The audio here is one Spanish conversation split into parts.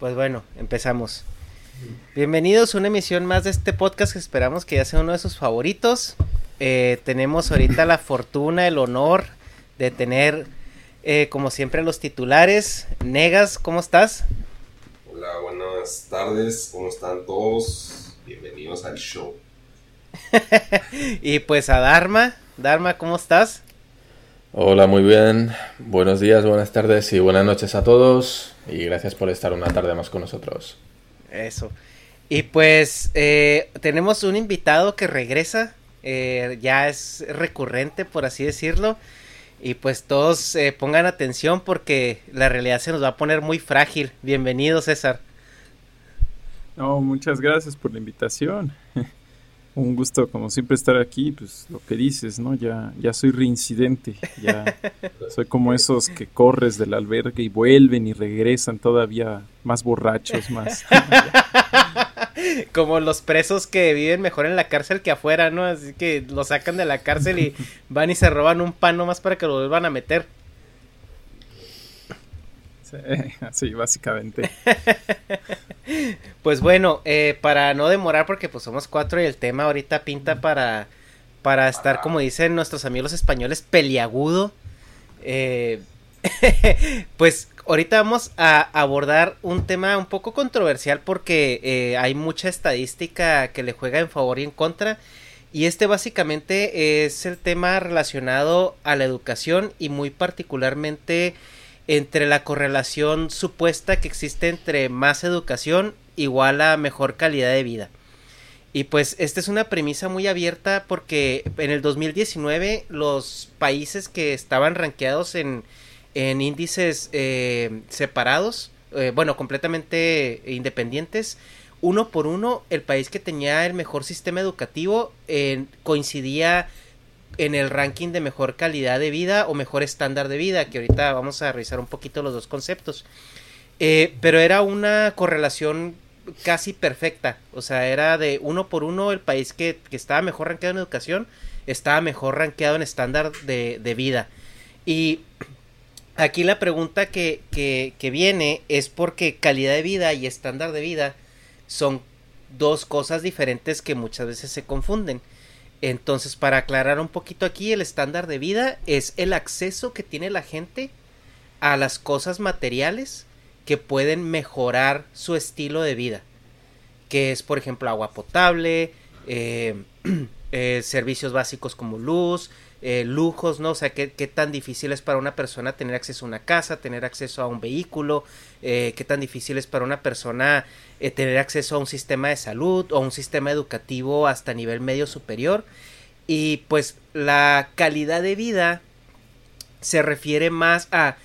Pues bueno, empezamos. Bienvenidos a una emisión más de este podcast que esperamos que ya sea uno de sus favoritos. Eh, tenemos ahorita la fortuna, el honor de tener, eh, como siempre, los titulares. Negas, ¿cómo estás? Hola, buenas tardes, ¿cómo están todos? Bienvenidos al show. y pues a Dharma. Dharma, ¿cómo estás? Hola, muy bien. Buenos días, buenas tardes y buenas noches a todos. Y gracias por estar una tarde más con nosotros. Eso. Y pues eh, tenemos un invitado que regresa. eh, ya es recurrente, por así decirlo. Y pues todos eh, pongan atención porque la realidad se nos va a poner muy frágil. Bienvenido, César. No, muchas gracias por la invitación. Un gusto, como siempre, estar aquí. Pues lo que dices, ¿no? Ya, ya soy reincidente. Ya soy como esos que corres del albergue y vuelven y regresan todavía más borrachos, más. Como los presos que viven mejor en la cárcel que afuera, ¿no? Así que lo sacan de la cárcel y van y se roban un pan nomás para que lo vuelvan a meter. Sí, básicamente. Pues bueno, eh, para no demorar, porque pues somos cuatro y el tema ahorita pinta para, para estar, como dicen nuestros amigos españoles, peliagudo. Eh, pues ahorita vamos a abordar un tema un poco controversial porque eh, hay mucha estadística que le juega en favor y en contra. Y este básicamente es el tema relacionado a la educación y muy particularmente entre la correlación supuesta que existe entre más educación igual a mejor calidad de vida. Y pues esta es una premisa muy abierta porque en el 2019 los países que estaban rankeados en, en índices eh, separados, eh, bueno, completamente independientes, uno por uno, el país que tenía el mejor sistema educativo coincidía en el ranking de mejor calidad de vida o mejor estándar de vida, que ahorita vamos a revisar un poquito los dos conceptos. Eh, pero era una correlación casi perfecta, o sea, era de uno por uno el país que, que estaba mejor rankeado en educación, estaba mejor rankeado en estándar de, de vida. Y aquí la pregunta que, que, que viene es porque calidad de vida y estándar de vida son dos cosas diferentes que muchas veces se confunden. Entonces, para aclarar un poquito aquí, el estándar de vida es el acceso que tiene la gente a las cosas materiales que pueden mejorar su estilo de vida. Que es, por ejemplo, agua potable, eh, eh, servicios básicos como luz, eh, lujos, ¿no? O sea, ¿qué, ¿qué, tan difícil es para una persona tener acceso a una casa, tener acceso a un vehículo, eh, qué tan difícil es para una persona eh, tener acceso a un sistema de salud o un sistema educativo hasta nivel medio superior. Y pues la calidad de vida se refiere más a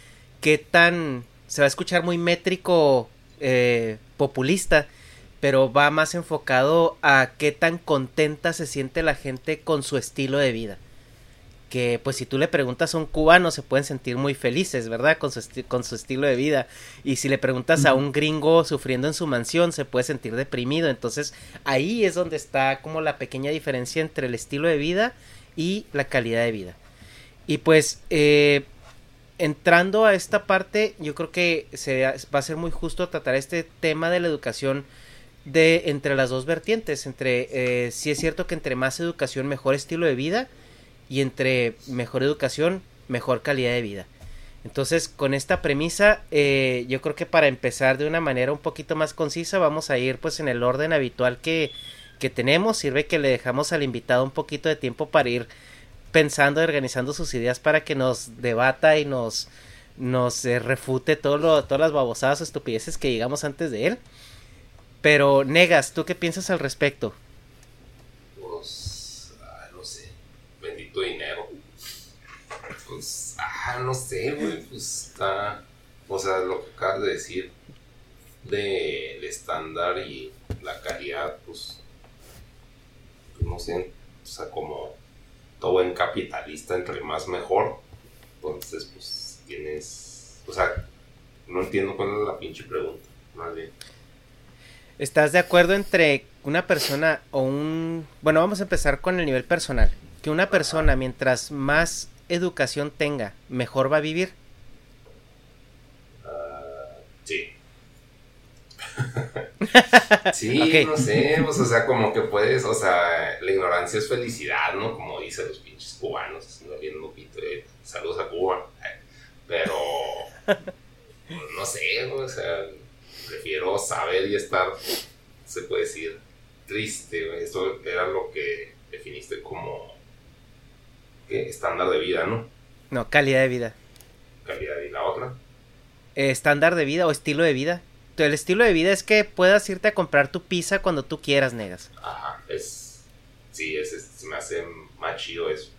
qué tan, se va a escuchar muy métrico, eh, populista, pero va más enfocado a qué tan contenta se siente la gente con su estilo de vida que pues si tú le preguntas a un cubano se pueden sentir muy felices, ¿verdad? Con su, con su estilo de vida. Y si le preguntas a un gringo sufriendo en su mansión se puede sentir deprimido. Entonces ahí es donde está como la pequeña diferencia entre el estilo de vida y la calidad de vida. Y pues, eh, entrando a esta parte, yo creo que se, va a ser muy justo tratar este tema de la educación de entre las dos vertientes, entre eh, si es cierto que entre más educación mejor estilo de vida y entre mejor educación mejor calidad de vida. Entonces, con esta premisa, eh, yo creo que para empezar de una manera un poquito más concisa, vamos a ir pues en el orden habitual que, que tenemos. Sirve que le dejamos al invitado un poquito de tiempo para ir pensando y organizando sus ideas para que nos debata y nos, nos eh, refute todo lo, todas las babosadas o estupideces que digamos antes de él. Pero, Negas, ¿tú qué piensas al respecto? Pues, ah, no sé, bendito dinero. Pues, ah, no sé, güey, pues está, o sea, lo que acabas de decir del estándar y la calidad, pues, pues, no sé, o sea, como todo buen capitalista, entre más mejor, entonces, pues, tienes, o sea, no entiendo cuál es la pinche pregunta, más bien. ¿Estás de acuerdo entre una persona o un... Bueno, vamos a empezar con el nivel personal. Que una persona, mientras más educación tenga, mejor va a vivir. Uh, sí. sí, no sé, pues, o sea, como que puedes, o sea, la ignorancia es felicidad, ¿no? Como dicen los pinches cubanos, haciendo bien lupito, eh, saludos a Cuba. Pero, no sé, o sea, prefiero saber y estar, se puede decir, triste. Esto era lo que definiste como estándar de vida, ¿no? No, calidad de vida. Calidad de vida, otra. Eh, estándar de vida o estilo de vida. El estilo de vida es que puedas irte a comprar tu pizza cuando tú quieras, negas. Ajá, es. Sí, es, se me hace más chido eso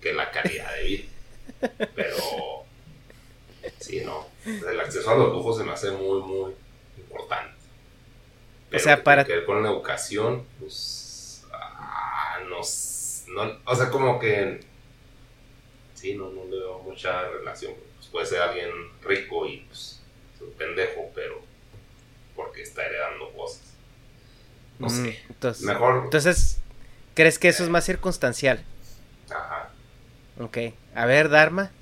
que la calidad de vida. Pero. Sí, no. El acceso a los lujos se me hace muy, muy importante. Pero o sea, para. Que ver con la educación, pues. Ah, no, no, O sea, como que. Sí, no, no le veo mucha relación. Pues puede ser alguien rico y pues. un pendejo, pero. Porque está heredando cosas. No mm, sé. Entonces, Mejor. Entonces, ¿crees que eso es más circunstancial? Ajá. Ok. A ver, Dharma.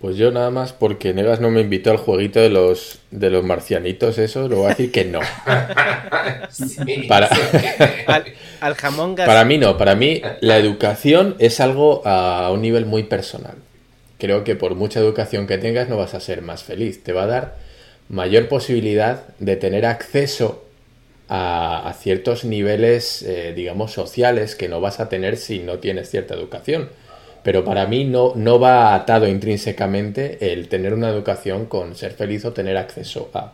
Pues yo nada más porque Negas no me invitó al jueguito de los de los marcianitos, eso, lo voy a decir que no. para... al, jamón Para mí no, para mí la educación es algo a un nivel muy personal. Creo que por mucha educación que tengas no vas a ser más feliz. Te va a dar mayor posibilidad de tener acceso a, ciertos niveles, eh, digamos, sociales que no vas a tener si no tienes cierta educación pero para mí no, no va atado intrínsecamente el tener una educación con ser feliz o tener acceso a.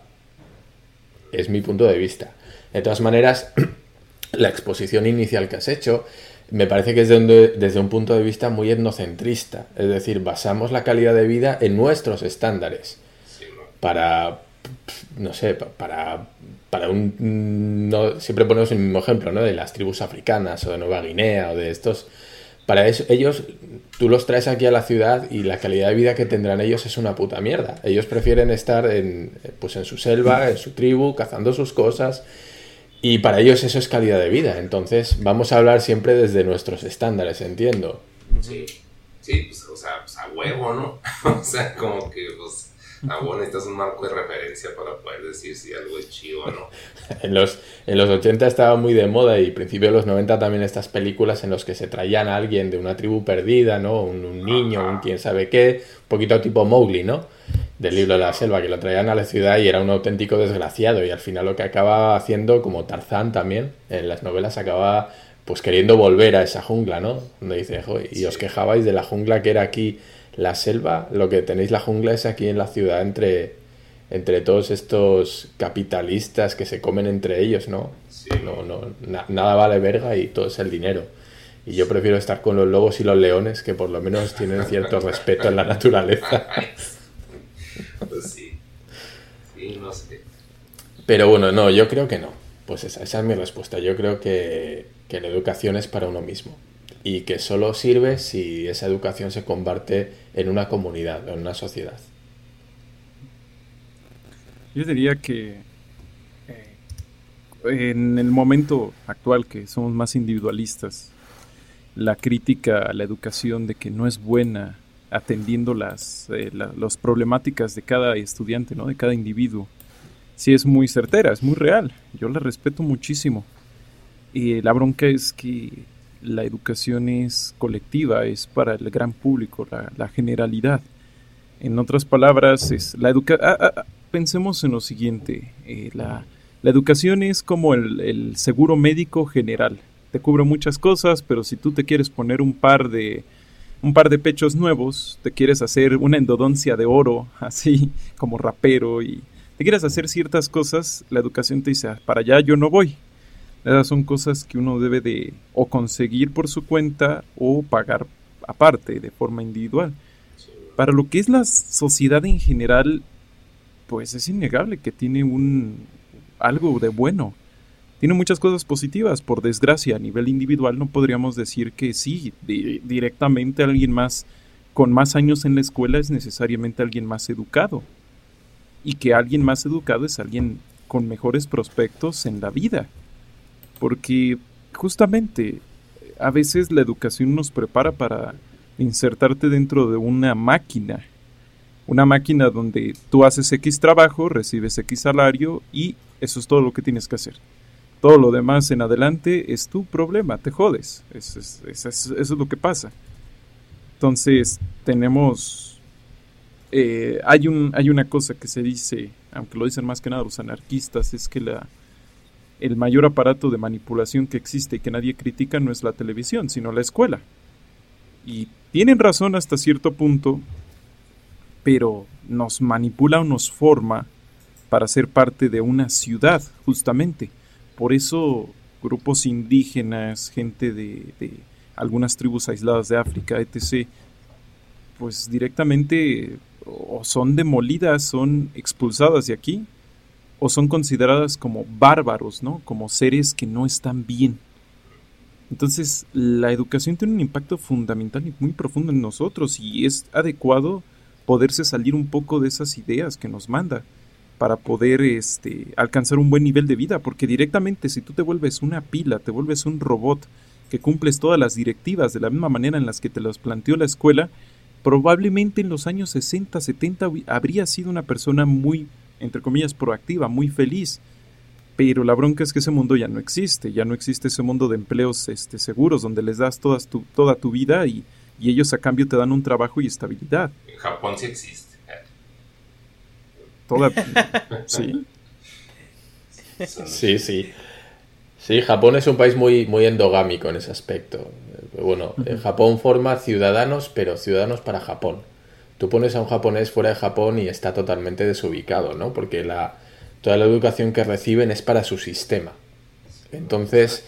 Es mi punto de vista. De todas maneras, la exposición inicial que has hecho me parece que es desde, un punto de vista muy etnocentrista. Es decir, basamos la calidad de vida en nuestros estándares. Para, no sé, para, para un... No, siempre ponemos el mismo ejemplo, ¿no? De las tribus africanas o de Nueva Guinea o de estos para eso, ellos, tú los traes aquí a la ciudad y la calidad de vida que tendrán ellos es una puta mierda. Ellos prefieren estar en, pues en su selva, en su tribu, cazando sus cosas. Y para ellos eso es calidad de vida. Entonces, vamos a hablar siempre desde nuestros estándares, entiendo. Sí, sí, pues, o sea, pues a huevo, ¿no? o sea, como que, pues, Ah, bueno, es un marco de referencia para poder decir si algo es chido o no. en, los, en los 80 estaba muy de moda y principio de los 90 también estas películas en los que se traían a alguien de una tribu perdida, ¿no? Un, niño, un quién sabe qué, un poquito tipo Mowgli, ¿no? Del libro de la selva, que lo traían a la ciudad y era un auténtico desgraciado y al final lo que acaba haciendo, como Tarzán también, en las novelas acaba pues queriendo volver a esa jungla, ¿no? Donde dice, y os quejabais de la jungla que era aquí la selva, lo que tenéis la jungla es aquí en la ciudad entre, entre todos estos capitalistas que se comen entre ellos, ¿no? No, no nada vale verga y todo es el dinero. Y yo prefiero estar con los lobos y los leones que por lo menos tienen cierto respeto en la naturaleza. Pues sí. Sí, no sé. Pero bueno, no, yo creo que no. Pues esa, esa es mi respuesta. Yo creo que, que la educación es para uno mismo y que solo sirve si esa educación se comparte en una comunidad, en una sociedad. Yo diría que eh, en el momento actual que somos más individualistas la crítica a la educación de que no es buena atendiendo las, eh, problemáticas de cada estudiante, ¿no? de cada individuo, sí es muy certera, es muy real. Yo la respeto muchísimo. Y la bronca es que la educación es colectiva, es para el gran público, la, generalidad. En otras palabras, es la educa ah, ah, ah, pensemos en lo siguiente, eh, la, la, educación es como el, el, seguro médico general. Te cubre muchas cosas, pero si tú te quieres poner un par de un par de pechos nuevos, te quieres hacer una endodoncia de oro, así como rapero y te quieres hacer ciertas cosas, la educación te dice, para allá yo no voy, son cosas que uno debe de o conseguir por su cuenta o pagar aparte, de forma individual. Para lo que es la sociedad en general, pues es innegable que tiene un algo de bueno. Tiene muchas cosas positivas, por desgracia, a nivel individual no podríamos decir que sí, directamente alguien más con más años en la escuela es necesariamente alguien más educado. Y que alguien más educado es alguien con mejores prospectos en la vida porque justamente a veces la educación nos prepara para insertarte dentro de una máquina, una máquina donde tú haces X trabajo, recibes X salario y eso es todo lo que tienes que hacer. Todo lo demás en adelante es tu problema, te jodes. Eso es, lo que pasa. Entonces, tenemos... Eh, hay, un, hay una cosa que se dice, aunque lo dicen más que nada los anarquistas, es que la, el mayor aparato de manipulación que existe y que nadie critica no es la televisión, sino la escuela. Y tienen razón hasta cierto punto, pero nos manipula o nos forma para ser parte de una ciudad, justamente. Por eso grupos indígenas, gente de, algunas tribus aisladas de África, etc., pues directamente o son demolidas, son expulsadas de aquí, o son consideradas como bárbaros, ¿no? Como seres que no están bien. Entonces, la educación tiene un impacto fundamental y muy profundo en nosotros y es adecuado poderse salir un poco de esas ideas que nos manda para poder este, alcanzar un buen nivel de vida, porque directamente si tú te vuelves una pila, te vuelves un robot que cumples todas las directivas de la misma manera en las que te las planteó la escuela, probablemente en los años 60, 70 habría sido una persona muy entre comillas, proactiva, muy feliz. Pero la bronca es que ese mundo ya no existe, ya no existe ese mundo de empleos este, seguros donde les das todas tu, toda tu vida y, ellos a cambio te dan un trabajo y estabilidad. En Japón sí existe. Toda... ¿Sí? Sí, sí. Sí, Japón es un país muy, muy endogámico en ese aspecto. Bueno, Japón forma ciudadanos, pero ciudadanos para Japón. Tú pones a un japonés fuera de Japón y está totalmente desubicado, ¿no? Porque toda la educación que reciben es para su sistema. Entonces,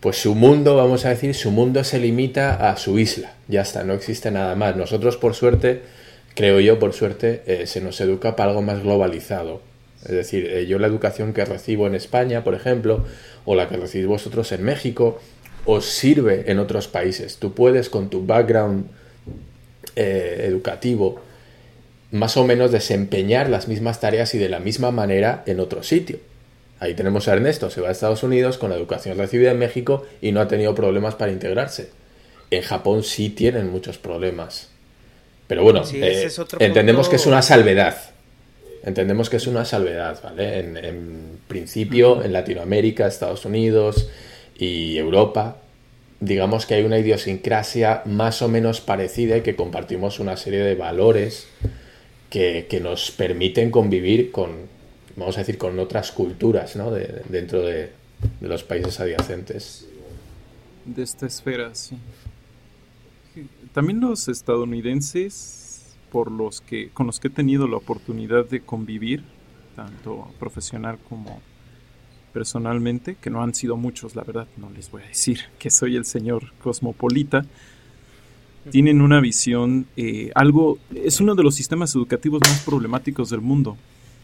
pues su mundo, vamos a decir, su mundo se limita a su isla. Ya está, no existe nada más. Nosotros, por suerte, creo yo, por suerte, eh, se nos educa para algo más globalizado. Es decir, eh, yo la educación que recibo en España, por ejemplo, o la que recibís vosotros en México, os sirve en otros países. Tú puedes, con tu background eh, educativo más o menos desempeñar las mismas tareas y de la misma manera en otro sitio. Ahí tenemos a Ernesto, se va a Estados Unidos con la educación recibida en México y no ha tenido problemas para integrarse. En Japón sí tienen muchos problemas. Pero bueno, eh, entendemos que es una salvedad. Entendemos que es una salvedad, ¿vale? En, en principio, en Latinoamérica, Estados Unidos y Europa, digamos que hay una idiosincrasia más o menos parecida y que compartimos una serie de valores que, nos permiten convivir con, vamos a decir, con otras culturas ¿no? dentro de, los países adyacentes. De esta esfera, sí. También los estadounidenses, por los que, con los que he tenido la oportunidad de convivir, tanto profesional como personalmente, que no han sido muchos, la verdad, no les voy a decir que soy el señor cosmopolita, tienen una visión, eh, algo, es uno de los sistemas educativos más problemáticos del mundo,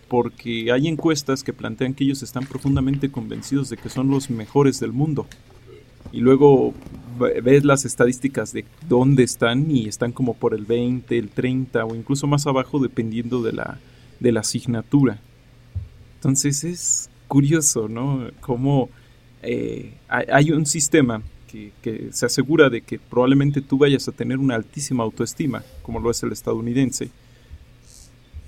porque hay encuestas que plantean que ellos están profundamente convencidos de que son los mejores del mundo. Y luego ves las estadísticas de dónde están y están como por el 20, el 30 o incluso más abajo dependiendo de la, de la asignatura. Entonces es, curioso, ¿no? Cómo eh, hay un sistema que, que se asegura de que probablemente tú vayas a tener una altísima autoestima, como lo es el estadounidense,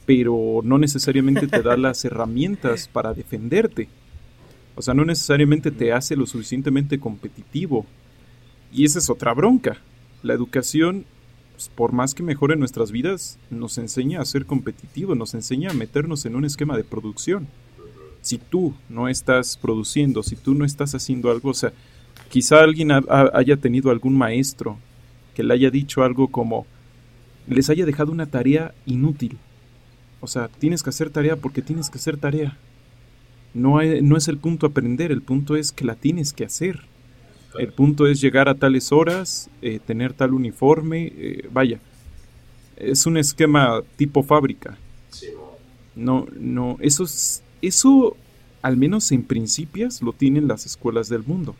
pero no necesariamente te da las herramientas para defenderte. O sea, no necesariamente te hace lo suficientemente competitivo. Y esa es otra bronca. La educación, pues, por más que mejore nuestras vidas, nos enseña a ser competitivo, nos enseña a meternos en un esquema de producción. Si tú no estás produciendo, si tú no estás haciendo algo, o sea, quizá alguien haya tenido algún maestro que le haya dicho algo como, les haya dejado una tarea inútil o sea, tienes que hacer tarea porque tienes que hacer tarea. No, no es el punto aprender, el punto es que la tienes que hacer. El punto es llegar a tales horas, eh, tener tal uniforme, eh, vaya. Es un esquema tipo fábrica. No, no, eso es, eso al menos en principios lo tienen las escuelas del mundo.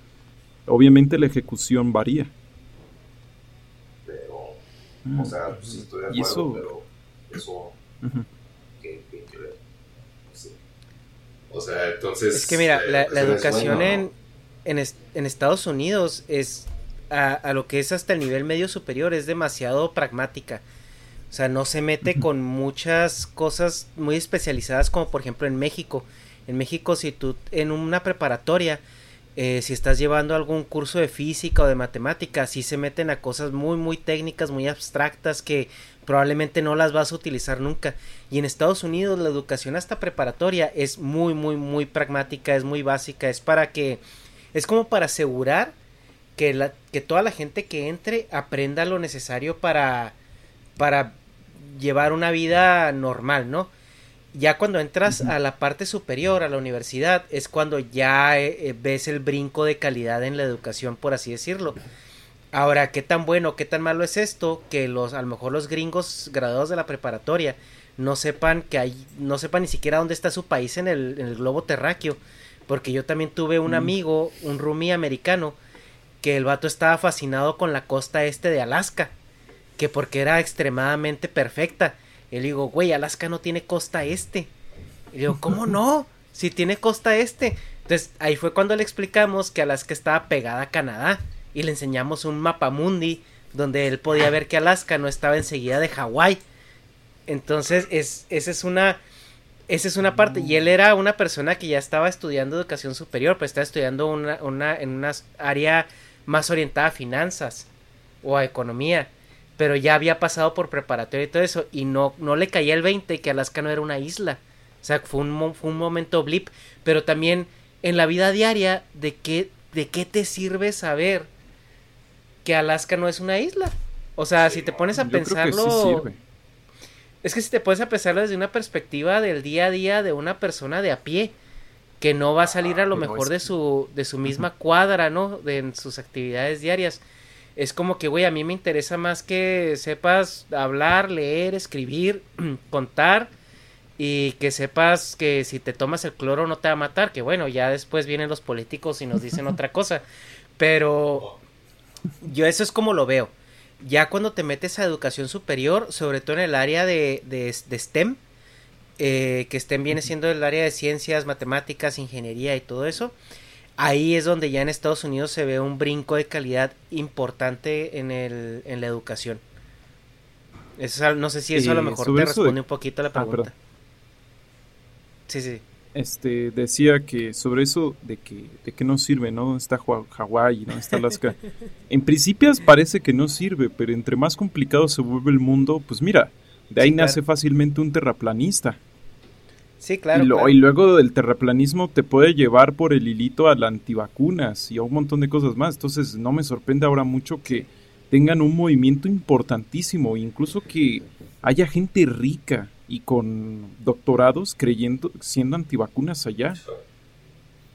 Obviamente la ejecución varía. Pero, o mm. sea, pues estoy de acuerdo, eso, pero eso o sea, entonces... Es que mira, eh, la, educación en, en, Estados Unidos es a, lo que es hasta el nivel medio superior, es demasiado pragmática. O sea, no se mete con muchas cosas muy especializadas como por ejemplo en México. En México si tú en una preparatoria, eh, si estás llevando algún curso de física o de matemáticas, sí se meten a cosas muy muy técnicas, muy abstractas que probablemente no las vas a utilizar nunca. Y en Estados Unidos la educación hasta preparatoria es muy, muy, muy pragmática, es muy básica, es para que, es como para asegurar que, la, que toda la gente que entre aprenda lo necesario para, para llevar una vida normal, ¿no? Ya cuando entras a la parte superior, a la universidad, es cuando ya eh, eh, ves el brinco de calidad en la educación, por así decirlo. Ahora, ¿qué tan bueno, qué tan malo es esto? Que los, a lo mejor los gringos graduados de la preparatoria no sepan que hay, no sepan ni siquiera dónde está su país en el, en el globo terráqueo. Porque yo también tuve un mm. amigo, un roomie americano, que el vato estaba fascinado con la costa este de Alaska. Que porque era extremadamente perfecta. Y le digo, güey, Alaska no tiene costa este. Y le digo, ¿cómo no? Si tiene costa este. Entonces ahí fue cuando le explicamos que Alaska estaba pegada a Canadá y le enseñamos un mapa mundi donde él podía ver que Alaska no estaba enseguida de Hawái. Entonces, es, esa es una. Esa es una parte. Y él era una persona que ya estaba estudiando educación superior, pues estaba estudiando una, una, en una área más orientada a finanzas o a economía. Pero ya había pasado por preparatoria y todo eso. Y no, no le caía el 20 que Alaska no era una isla. O sea, fue un, fue un momento blip. Pero también en la vida diaria, ¿de qué, de qué te sirve saber que Alaska no es una isla. O sea, si te pones a pensarlo... Es que si te pones a pensarlo desde una perspectiva del día a día de una persona de a pie, que no va a salir a lo mejor de su, de su misma cuadra, ¿no? De en sus actividades diarias. Es como que, güey, a mí me interesa más que sepas hablar, leer, escribir, contar y que sepas que si te tomas el cloro no te va a matar, que bueno, ya después vienen los políticos y nos dicen otra cosa. Pero yo eso es como lo veo. Ya cuando te metes a educación superior, sobre todo en el área de, de, STEM, eh, que STEM viene siendo el área de ciencias, matemáticas, ingeniería y todo eso, ahí es donde ya en Estados Unidos se ve un brinco de calidad importante en, el, en la educación. Eso, no sé si eso a lo eh, mejor te responde un poquito a la ah, pregunta. sí, sí este, decía que sobre eso de que, de que no sirve, ¿no? Está Hawái, ¿no? Está Alaska. en principio parece que no sirve, pero entre más complicado se vuelve el mundo, pues mira, de ahí nace fácilmente un terraplanista. Sí, claro y, luego el terraplanismo te puede llevar por el hilito a las antivacunas y a un montón de cosas más. Entonces no me sorprende ahora mucho que tengan un movimiento importantísimo, incluso que haya gente rica y con doctorados creyendo, siendo antivacunas allá.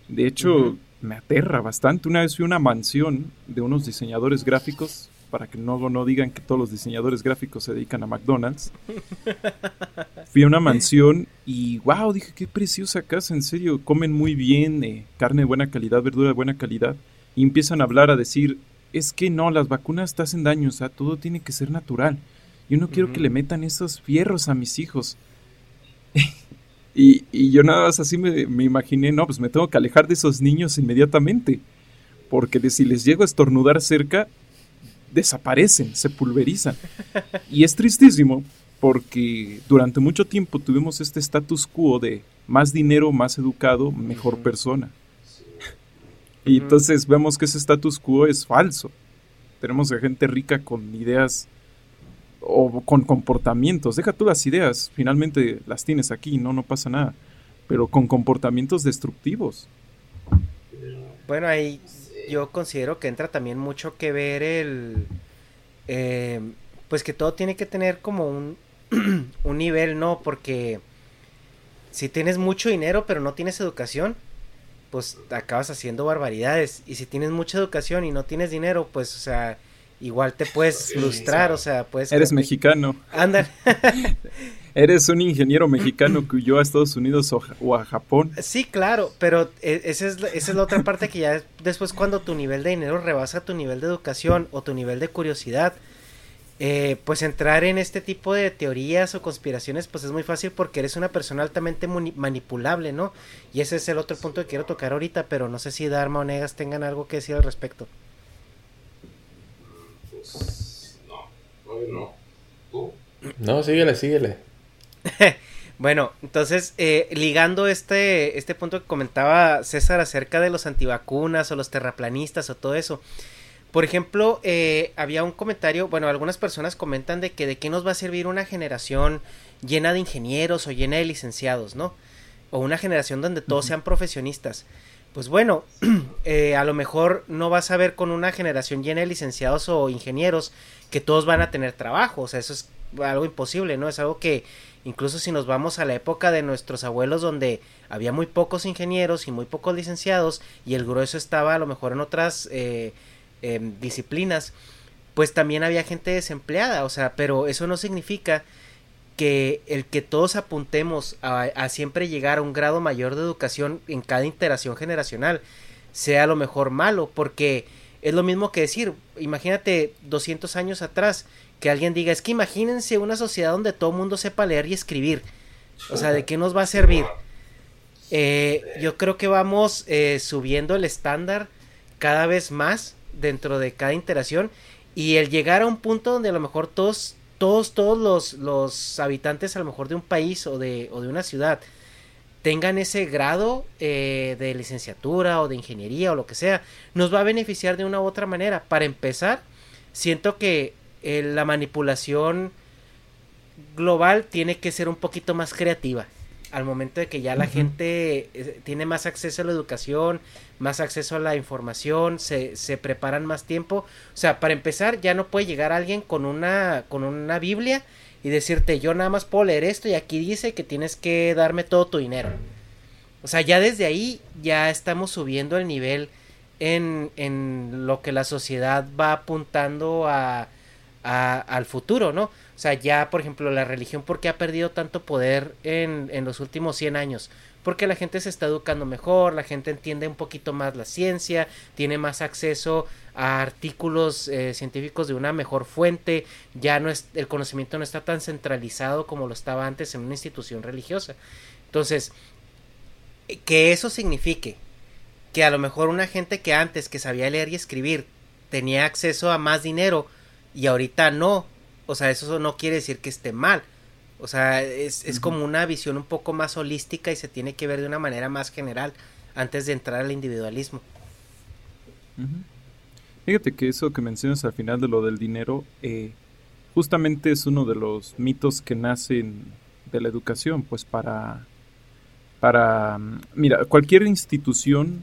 De hecho, me aterra bastante. Una vez fui a una mansión de unos diseñadores gráficos, para que no, no digan que todos los diseñadores gráficos se dedican a McDonald's. Fui a una mansión y wow, dije, qué preciosa casa, en serio, comen muy bien, eh, carne de buena calidad, verdura de buena calidad. Y empiezan a hablar, a decir, es que no, las vacunas te hacen daño, o sea, todo tiene que ser natural. Yo no quiero que le metan esos fierros a mis hijos. y, yo nada más así me, imaginé, no, pues me tengo que alejar de esos niños inmediatamente. porque si les llego a estornudar cerca, desaparecen, se pulverizan. Y es tristísimo porque durante mucho tiempo tuvimos este status quo de más dinero, más educado, mejor persona. Y entonces vemos que ese status quo es falso. Tenemos a gente rica con ideas o con comportamientos. Deja tú las ideas, finalmente las tienes aquí, no, no pasa nada. Pero con comportamientos destructivos. Bueno, ahí yo considero que entra también mucho que ver el... Eh, pues que todo tiene que tener como un, un nivel, ¿no? Porque si tienes mucho dinero pero no tienes educación, pues acabas haciendo barbaridades. Y si tienes mucha educación y no tienes dinero, pues, o sea, igual te puedes frustrar, o sea, pues... Eres mexicano. Anda. Eres un ingeniero mexicano que huyó a Estados Unidos o, a Japón. Sí, claro, pero e, esa es, esa es la otra parte que ya después cuando tu nivel de dinero rebasa tu nivel de educación o tu nivel de curiosidad, eh, pues entrar en este tipo de teorías o conspiraciones pues es muy fácil porque eres una persona altamente manipulable, ¿no? Y ese es el otro punto que quiero tocar ahorita, pero no sé si Dharma o Negas tengan algo que decir al respecto. Pues no, no. ¿Tú? No, síguele, síguele. bueno, entonces, eh, ligando este, este punto que comentaba César acerca de los antivacunas o los terraplanistas o todo eso. Por ejemplo, eh, había un comentario, bueno, algunas personas comentan de que de qué nos va a servir una generación llena de ingenieros o llena de licenciados, ¿no? O una generación donde todos sean profesionistas. Pues bueno, eh, a lo mejor no vas a ver con una generación llena de licenciados o ingenieros que todos van a tener trabajo, o sea, eso es algo imposible, ¿no? Es algo que incluso si nos vamos a la época de nuestros abuelos donde había muy pocos ingenieros y muy pocos licenciados y el grueso estaba a lo mejor en otras eh, em, disciplinas, pues también había gente desempleada, o sea, pero eso no significa que el que todos apuntemos a, siempre llegar a un grado mayor de educación en cada interacción generacional sea lo mejor malo, porque es lo mismo que decir, imagínate 200 años atrás, que alguien diga, es que imagínense una sociedad donde todo el mundo sepa leer y escribir, o sea, ¿de qué nos va a servir? Eh, yo creo que vamos eh, subiendo el estándar cada vez más dentro de cada interacción y el llegar a un punto donde a lo mejor todos todos, todos los, los habitantes a lo mejor de un país o de, o de una ciudad tengan ese grado eh, de licenciatura o de ingeniería o lo que sea, nos va a beneficiar de una u otra manera. Para empezar, siento que eh, la manipulación global tiene que ser un poquito más creativa al momento de que ya la gente eh, tiene más acceso a la educación, más acceso a la información, se, se preparan más tiempo. O sea, para empezar, ya no puede llegar alguien con una, con una Biblia y decirte, yo nada más puedo leer esto y aquí dice que tienes que darme todo tu dinero. O sea, ya desde ahí ya estamos subiendo el nivel en, en lo que la sociedad va apuntando a, a, al futuro, ¿no? O sea, ya, por ejemplo, la religión, ¿por qué ha perdido tanto poder en, en los últimos 100 años? Porque la gente se está educando mejor, la gente entiende un poquito más la ciencia, tiene más acceso a artículos eh, científicos de una mejor fuente, ya no es, el conocimiento no está tan centralizado como lo estaba antes en una institución religiosa. Entonces, que eso signifique que a lo mejor una gente que antes que sabía leer y escribir tenía acceso a más dinero y ahorita no, o sea, eso no quiere decir que esté mal. O sea, es, es como una visión un poco más holística y se tiene que ver de una manera más general antes de entrar al individualismo. Fíjate que eso que mencionas al final de lo del dinero, eh, justamente es uno de los mitos que nacen de la educación, pues para, para, mira, cualquier institución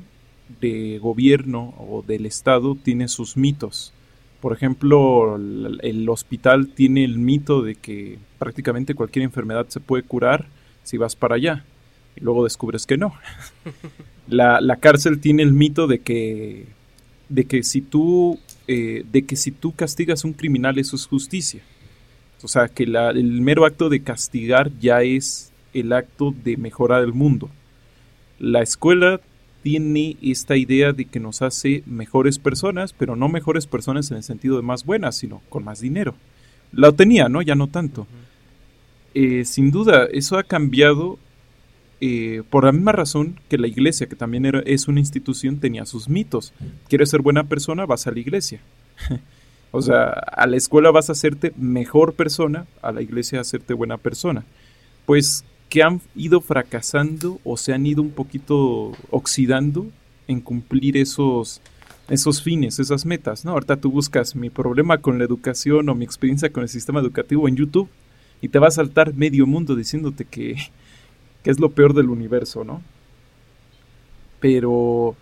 de gobierno o del Estado tiene sus mitos. Por ejemplo, el, hospital tiene el mito de que prácticamente cualquier enfermedad se puede curar si vas para allá y luego descubres que no. La, cárcel tiene el mito de que, de que si tú eh, de que si tú castigas a un criminal eso es justicia. O sea, que el mero acto de castigar ya es el acto de mejorar el mundo. La escuela tiene esta idea de que nos hace mejores personas, pero no mejores personas en el sentido de más buenas, sino con más dinero. La tenía, ¿no? Ya no tanto. Eh, sin duda, eso ha cambiado eh, por la misma razón que la iglesia, que también era, es una institución, tenía sus mitos. ¿Quieres ser buena persona? Vas a la iglesia. o sea, a la escuela vas a hacerte mejor persona, a la iglesia a hacerte buena persona. Pues que han ido fracasando o se han ido un poquito oxidando en cumplir esos, esos fines, esas metas, ¿no? Ahorita tú buscas mi problema con la educación o mi experiencia con el sistema educativo en YouTube y te va a saltar medio mundo diciéndote que, que es lo peor del universo, ¿no? Pero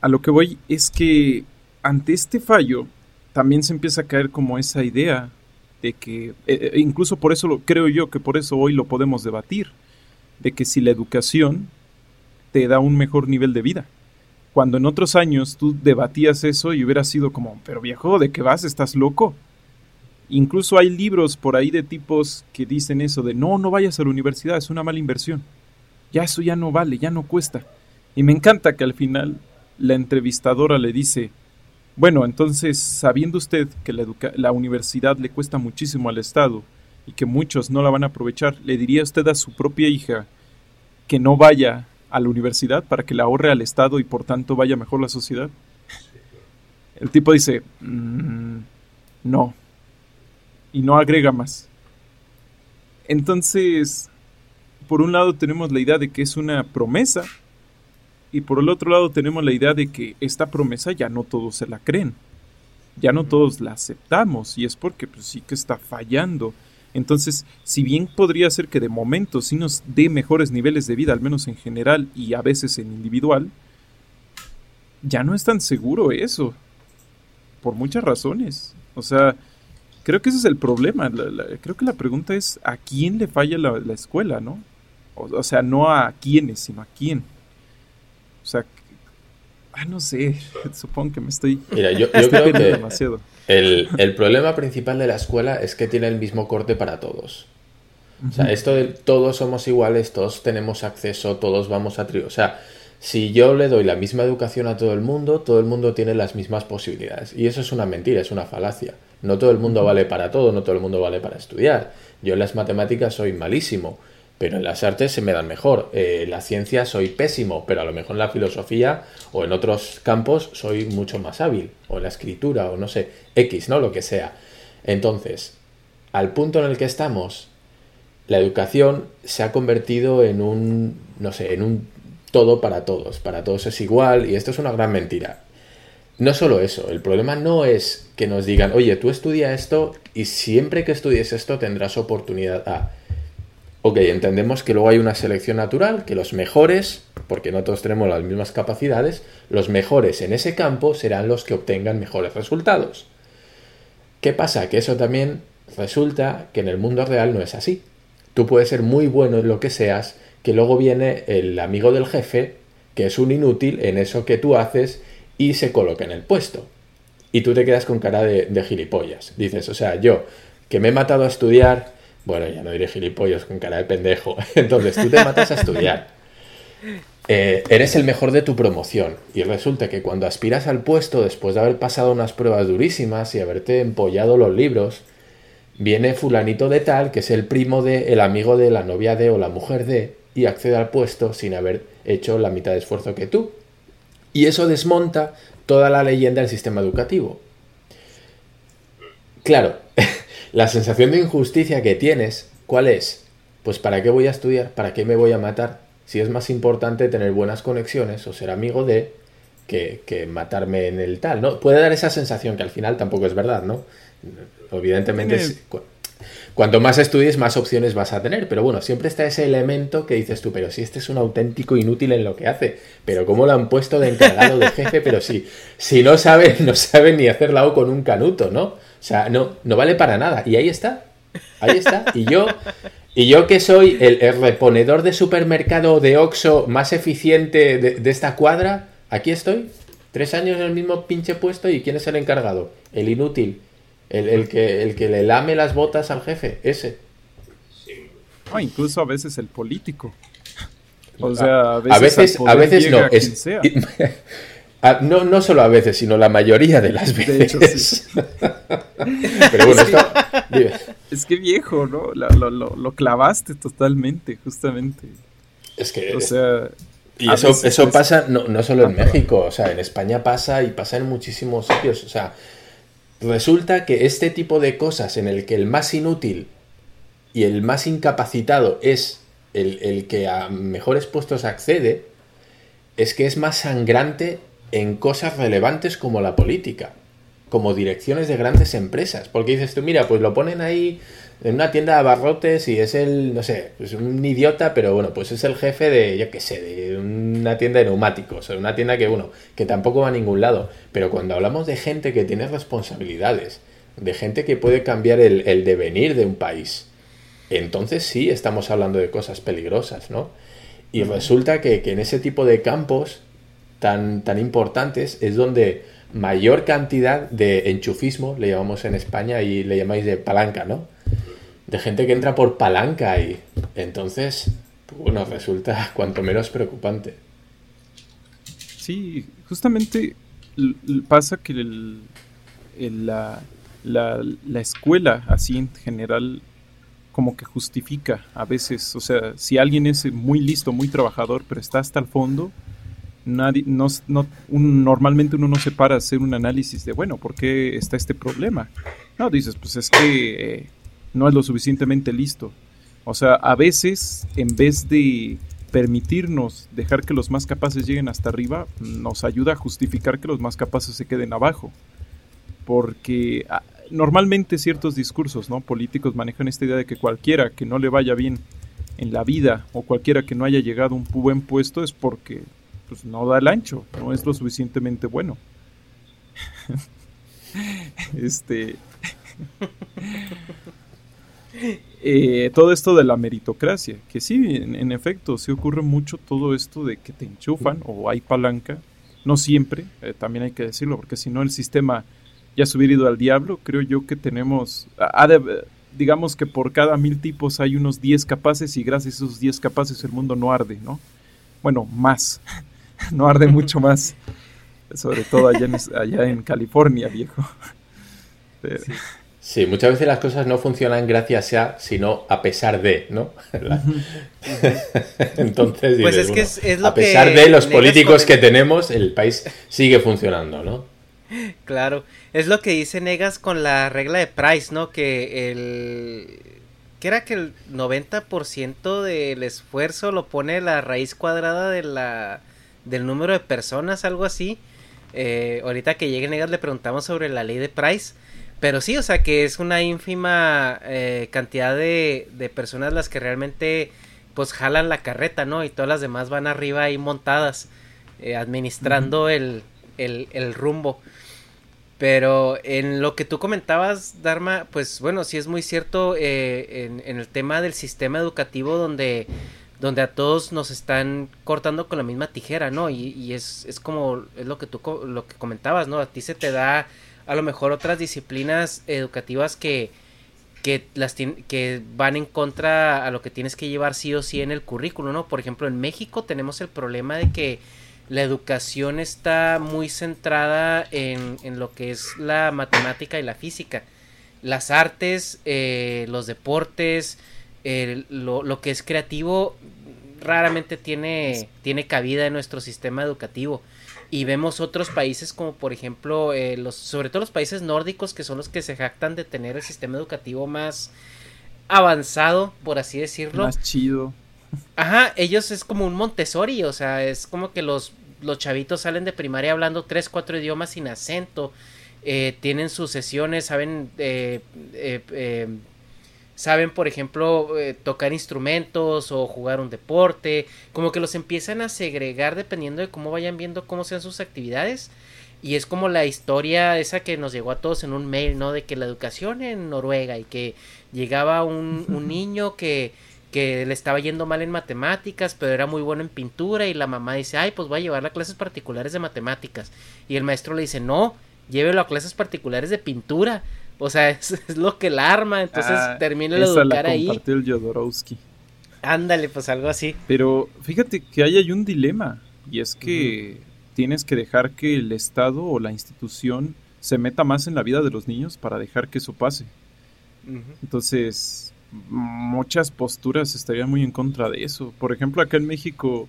a lo que voy es que ante este fallo también se empieza a caer como esa idea de que, eh, eh, incluso por eso lo, creo yo que por eso hoy lo podemos debatir, de que si la educación te da un mejor nivel de vida. Cuando en otros años tú debatías eso y hubiera sido como, pero viejo, ¿de qué vas? ¿Estás loco? Incluso hay libros por ahí de tipos que dicen eso de, no, no vayas a la universidad, es una mala inversión. Ya eso ya no vale, ya no cuesta. Y me encanta que al final la entrevistadora le dice, bueno, entonces, sabiendo usted que la, la, universidad le cuesta muchísimo al Estado y que muchos no la van a aprovechar, ¿le diría usted a su propia hija que no vaya a la universidad para que la ahorre al Estado y por tanto vaya mejor la sociedad? El tipo dice, mm, no, y no agrega más. Entonces, por un lado tenemos la idea de que es una promesa y por el otro lado tenemos la idea de que esta promesa ya no todos se la creen, ya no todos la aceptamos y es porque pues, sí que está fallando. Entonces, si bien podría ser que de momento sí nos dé mejores niveles de vida, al menos en general y a veces en individual, ya no es tan seguro eso. Por muchas razones. O sea, creo que ese es el problema. creo que la pregunta es a quién le falla la, escuela, ¿no? o, sea, no a quiénes, sino a quién. O sea, ah, no sé, supongo que me estoy... Mira, yo, creo que demasiado. El, el, problema principal de la escuela es que tiene el mismo corte para todos. O sea, esto de todos somos iguales, todos tenemos acceso, todos vamos a... Tri o sea, si yo le doy la misma educación a todo el mundo, todo el mundo tiene las mismas posibilidades. Y eso es una mentira, es una falacia. No todo el mundo vale para todo, no todo el mundo vale para estudiar. Yo en las matemáticas soy malísimo pero en las artes se me dan mejor. Eh, en la ciencia soy pésimo, pero a lo mejor en la filosofía o en otros campos soy mucho más hábil, o en la escritura, o no sé, X, ¿no? Lo que sea. Entonces, al punto en el que estamos, la educación se ha convertido en un, no sé, en un todo para todos, para todos es igual, y esto es una gran mentira. No solo eso, el problema no es que nos digan, oye, tú estudia esto y siempre que estudies esto tendrás oportunidad a ok, entendemos que luego hay una selección natural, que los mejores, porque no todos tenemos las mismas capacidades, los mejores en ese campo serán los que obtengan mejores resultados. ¿Qué pasa? Que eso también resulta que en el mundo real no es así. Tú puedes ser muy bueno en lo que seas, que luego viene el amigo del jefe, que es un inútil en eso que tú haces y se coloca en el puesto. Y tú te quedas con cara de, gilipollas. Dices, o sea, yo, que me he matado a estudiar, bueno, ya no diré gilipollas con cara de pendejo. Entonces tú te matas a estudiar. Eh, eres el mejor de tu promoción y resulta que cuando aspiras al puesto después de haber pasado unas pruebas durísimas y haberte empollado los libros, viene fulanito de tal que es el primo de, el amigo de, la novia de o la mujer de y accede al puesto sin haber hecho la mitad de esfuerzo que tú. Y eso desmonta toda la leyenda del sistema educativo. Claro, la sensación de injusticia que tienes, ¿cuál es? Pues ¿para qué voy a estudiar? ¿Para qué me voy a matar? Si es más importante tener buenas conexiones o ser amigo de que, que matarme en el tal, ¿no? Puede dar esa sensación que al final tampoco es verdad, ¿no? Evidentemente, cuanto más estudies, más opciones vas a tener. Pero bueno, siempre está ese elemento que dices tú, pero si este es un auténtico inútil en lo que hace, pero ¿cómo lo han puesto de encargado de jefe? Pero si, si no sabe, no sabe ni hacer la O con un canuto, ¿no? O sea, no, no vale para nada. Y ahí está. Ahí está. Y yo, y yo que soy el, reponedor de supermercado de Oxxo más eficiente de, esta cuadra, aquí estoy. Tres años en el mismo pinche puesto y ¿quién es el encargado? El inútil. El, que, el que le lame las botas al jefe. Ese. O incluso a veces el político. O sea, a veces, a veces, no. Es, Ah, no, no solo a veces, sino la mayoría de las veces. Pero bueno, es, que, viejo, ¿no? Lo, clavaste totalmente, justamente. Es que... O sea... Y eso, veces eso es- pasa no, no solo en Ah. México, o sea, en España pasa y pasa en muchísimos sitios. O sea, resulta que este tipo de cosas en el que el más inútil y el más incapacitado es el, el que a mejores puestos accede, es que es más sangrante en cosas relevantes como la política, como direcciones de grandes empresas. Porque dices tú, mira, pues lo ponen ahí en una tienda de abarrotes y es el, no sé, pues un idiota, pero bueno, pues es el jefe de, yo qué sé, de una tienda de neumáticos, o una tienda que, bueno, que tampoco va a ningún lado. Pero cuando hablamos de gente que tiene responsabilidades, de gente que puede cambiar el, el devenir de un país, entonces sí estamos hablando de cosas peligrosas, ¿no? Y resulta que, que en ese tipo de campos tan, tan importantes es donde mayor cantidad de enchufismo, le llamamos en España y le llamáis de palanca, ¿no? De gente que entra por palanca y entonces, bueno, resulta cuanto menos preocupante. Sí, justamente pasa que la, la- la escuela, así en general, como que justifica a veces, o sea, si alguien es muy listo, muy trabajador, pero está hasta el fondo, nadie, no, normalmente uno no se para a hacer un análisis de, bueno, ¿por qué está este problema? No, dices, pues es que eh, no es lo suficientemente listo. O sea, a veces, en vez de permitirnos dejar que los más capaces lleguen hasta arriba, nos ayuda a justificar que los más capaces se queden abajo. Porque ah, normalmente ciertos discursos ¿no? políticos manejan esta idea de que cualquiera que no le vaya bien en la vida o cualquiera que no haya llegado a un buen puesto es porque pues, no da el ancho, no es lo suficientemente bueno. este. Eh, todo esto de la meritocracia, que sí, en, en efecto, sí ocurre mucho todo esto de que te enchufan o hay palanca, no siempre, eh, también hay que decirlo, porque si no el sistema ya se hubiera ido al diablo, creo yo que tenemos, de- digamos que por cada mil tipos hay unos 10 capaces y gracias a esos 10 capaces el mundo no arde, ¿no? Bueno, más, no arde mucho más, sobre todo allá en, allá en California, viejo. Pero- Sí, muchas veces las cosas no funcionan gracias a, sino a pesar de, ¿no? La- Entonces, Pues dices, es que bueno, es- es lo a pesar que de los políticos que tenemos, el país sigue funcionando, ¿no? Claro, es lo que dice Negas con la regla de Price, ¿no? Que el... que era que el 90% del esfuerzo lo pone la raíz cuadrada de la... del número de personas, algo así. Eh, ahorita que llegue Negas le preguntamos sobre la ley de Price. Pero sí, o sea que es una ínfima eh, cantidad de, de personas las que realmente pues jalan la carreta, ¿no? Y todas las demás van arriba ahí montadas, eh, administrando el, el, el rumbo. Pero en lo que tú comentabas, Dharma, pues bueno, sí es muy cierto eh, en, en el tema del sistema educativo donde, donde a todos nos están cortando con la misma tijera, ¿no? Y, y es, es como es lo que tú lo que comentabas, ¿no? A ti se te da a lo mejor otras disciplinas educativas que, que, las que van en contra a lo que tienes que llevar sí o sí en el currículo, ¿no? Por ejemplo, en México tenemos el problema de que la educación está muy centrada en, en lo que es la matemática y la física. Las artes, eh, los deportes, el- lo, lo que es creativo raramente tiene, tiene cabida en nuestro sistema educativo. Y vemos otros países como por ejemplo, eh, los, sobre todo los países nórdicos que son los que se jactan de tener el sistema educativo más avanzado, por así decirlo. Más chido. Ajá, ellos es como un Montessori, o sea, es como que los, los chavitos salen de primaria hablando tres, cuatro idiomas sin acento, eh, tienen sus sesiones, saben, eh, eh, eh, saben, por ejemplo, eh, tocar instrumentos o jugar un deporte, como que los empiezan a segregar dependiendo de cómo vayan viendo cómo sean sus actividades. Y es como la historia esa que nos llegó a todos en un mail, ¿no? De que la educación en Noruega y que llegaba un, un niño que, que le estaba yendo mal en matemáticas, pero era muy bueno en pintura y la mamá dice, ay, pues voy a llevarla a clases particulares de matemáticas. Y el maestro le dice, no, llévelo a clases particulares de pintura. O sea, es, es lo que la arma, entonces Ah, termina de educar la ahí. el Jodorowsky. Ándale, pues algo así. Pero fíjate que ahí hay un dilema, y es que tienes que dejar que el Estado o la institución se meta más en la vida de los niños para dejar que eso pase. Entonces, muchas posturas estarían muy en contra de eso. Por ejemplo, acá en México,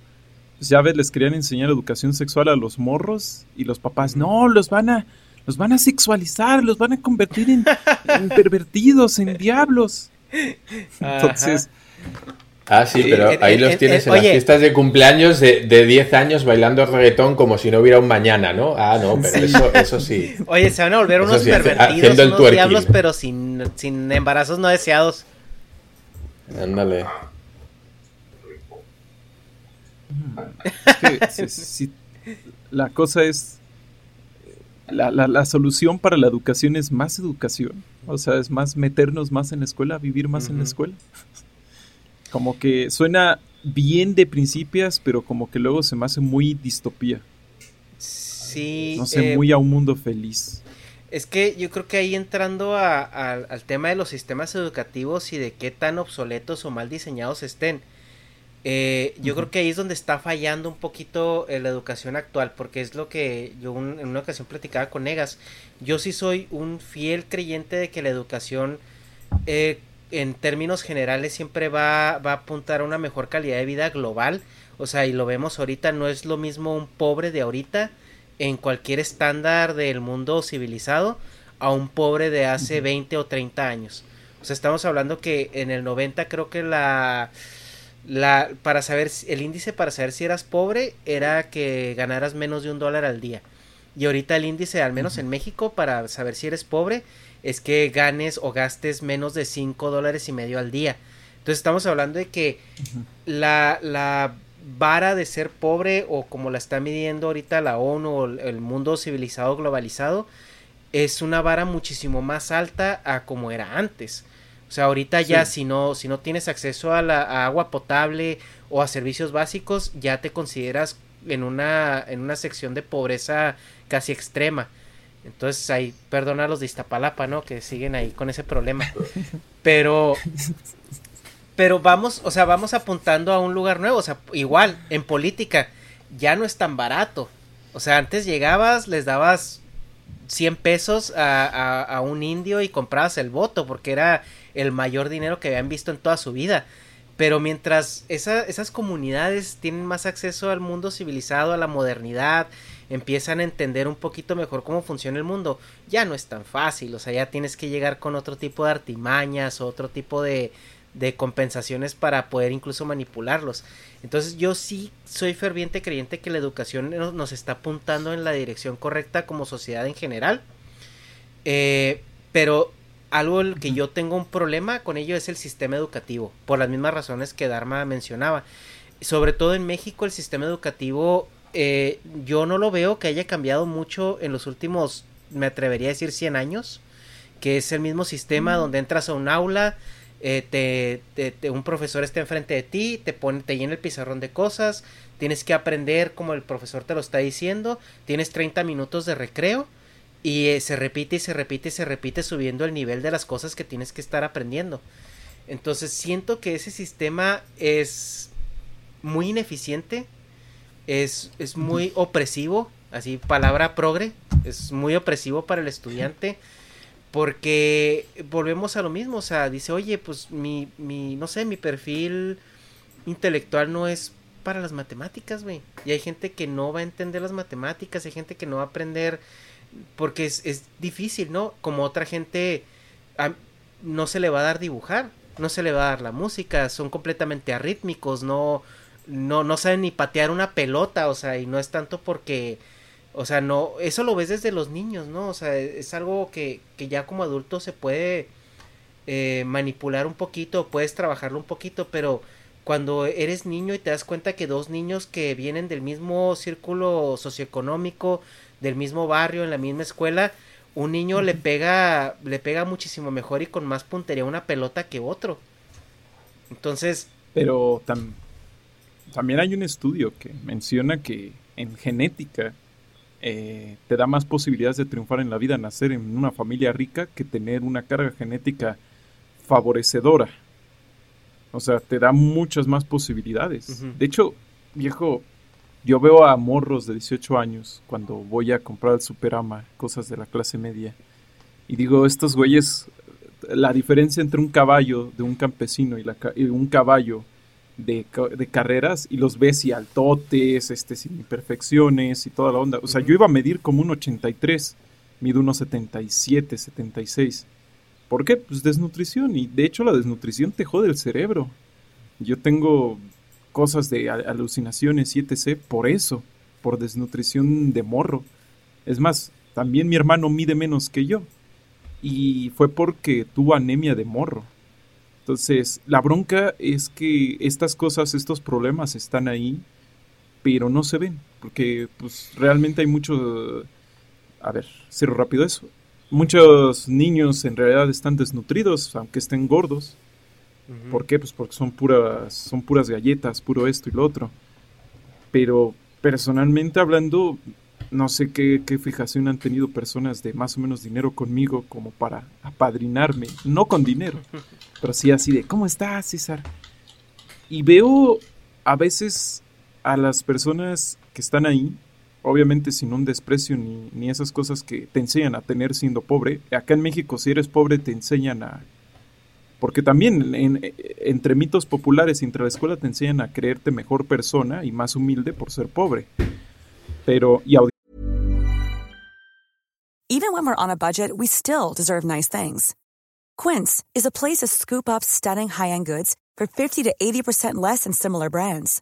pues, ya ves, les querían enseñar educación sexual a los morros y los papás, no, los van a, los van a sexualizar, los van a convertir en, en pervertidos, en diablos. Entonces, Ah, sí, pero Eh, ahí eh, los eh, tienes eh, en las fiestas de cumpleaños de, de 10 años bailando reggaetón como si no hubiera un mañana, ¿no? Ah, no, pero eso, eso sí. Oye, se van a volver unos sí, pervertidos, unos twerking. diablos, pero sin, sin embarazos no deseados. Ándale. es que si- si- la cosa es, la, la- la solución para la educación es más educación. O sea, es más meternos más en la escuela, vivir más en la escuela. Como que suena bien de principios, pero como que luego se me hace muy distopía. Sí. No sé, eh, muy a un mundo feliz. Es que yo creo que ahí entrando a- a- al tema de los sistemas educativos y de qué tan obsoletos o mal diseñados estén, eh, yo creo que ahí es donde está fallando un poquito eh, la educación actual, porque es lo que yo un- en una ocasión platicaba con Negas. Yo sí soy un fiel creyente de que la educación, eh, en términos generales, siempre va, va a apuntar a una mejor calidad de vida global. O sea, y lo vemos ahorita, no es lo mismo un pobre de ahorita en cualquier estándar del mundo civilizado a un pobre de hace 20 o 30 años. O sea, estamos hablando que en el 90 creo que la la para saber el índice para saber si eras pobre era que ganaras menos de un dólar al día. Y ahorita el índice, al menos en México, para saber si eres pobre, es que ganes o gastes menos de 5 dólares y medio al día. Entonces estamos hablando de que la, la vara de ser pobre o como la está midiendo ahorita la ONU o el mundo civilizado globalizado es una vara muchísimo más alta a como era antes. O sea, ahorita ya Sí. si no si no tienes acceso a la a agua potable o a servicios básicos, ya te consideras en una en una sección de pobreza casi extrema. Entonces ahí, perdona a los de Iztapalapa, ¿no? Que siguen ahí con ese problema. Pero pero vamos, o sea, vamos apuntando a un lugar nuevo, o sea, igual en política ya no es tan barato. O sea, antes llegabas, les dabas 100 pesos a, a- a un indio y comprabas el voto porque era el mayor dinero que habían visto en toda su vida. Pero mientras esa- esas comunidades tienen más acceso al mundo civilizado, a la modernidad, empiezan a entender un poquito mejor cómo funciona el mundo, ya no es tan fácil. O sea, ya tienes que llegar con otro tipo de artimañas, otro tipo de, compensaciones para poder incluso manipularlos. Entonces yo sí soy ferviente creyente que la educación no- nos está apuntando en la dirección correcta como sociedad en general. Eh, pero algo que yo tengo un problema con ello es el sistema educativo, por las mismas razones que Dharma mencionaba. Sobre todo en México el sistema educativo eh, yo no lo veo que haya cambiado mucho en los últimos, me atrevería a decir 100 años, que es el mismo sistema donde entras a un aula, eh, te, te- te- un profesor está enfrente de ti, te pone, te llena el pizarrón de cosas, tienes que aprender como el profesor te lo está diciendo, tienes 30 minutos de recreo y eh, se repite y se repite y se repite subiendo el nivel de las cosas que tienes que estar aprendiendo. Entonces siento que ese sistema es muy ineficiente, es, es muy opresivo, así palabra progre, es muy opresivo para el estudiante porque volvemos a lo mismo, o sea, dice, oye, pues mi, mi, no sé, mi perfil intelectual no es para las matemáticas, güey. Y hay gente que no va a entender las matemáticas, hay gente que no va a aprender porque es, es difícil, ¿no? Como otra gente no se le va a dar dibujar, no se le va a dar la música, son completamente arrítmicos, no, no, no saben ni patear una pelota, o sea, y no es tanto porque, o sea, no, eso lo ves desde los niños, ¿no? O sea, es algo que, que ya como adulto se puede eh, manipular un poquito, puedes trabajarlo un poquito, pero cuando eres niño y te das cuenta que dos niños que vienen del mismo círculo socioeconómico, del mismo barrio, en la misma escuela, un niño le pega, le pega muchísimo mejor y con más puntería una pelota que otro. Entonces, Pero tam- también hay un estudio que menciona que en genética eh, te da más posibilidades de triunfar en la vida nacer en una familia rica que tener una carga genética favorecedora. O sea, te da muchas más posibilidades. De hecho, viejo, yo veo a morros de 18 años cuando voy a comprar al Superama cosas de la clase media. Y digo, estos güeyes la diferencia entre un caballo de un campesino y, la, y un caballo de, de, carreras y los ves y altotes, este, sin imperfecciones y toda la onda. O sea, yo iba a medir como un 83, mido unos 77, 76. ¿Por qué? Pues desnutrición. Y de hecho la desnutrición te jode el cerebro. Yo tengo cosas de alucinaciones y etc. por eso, por desnutrición de morro. Es más, también mi hermano mide menos que yo. Y fue porque tuvo anemia de morro. Entonces, la bronca es que estas cosas, estos problemas están ahí, pero no se ven. Porque, pues, realmente hay mucho... A ver, cierro rápido eso. Muchos niños en realidad están desnutridos, aunque estén gordos. ¿Por qué? Pues porque son puras, son puras galletas, puro esto y lo otro. Pero personalmente hablando, no sé qué, fijación han tenido personas de más o menos dinero conmigo como para apadrinarme. No con dinero, pero sí así de, ¿cómo estás, César? Y veo a veces a las personas que están ahí, obviamente sin un desprecio ni, esas cosas que te enseñan a tener siendo pobre. Acá en México, si eres pobre, te enseñan a porque también entre mitos populares y entre la escuela te enseñan a creerte mejor persona y más humilde por ser pobre. Pero y Even when we're on a budget, we still deserve nice things. Quince is a place to scoop up stunning high-end goods for 50 to 80% less than similar brands.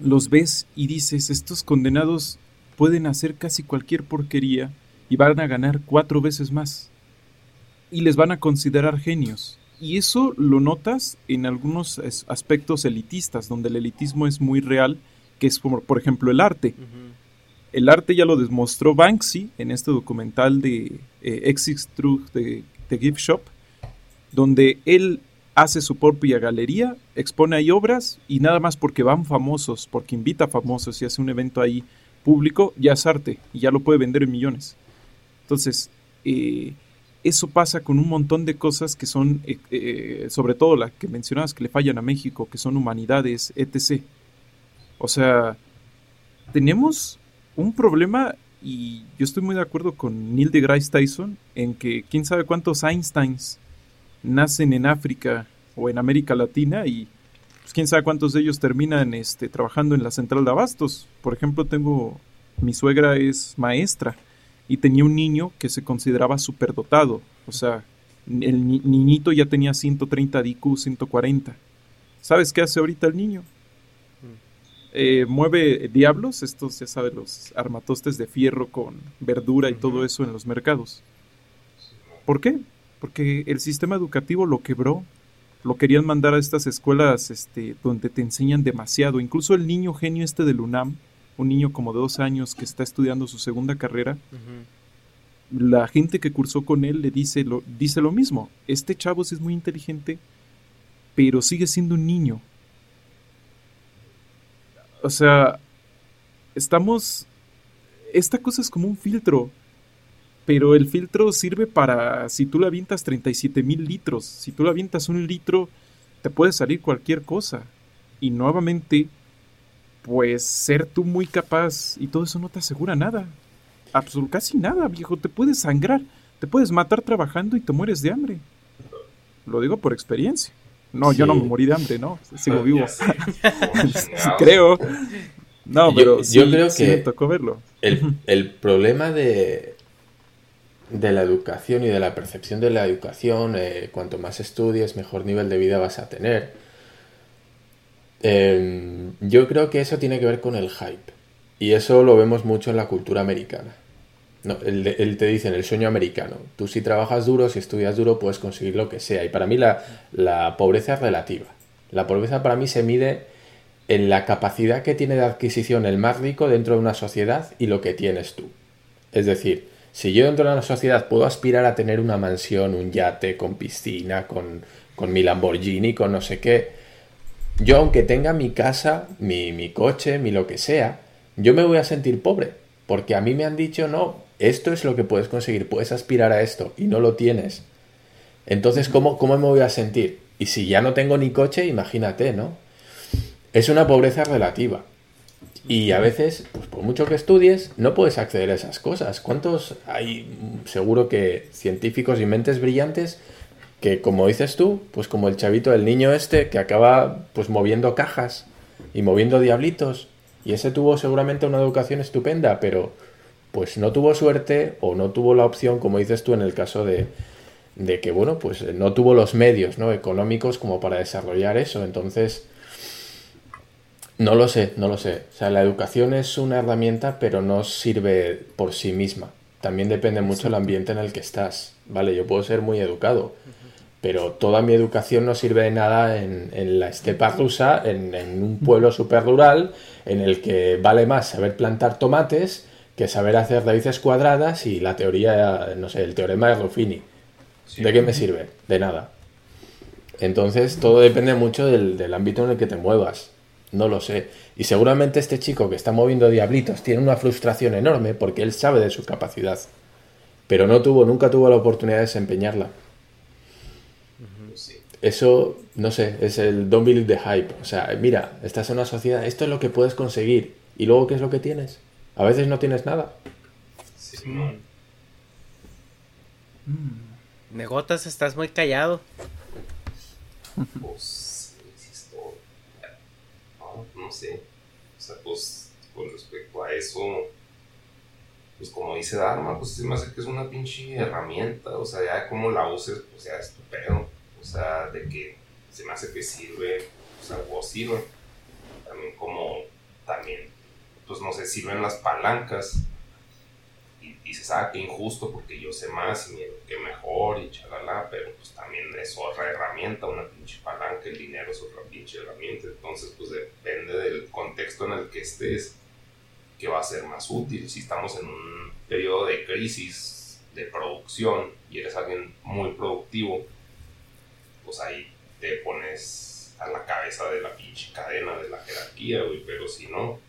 Los ves y dices, estos condenados pueden hacer casi cualquier porquería y van a ganar cuatro veces más. Y les van a considerar genios. Y eso lo notas en algunos aspectos elitistas, donde el elitismo es muy real, que es como, por ejemplo, el arte. El arte ya lo demostró Banksy en este documental de eh, Exit Truth de, de Gift Shop, donde él hace su propia galería, expone ahí obras y nada más porque van famosos, porque invita a famosos y hace un evento ahí público, ya es arte y ya lo puede vender en millones. Entonces, eh, eso pasa con un montón de cosas que son, eh, eh, sobre todo las que mencionabas que le fallan a México, que son humanidades, etc. O sea, tenemos un problema y yo estoy muy de acuerdo con Neil deGrasse Tyson en que quién sabe cuántos Einsteins nacen en África o en América Latina y pues, quién sabe cuántos de ellos terminan este, trabajando en la central de abastos. Por ejemplo, tengo, mi suegra es maestra y tenía un niño que se consideraba superdotado, o sea, el niñito ya tenía 130 IQ, 140. ¿Sabes qué hace ahorita el niño? Eh, mueve diablos, estos ya sabes, los armatostes de fierro con verdura y todo eso en los mercados. ¿Por qué? Porque el sistema educativo lo quebró. Lo querían mandar a estas escuelas este, donde te enseñan demasiado. Incluso el niño genio este del UNAM, un niño como de dos años que está estudiando su segunda carrera, la gente que cursó con él le dice lo, dice lo mismo. Este chavo sí es muy inteligente, pero sigue siendo un niño. O sea, estamos... Esta cosa es como un filtro pero el filtro sirve para si tú le avientas 37 mil litros, si tú le avientas un litro, te puede salir cualquier cosa. Y nuevamente, pues ser tú muy capaz y todo eso no te asegura nada. Absolutamente casi nada, viejo. Te puedes sangrar, te puedes matar trabajando y te mueres de hambre. Lo digo por experiencia. No, yo no me morí de hambre, no. Sigo vivo. creo. No, pero yo, creo que me tocó verlo. El, el problema de, de la educación y de la percepción de la educación, eh, cuanto más estudies, mejor nivel de vida vas a tener. Em, yo creo que eso tiene que ver con el hype. Y eso lo vemos mucho en la cultura americana. No, él, te dice en el sueño americano. Tú si trabajas duro, si estudias duro, puedes conseguir lo que sea. Y para mí la, la pobreza es relativa. La pobreza para mí se mide en la capacidad que tiene de adquisición el más rico dentro de una sociedad y lo que tienes tú. Es decir, si yo dentro de una sociedad puedo aspirar a tener una mansión, un yate con piscina, con, con mi Lamborghini, con no sé qué, yo aunque tenga mi casa, mi, mi coche, mi lo que sea, yo me voy a sentir pobre, porque a mí me han dicho, no, esto es lo que puedes conseguir, puedes aspirar a esto y no lo tienes. Entonces, ¿cómo, cómo me voy a sentir? Y si ya no tengo ni coche, imagínate, ¿no? Es una pobreza relativa. Y a veces, pues por mucho que estudies, no puedes acceder a esas cosas. ¿Cuántos hay, seguro que científicos y mentes brillantes que, como dices tú, pues como el chavito, el niño este, que acaba pues moviendo cajas y moviendo diablitos, y ese tuvo seguramente una educación estupenda, pero pues no tuvo suerte o no tuvo la opción, como dices tú en el caso de, de que, bueno, pues no tuvo los medios ¿no? económicos como para desarrollar eso. Entonces, no lo sé, no lo sé. O sea, la educación es una herramienta, pero no sirve por sí misma. También depende mucho del ambiente en el que estás. Vale, yo puedo ser muy educado, pero toda mi educación no sirve de nada en, en la estepa rusa, en, en un pueblo súper rural, en el que vale más saber plantar tomates que saber hacer raíces cuadradas y la teoría, no sé, el teorema de Ruffini. ¿De qué me sirve? De nada. Entonces, todo depende mucho del, del ámbito en el que te muevas. No lo sé. Y seguramente este chico que está moviendo diablitos tiene una frustración enorme porque él sabe de su capacidad. Pero no tuvo, nunca tuvo la oportunidad de desempeñarla. Eso, no sé, es el don't believe the hype. O sea, mira, estás en una sociedad, esto es lo que puedes conseguir. ¿Y luego qué es lo que tienes? A veces no tienes nada. Sí. Negotas, estás muy callado. No sé. O sea, pues, con respecto a eso, pues como dice Dharma, pues se me hace que es una pinche herramienta. O sea, ya como la uses, pues ya es tu pedo. O sea, de que se me hace que sirve, o sea, vos sirve. También como, también pues no sé, sirven las palancas y dices, ah, qué injusto porque yo sé más y que mejor y chalala, pero pues también es otra herramienta, una pinche palanca, el dinero es otra pinche herramienta, entonces pues depende del contexto en el que estés, que va a ser más útil. Si estamos en un periodo de crisis de producción y eres alguien muy productivo, pues ahí te pones a la cabeza de la pinche cadena de la jerarquía, güey, pero si no,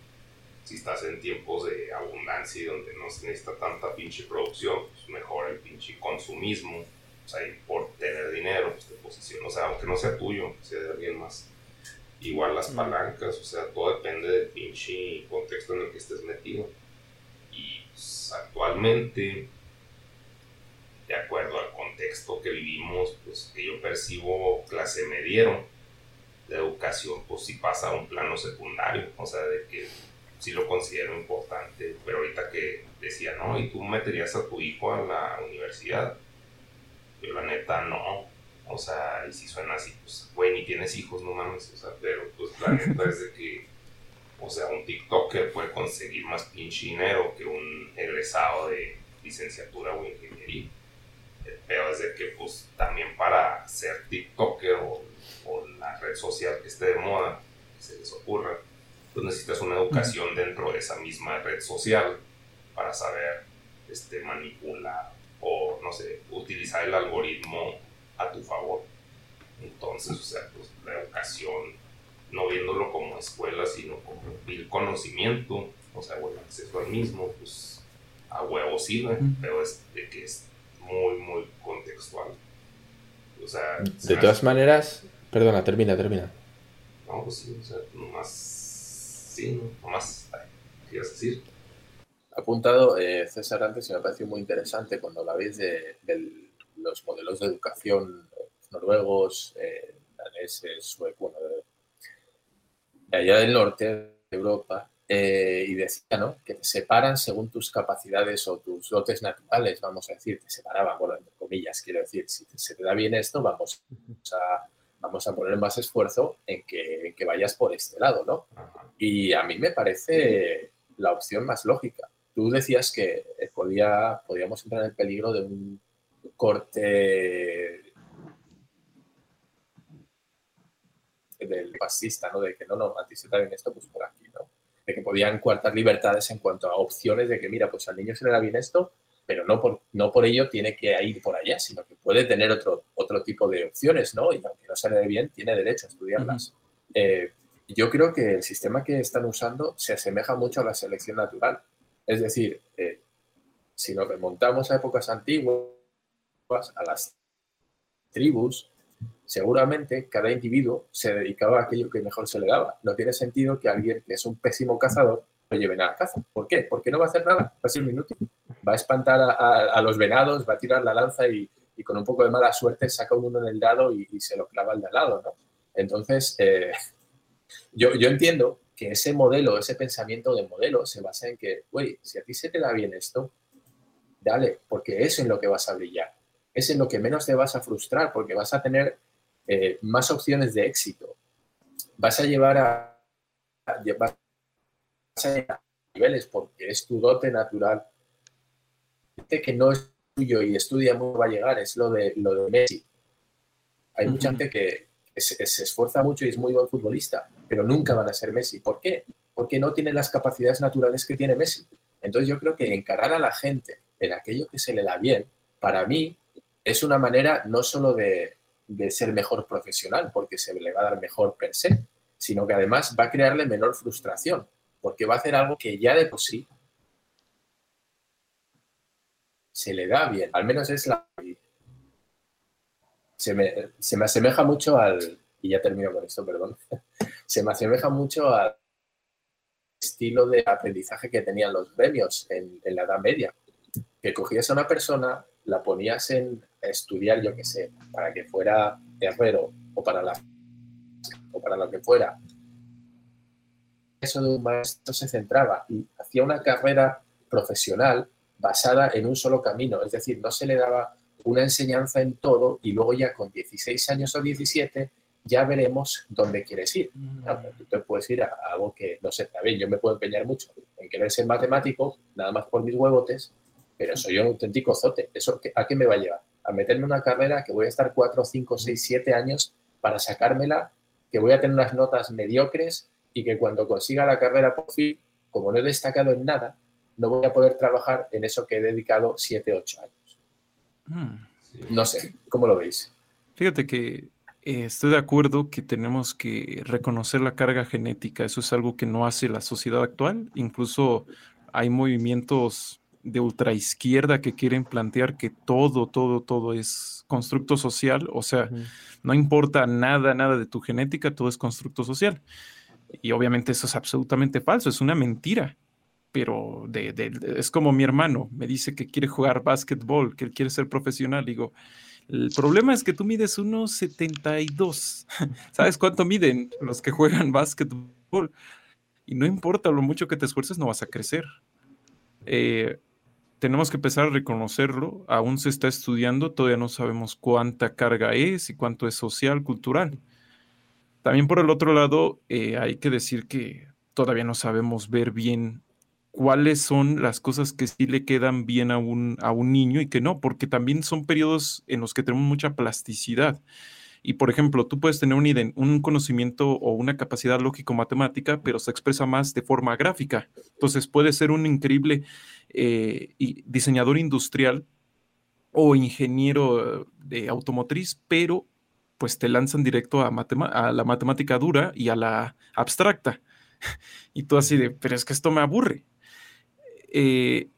si estás en tiempos de abundancia y donde no se necesita tanta pinche producción, pues mejor el pinche consumismo. O sea, y por tener dinero, pues te posicionas, o sea, aunque no sea tuyo, sea de alguien más. Igual las palancas, o sea, todo depende del pinche contexto en el que estés metido. Y pues, actualmente, de acuerdo al contexto que vivimos, pues que yo percibo clase mediero, de educación, pues sí pasa a un plano secundario, o sea, de que sí lo considero importante, pero ahorita que decía, no, y tú meterías a tu hijo a la universidad, yo la neta no, o sea, y si suena así, pues, güey, ni tienes hijos, no mames, o sea, pero pues la neta es de que, o sea, un TikToker puede conseguir más pinche dinero que un egresado de licenciatura o ingeniería. El peor es de que, pues, también para ser TikToker o, o la red social que esté de moda, que se les ocurra, pues necesitas una educación dentro de esa misma red social para saber este, manipular o, no sé, utilizar el algoritmo a tu favor. Entonces, o sea, pues la educación, no viéndolo como escuela, sino como el conocimiento, o sea, bueno, acceso al mismo, pues a huevo sirve, pero es de que es muy, muy contextual. O sea, de todas maneras, perdona, termina, termina. No, pues sí, o sea, nomás sí, nomás, ¿quieres decir? Apuntado eh, César antes y me pareció muy interesante cuando la de, de, los modelos de educación noruegos, eh, daneses, suecos, de, allá del norte de Europa, eh, y decía ¿no? que te separan según tus capacidades o tus dotes naturales, vamos a decir, te separaban, bueno, entre comillas, quiero decir, si se te da bien esto, vamos a vamos a poner más esfuerzo en que, que vayas por este lado, ¿no? Y a mí me parece la opción más lógica. Tú decías que podía, podíamos entrar en el peligro de un corte del fascista, ¿no? De que no, no, a ti se bien esto, pues por aquí, ¿no? De que podían coartar libertades en cuanto a opciones de que, mira, pues al niño se le da bien esto, pero no por, no por ello tiene que ir por allá, sino que puede tener otro, otro tipo de opciones, ¿no? Y aunque no se le dé bien, tiene derecho a estudiarlas. Eh, yo creo que el sistema que están usando se asemeja mucho a la selección natural. Es decir, eh, si nos remontamos a épocas antiguas, a las tribus, seguramente cada individuo se dedicaba a aquello que mejor se le daba. No tiene sentido que alguien que es un pésimo cazador lo lleven a la caza. ¿Por qué? Porque no va a hacer nada, va a ser inútil. Va a espantar a, los venados, va a tirar la lanza y, con un poco de mala suerte saca uno en el dado y, se lo clava al de al lado. ¿no? Entonces, eh, yo, yo entiendo que ese modelo, ese pensamiento de modelo se basa en que, güey, si a ti se te da bien esto, dale, porque es en lo que vas a brillar. Es en lo que menos te vas a frustrar, porque vas a tener eh, más opciones de éxito. Vas a llevar a, a, niveles porque es tu dote natural. Que no es tuyo y estudia no va a llegar, es lo de, lo de Messi. Hay mucha gente que, se, esfuerza mucho y es muy buen futbolista, pero nunca van a ser Messi. ¿Por qué? Porque no tienen las capacidades naturales que tiene Messi. Entonces yo creo que encarar a la gente en aquello que se le da bien, para mí es una manera no solo de, de ser mejor profesional, porque se le va a dar mejor per se, sino que además va a crearle menor frustración, porque va a hacer algo que ya de por sí se le da bien, al menos es la se me, se me asemeja mucho al, y ya termino con esto, perdón, se me asemeja mucho al estilo de aprendizaje que tenían los premios en, la Edad Media, que cogías a una persona, la ponías en estudiar, yo qué sé, para que fuera herrero o para, la, o para lo que fuera. Eso de un maestro se centraba y hacía una carrera profesional basada en un solo camino, es decir, no se le daba una enseñanza en todo y luego ya con 16 años o 17 ya veremos dónde quieres ir. Mm. tú te puedes ir a, algo que no sé, está bien, yo me puedo empeñar mucho en querer ser matemático, nada más por mis huevotes, pero soy un auténtico zote. ¿Eso a qué me va a llevar? A meterme en una carrera que voy a estar 4, 5, 6, 7 años para sacármela, que voy a tener unas notas mediocres y que cuando consiga la carrera por fin, como no he destacado en nada, no voy a poder trabajar en eso que he dedicado 7, 8 años. Mm. No sé, ¿cómo lo veis? Fíjate que eh, estoy de acuerdo que tenemos que reconocer la carga genética. Eso es algo que no hace la sociedad actual. Incluso hay movimientos de ultraizquierda que quieren plantear que todo, todo, todo es constructo social. O sea, no importa nada, nada de tu genética, todo es constructo social. Y obviamente eso es absolutamente falso, es una mentira pero es como mi hermano, me dice que quiere jugar básquetbol, que él quiere ser profesional. Digo, el problema es que tú mides unos 72. ¿Sabes cuánto miden los que juegan básquetbol? Y no importa lo mucho que te esfuerces, no vas a crecer. Eh, tenemos que empezar a reconocerlo. Aún se está estudiando, todavía no sabemos cuánta carga es y cuánto es social, cultural. También por el otro lado, eh, hay que decir que todavía no sabemos ver bien cuáles son las cosas que sí le quedan bien a un, a un niño y que no, porque también son periodos en los que tenemos mucha plasticidad. Y por ejemplo, tú puedes tener un, un conocimiento o una capacidad lógico-matemática, pero se expresa más de forma gráfica. Entonces puede ser un increíble eh, diseñador industrial o ingeniero de automotriz, pero pues te lanzan directo a, a la matemática dura y a la abstracta. y tú así de, pero es que esto me aburre. Eh,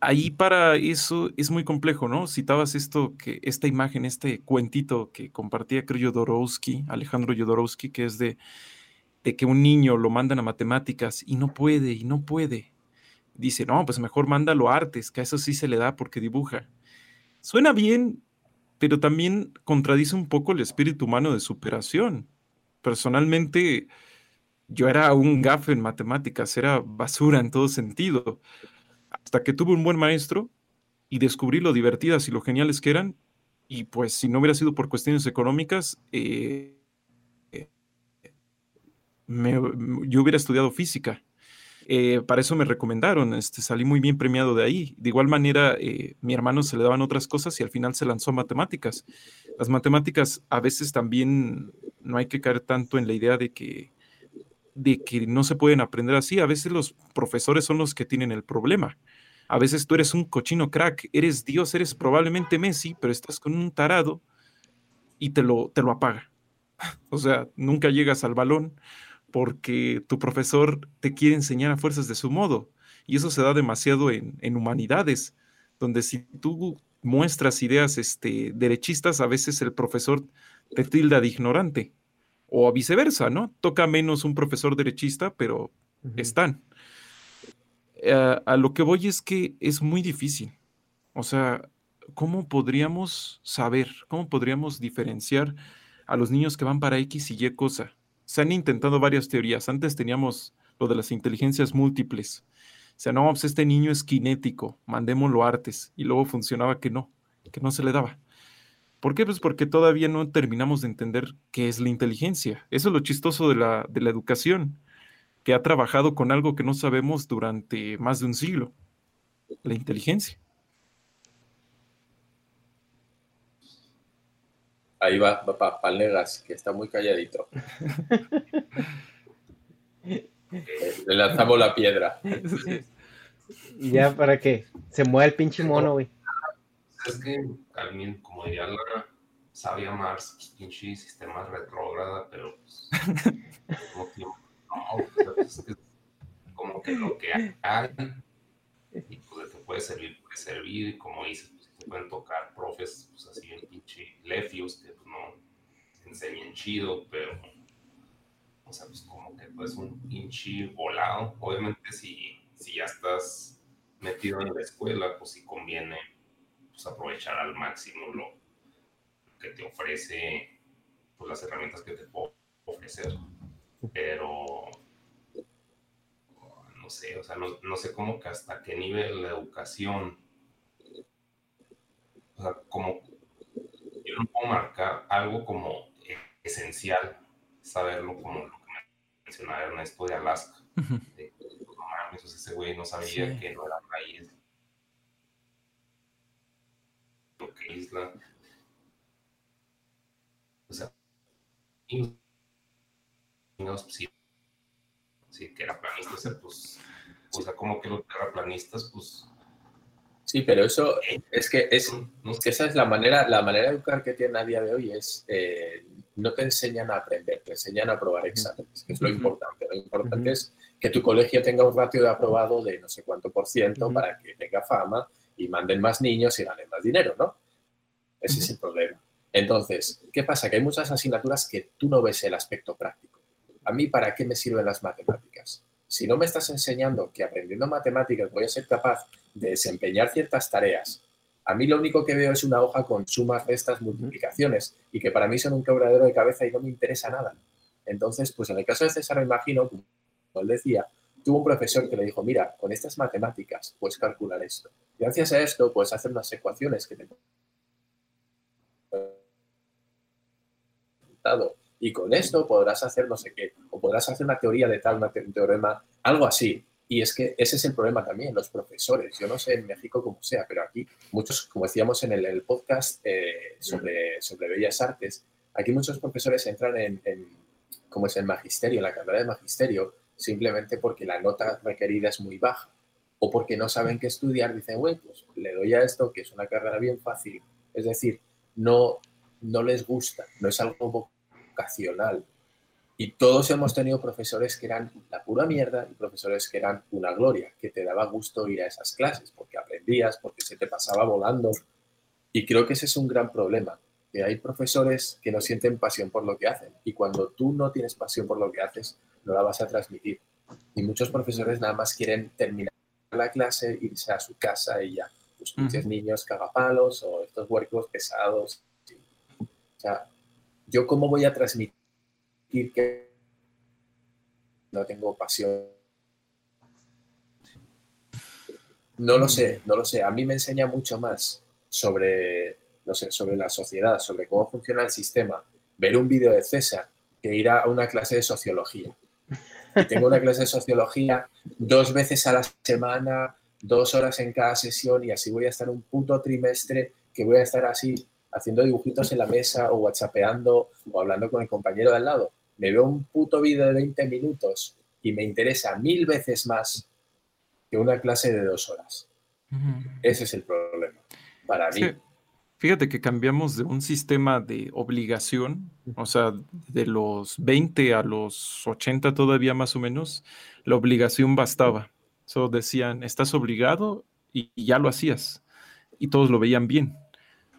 ahí para eso es muy complejo, ¿no? Citabas esto, que esta imagen, este cuentito que compartía, creo, Jodorowsky, Alejandro Jodorowsky, que es de, de que un niño lo mandan a matemáticas y no puede, y no puede. Dice, no, pues mejor mándalo artes, que a eso sí se le da porque dibuja. Suena bien, pero también contradice un poco el espíritu humano de superación. Personalmente, yo era un gafe en matemáticas, era basura en todo sentido. Hasta que tuve un buen maestro y descubrí lo divertidas y lo geniales que eran, Y pues si no hubiera sido por cuestiones económicas, eh, yo hubiera estudiado física. Eh, para eso me recomendaron, este, salí muy bien premiado de ahí. De igual manera, eh, mi hermano se le daban otras cosas y al final se lanzó a matemáticas. Las matemáticas a veces también no hay que caer tanto en la idea de que, de que no se pueden aprender así. A veces los profesores son los que tienen el problema. A veces tú eres un cochino crack, eres Dios, eres probablemente Messi, pero estás con un tarado y te lo, te lo apaga. O sea, nunca llegas al balón porque tu profesor te quiere enseñar a fuerzas de su modo. Y eso se da demasiado en, en humanidades, donde si tú muestras ideas este, derechistas, a veces el profesor te tilda de ignorante. O viceversa, ¿no? Toca menos un profesor derechista, pero están. Eh, a lo que voy es que es muy difícil. O sea, ¿cómo podríamos saber, cómo podríamos diferenciar a los niños que van para X y Y cosa? Se han intentado varias teorías. Antes teníamos lo de las inteligencias múltiples. O sea, no, pues este niño es kinético, mandémoslo artes. Y luego funcionaba que no, que no se le daba. ¿Por qué? Pues porque todavía no terminamos de entender qué es la inteligencia. Eso es lo chistoso de la, de la educación que ha trabajado con algo que no sabemos durante más de un siglo, la inteligencia. Ahí va, va Palnegas, que está muy calladito. Le lanzamos la piedra. ¿Y ya para qué? Se mueve el pinche mono, güey. Es que alguien, como diría la sabia Mars, pues, pinche sistema retrógrada, pero pues, como pues, como que lo que hay y pues de que puede servir, puede servir, como dices, pues, te pueden tocar profes, pues así en pinche lefios, que pues no enseñan chido, pero, o sea, pues como que pues un pinche volado, obviamente si, si ya estás metido en la escuela, pues sí conviene pues aprovechar al máximo lo que te ofrece, pues las herramientas que te puedo ofrecer, pero no sé, o sea, no, sé cómo que hasta qué nivel la educación, o sea, como yo no puedo marcar algo como esencial, saberlo como lo que mencionaba Ernesto de Alaska. de, no mames, ese güey no sabía que no era raíz. Lo que isla. O sea, y, sí, sí, que era planista, pues, o sea, como que los terraplanistas, pues... Sí, pero eso es que es, que esa es la manera, la manera de educar que tienen a día de hoy es eh, no te enseñan a aprender, te enseñan a aprobar exámenes, que es lo importante. Lo importante es que tu colegio tenga un ratio de aprobado de no sé cuánto por ciento para que tenga fama y manden más niños y ganen más dinero, ¿no? Ese es el problema. Entonces, ¿qué pasa? Que hay muchas asignaturas que tú no ves el aspecto práctico a mí para qué me sirven las matemáticas. Si no me estás enseñando que aprendiendo matemáticas voy a ser capaz de desempeñar ciertas tareas, a mí lo único que veo es una hoja con sumas, restas, multiplicaciones y que para mí son un quebradero de cabeza y no me interesa nada. Entonces, pues en el caso de César, me imagino, como él decía, tuvo un profesor que le dijo, mira, con estas matemáticas puedes calcular esto. Gracias a esto puedes hacer unas ecuaciones que te y con esto podrás hacer no sé qué, o podrás hacer una teoría de tal, un teorema, algo así. Y es que ese es el problema también, los profesores. Yo no sé en México cómo sea, pero aquí muchos, como decíamos en el, podcast eh, sobre, sobre Bellas Artes, aquí muchos profesores entran en, en, como es el magisterio, en la carrera de magisterio, simplemente porque la nota requerida es muy baja o porque no saben qué estudiar, dicen, bueno, pues le doy a esto, que es una carrera bien fácil. Es decir, no, no les gusta, no es algo y todos hemos tenido profesores que eran la pura mierda y profesores que eran una gloria, que te daba gusto ir a esas clases porque aprendías, porque se te pasaba volando. Y creo que ese es un gran problema, que hay profesores que no sienten pasión por lo que hacen y cuando tú no tienes pasión por lo que haces, no la vas a transmitir. Y muchos profesores nada más quieren terminar la clase, irse a su casa y ya, pues muchos niños cagapalos o estos huercos pesados. O sea, ¿yo cómo voy a transmitir que no tengo pasión? No lo sé, no lo sé. A mí me enseña mucho más sobre no sé, sobre la sociedad, sobre cómo funciona el sistema, ver un vídeo de César que ir a una clase de sociología. Y tengo una clase de sociología dos veces a la semana, dos horas en cada sesión y así voy a estar un puto trimestre que voy a estar así haciendo dibujitos en la mesa o whatsappeando o hablando con el compañero de al lado. Me veo un puto vídeo de 20 minutos y me interesa mil veces más que una clase de dos horas. Ese es el problema para mí. Fíjate que cambiamos de un sistema de obligación, o sea, de los 20 a los 80 todavía más o menos, la obligación bastaba. So decían, estás obligado y, ya lo hacías. Y todos lo veían bien.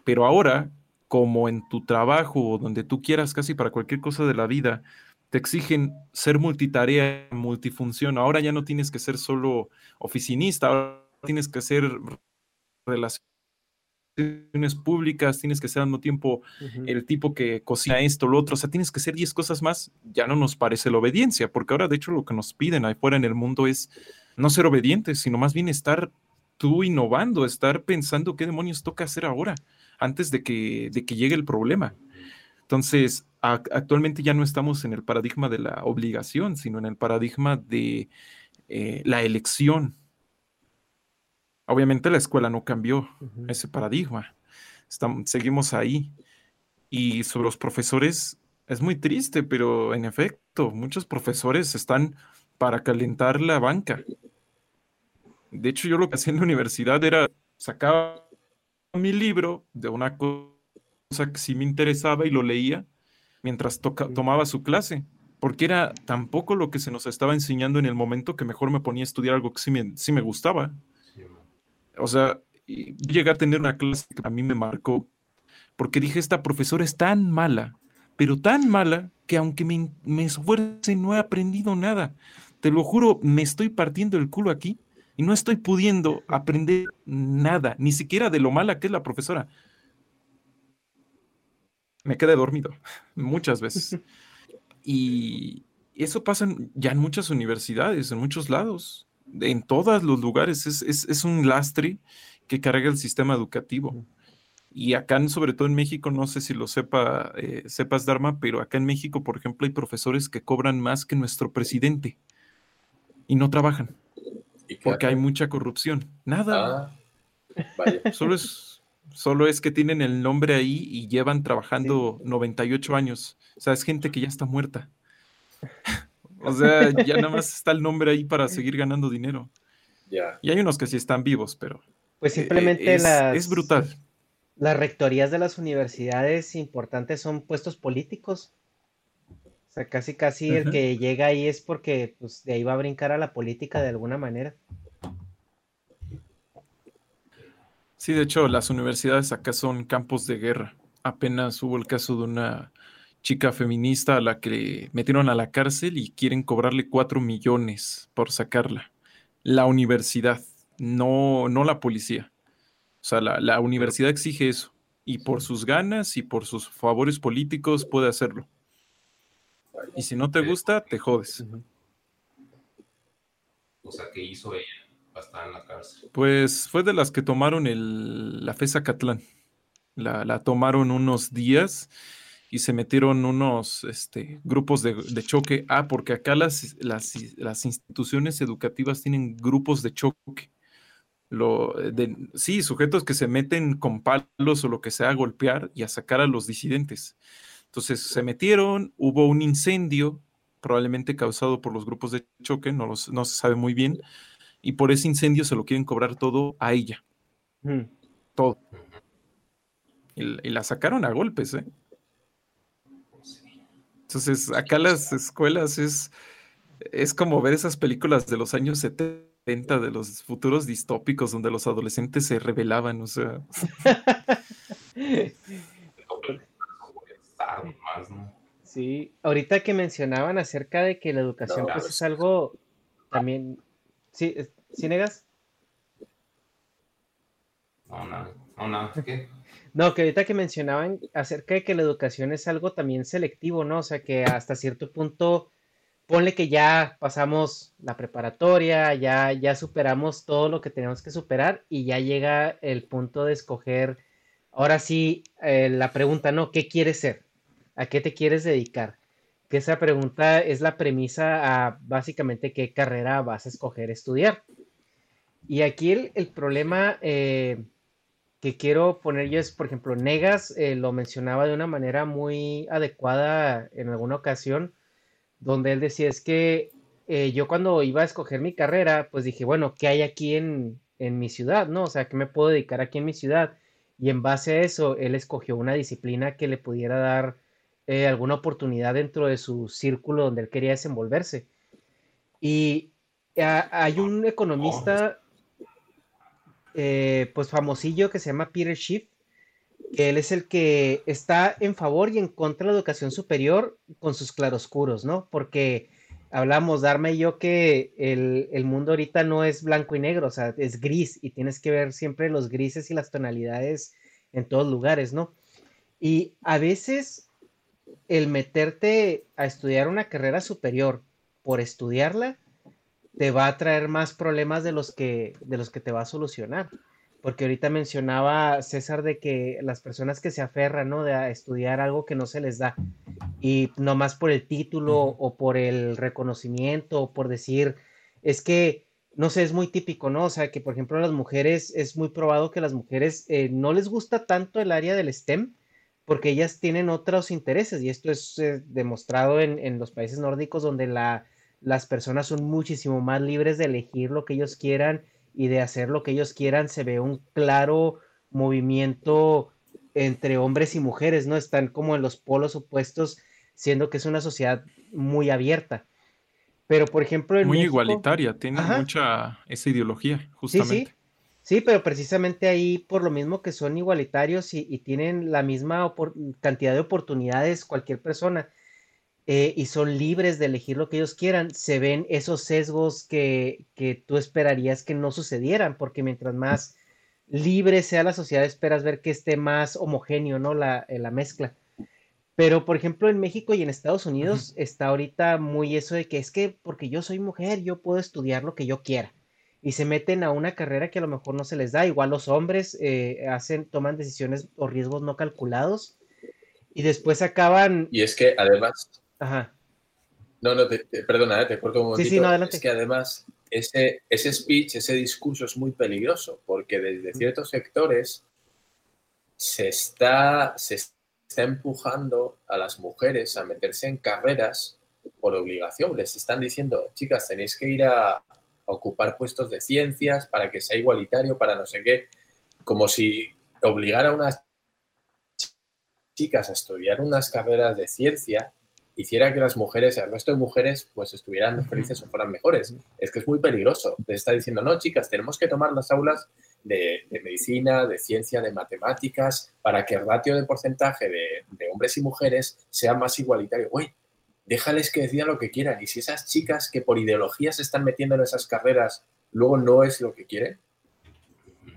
Pero ahora, como en tu trabajo o donde tú quieras, casi para cualquier cosa de la vida, te exigen ser multitarea, multifunción. Ahora ya no tienes que ser solo oficinista, ahora tienes que ser relaciones públicas, tienes que ser al mismo tiempo el tipo que cocina esto, lo otro, o sea, tienes que ser 10 cosas más, ya no nos parece la obediencia, porque ahora de hecho lo que nos piden ahí fuera en el mundo es no ser obedientes, sino más bien estar tú innovando, estar pensando qué demonios toca hacer ahora, antes de que, de que llegue el problema. Entonces, actualmente ya no estamos en el paradigma de la obligación, sino en el paradigma de eh, la elección. Obviamente la escuela no cambió ese paradigma. seguimos ahí. Y sobre los profesores, es muy triste, pero en efecto, muchos profesores están para calentar la banca. De hecho, yo lo que hacía en la universidad era sacar mi libro de una cosa que sí me interesaba y lo leía mientras tomaba su clase, porque era tampoco lo que se nos estaba enseñando en el momento que mejor me ponía a estudiar algo que sí me, sí me gustaba. O sea, llegué a tener una clase que a mí me marcó, porque dije, esta profesora es tan mala, pero tan mala que aunque me, me esfuerce no he aprendido nada. Te lo juro, me estoy partiendo el culo aquí y no estoy pudiendo aprender nada, ni siquiera de lo mala que es la profesora. Me quedé dormido muchas veces. Y eso pasa ya en muchas universidades, en muchos lados, en todos los lugares. Es, un lastre que carga el sistema educativo. Y acá, sobre todo en México, no sé si lo sepa, eh, sepas, Dharma, pero acá en México, por ejemplo, hay profesores que cobran más que nuestro presidente y no trabajan. porque hay mucha corrupción. Nada. Ah, solo, es, solo es que tienen el nombre ahí y llevan trabajando 98 años. O sea, es gente que ya está muerta. O sea, ya nada más está el nombre ahí para seguir ganando dinero. Y hay unos que sí están vivos, pero. Pues simplemente eh, las. Es brutal. Las rectorías de las universidades importantes son puestos políticos. O sea, casi casi el que llega ahí es porque pues, de ahí va a brincar a la política de alguna manera. Sí, de hecho, las universidades acá son campos de guerra. Apenas hubo el caso de una chica feminista a la que metieron a la cárcel y quieren cobrarle cuatro millones por sacarla. La universidad, no, no la policía. O sea, la, la universidad exige eso. Y por sus ganas y por sus favores políticos puede hacerlo. Y si no te gusta, te jodes. O sea, ¿qué hizo ella para estar en la cárcel? Pues fue de las que tomaron el, la FESA Catlán. La, tomaron unos días y se metieron unos este, grupos de, choque. Ah, porque acá las, las, las, instituciones educativas tienen grupos de choque. Lo, de, sí, sujetos que se meten con palos o lo que sea a golpear y a sacar a los disidentes. Entonces se metieron, hubo un incendio, probablemente causado por los grupos de choque, no, no se sabe muy bien, y por ese incendio se lo quieren cobrar todo a ella. Mm. Todo. Y, la sacaron a golpes, ¿eh? Entonces, acá las escuelas es, es como ver esas películas de los años 70, de los futuros distópicos, donde los adolescentes se rebelaban, o sea. Sí, ahorita que mencionaban acerca de que la educación pues, es algo también... ¿Sí, ¿sí negas? No, no, no, no, ¿qué? No, que ahorita que mencionaban acerca de que la educación es algo también selectivo, ¿no? O sea, que hasta cierto punto, ponle que ya pasamos la preparatoria, ya, ya superamos todo lo que tenemos que superar y ya llega el punto de escoger ahora sí, eh, la pregunta, ¿no? ¿Qué quieres ser? ¿A qué te quieres dedicar? Que esa pregunta es la premisa a básicamente qué carrera vas a escoger estudiar. Y aquí el, problema eh, que quiero poner yo es, por ejemplo, Negas eh, lo mencionaba de una manera muy adecuada en alguna ocasión, donde él decía es que eh, yo cuando iba a escoger mi carrera, pues dije, bueno, ¿qué hay aquí en, en mi ciudad? ¿No? O sea, ¿qué me puedo dedicar aquí en mi ciudad? Y en base a eso, él escogió una disciplina que le pudiera dar eh, alguna oportunidad dentro de su círculo donde él quería desenvolverse. Y hay un economista, eh, pues famosillo, que se llama Peter Schiff, que él es el que está en favor y en contra de la educación superior con sus claroscuros, ¿no? Porque hablamos, Darme y yo, que el, el, mundo ahorita no es blanco y negro, o sea, es gris y tienes que ver siempre los grises y las tonalidades en todos lugares, ¿no? Y a veces el meterte a estudiar una carrera superior por estudiarla te va a traer más problemas de los que, de los que te va a solucionar. Porque ahorita mencionaba César de que las personas que se aferran, ¿no? De a estudiar algo que no se les da. Y no más por el título o por el reconocimiento o por decir, es que, no sé, es muy típico, ¿no? O sea, que por ejemplo las mujeres, es muy probado que las mujeres eh, no les gusta tanto el área del STEM porque ellas tienen otros intereses y esto es eh, demostrado en, los países nórdicos donde la, las personas son muchísimo más libres de elegir lo que ellos quieran y de hacer lo que ellos quieran. Se ve un claro movimiento entre hombres y mujeres, ¿no? Están como en los polos opuestos, siendo que es una sociedad muy abierta. Pero, por ejemplo, en Muy igualitaria, tiene mucha esa ideología, justamente. Sí, pero precisamente ahí, por lo mismo que son igualitarios y, tienen la misma cantidad de oportunidades cualquier persona eh, y son libres de elegir lo que ellos quieran, se ven esos sesgos que, que tú esperarías que no sucedieran, porque mientras más libre sea la sociedad, esperas ver que esté más homogéneo, ¿no? La, eh, la mezcla. Pero, por ejemplo, en México y en Estados Unidos está ahorita muy eso de que es que porque yo soy mujer, yo puedo estudiar lo que yo quiera y se meten a una carrera que a lo mejor no se les da. Igual los hombres eh, hacen, toman decisiones o riesgos no calculados y después acaban. Y es que además. Ajá. No, no, perdona, eh, te corto un momentito. Sí, sí, no, adelante. Es que además ese, ese speech, ese discurso es muy peligroso porque desde ciertos sectores se está, se está empujando a las mujeres a meterse en carreras por obligación. Les están diciendo, chicas, tenéis que ir a, ocupar puestos de ciencias, para que sea igualitario, para no sé qué, como si obligara a unas chicas a estudiar unas carreras de ciencia hiciera que las mujeres, el resto de mujeres, pues estuvieran felices o fueran mejores. Es que es muy peligroso. Les está diciendo, no, chicas, tenemos que tomar las aulas de, medicina, de ciencia, de matemáticas, para que el ratio de porcentaje de, de hombres y mujeres sea más igualitario. Uy, déjales que decidan lo que quieran. Y si esas chicas que por ideología se están metiendo en esas carreras luego no es lo que quieren,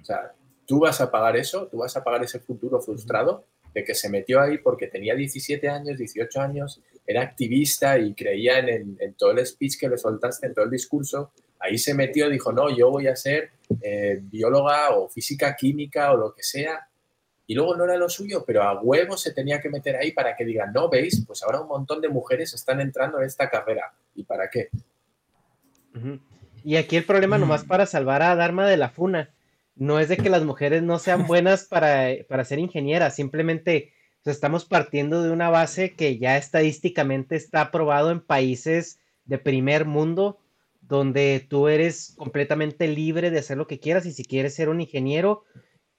o sea, tú vas a pagar eso, tú vas a pagar ese futuro frustrado de que se metió ahí porque tenía 17 años, 18 años, era activista y creía en, todo el speech que le soltaste, en todo el discurso. Ahí se metió, dijo, no, yo voy a ser eh, bióloga o física química o lo que sea y luego no era lo suyo, pero a huevo se tenía que meter ahí para que digan, no veis, pues ahora un montón de mujeres están entrando en esta carrera. ¿Y para qué? Y aquí el problema nomás para salvar a Dharma de la funa, no es de que las mujeres no sean buenas para, para ser ingenieras, simplemente estamos partiendo de una base que ya estadísticamente está aprobado en países de primer mundo, donde tú eres completamente libre de hacer lo que quieras y si quieres ser un ingeniero,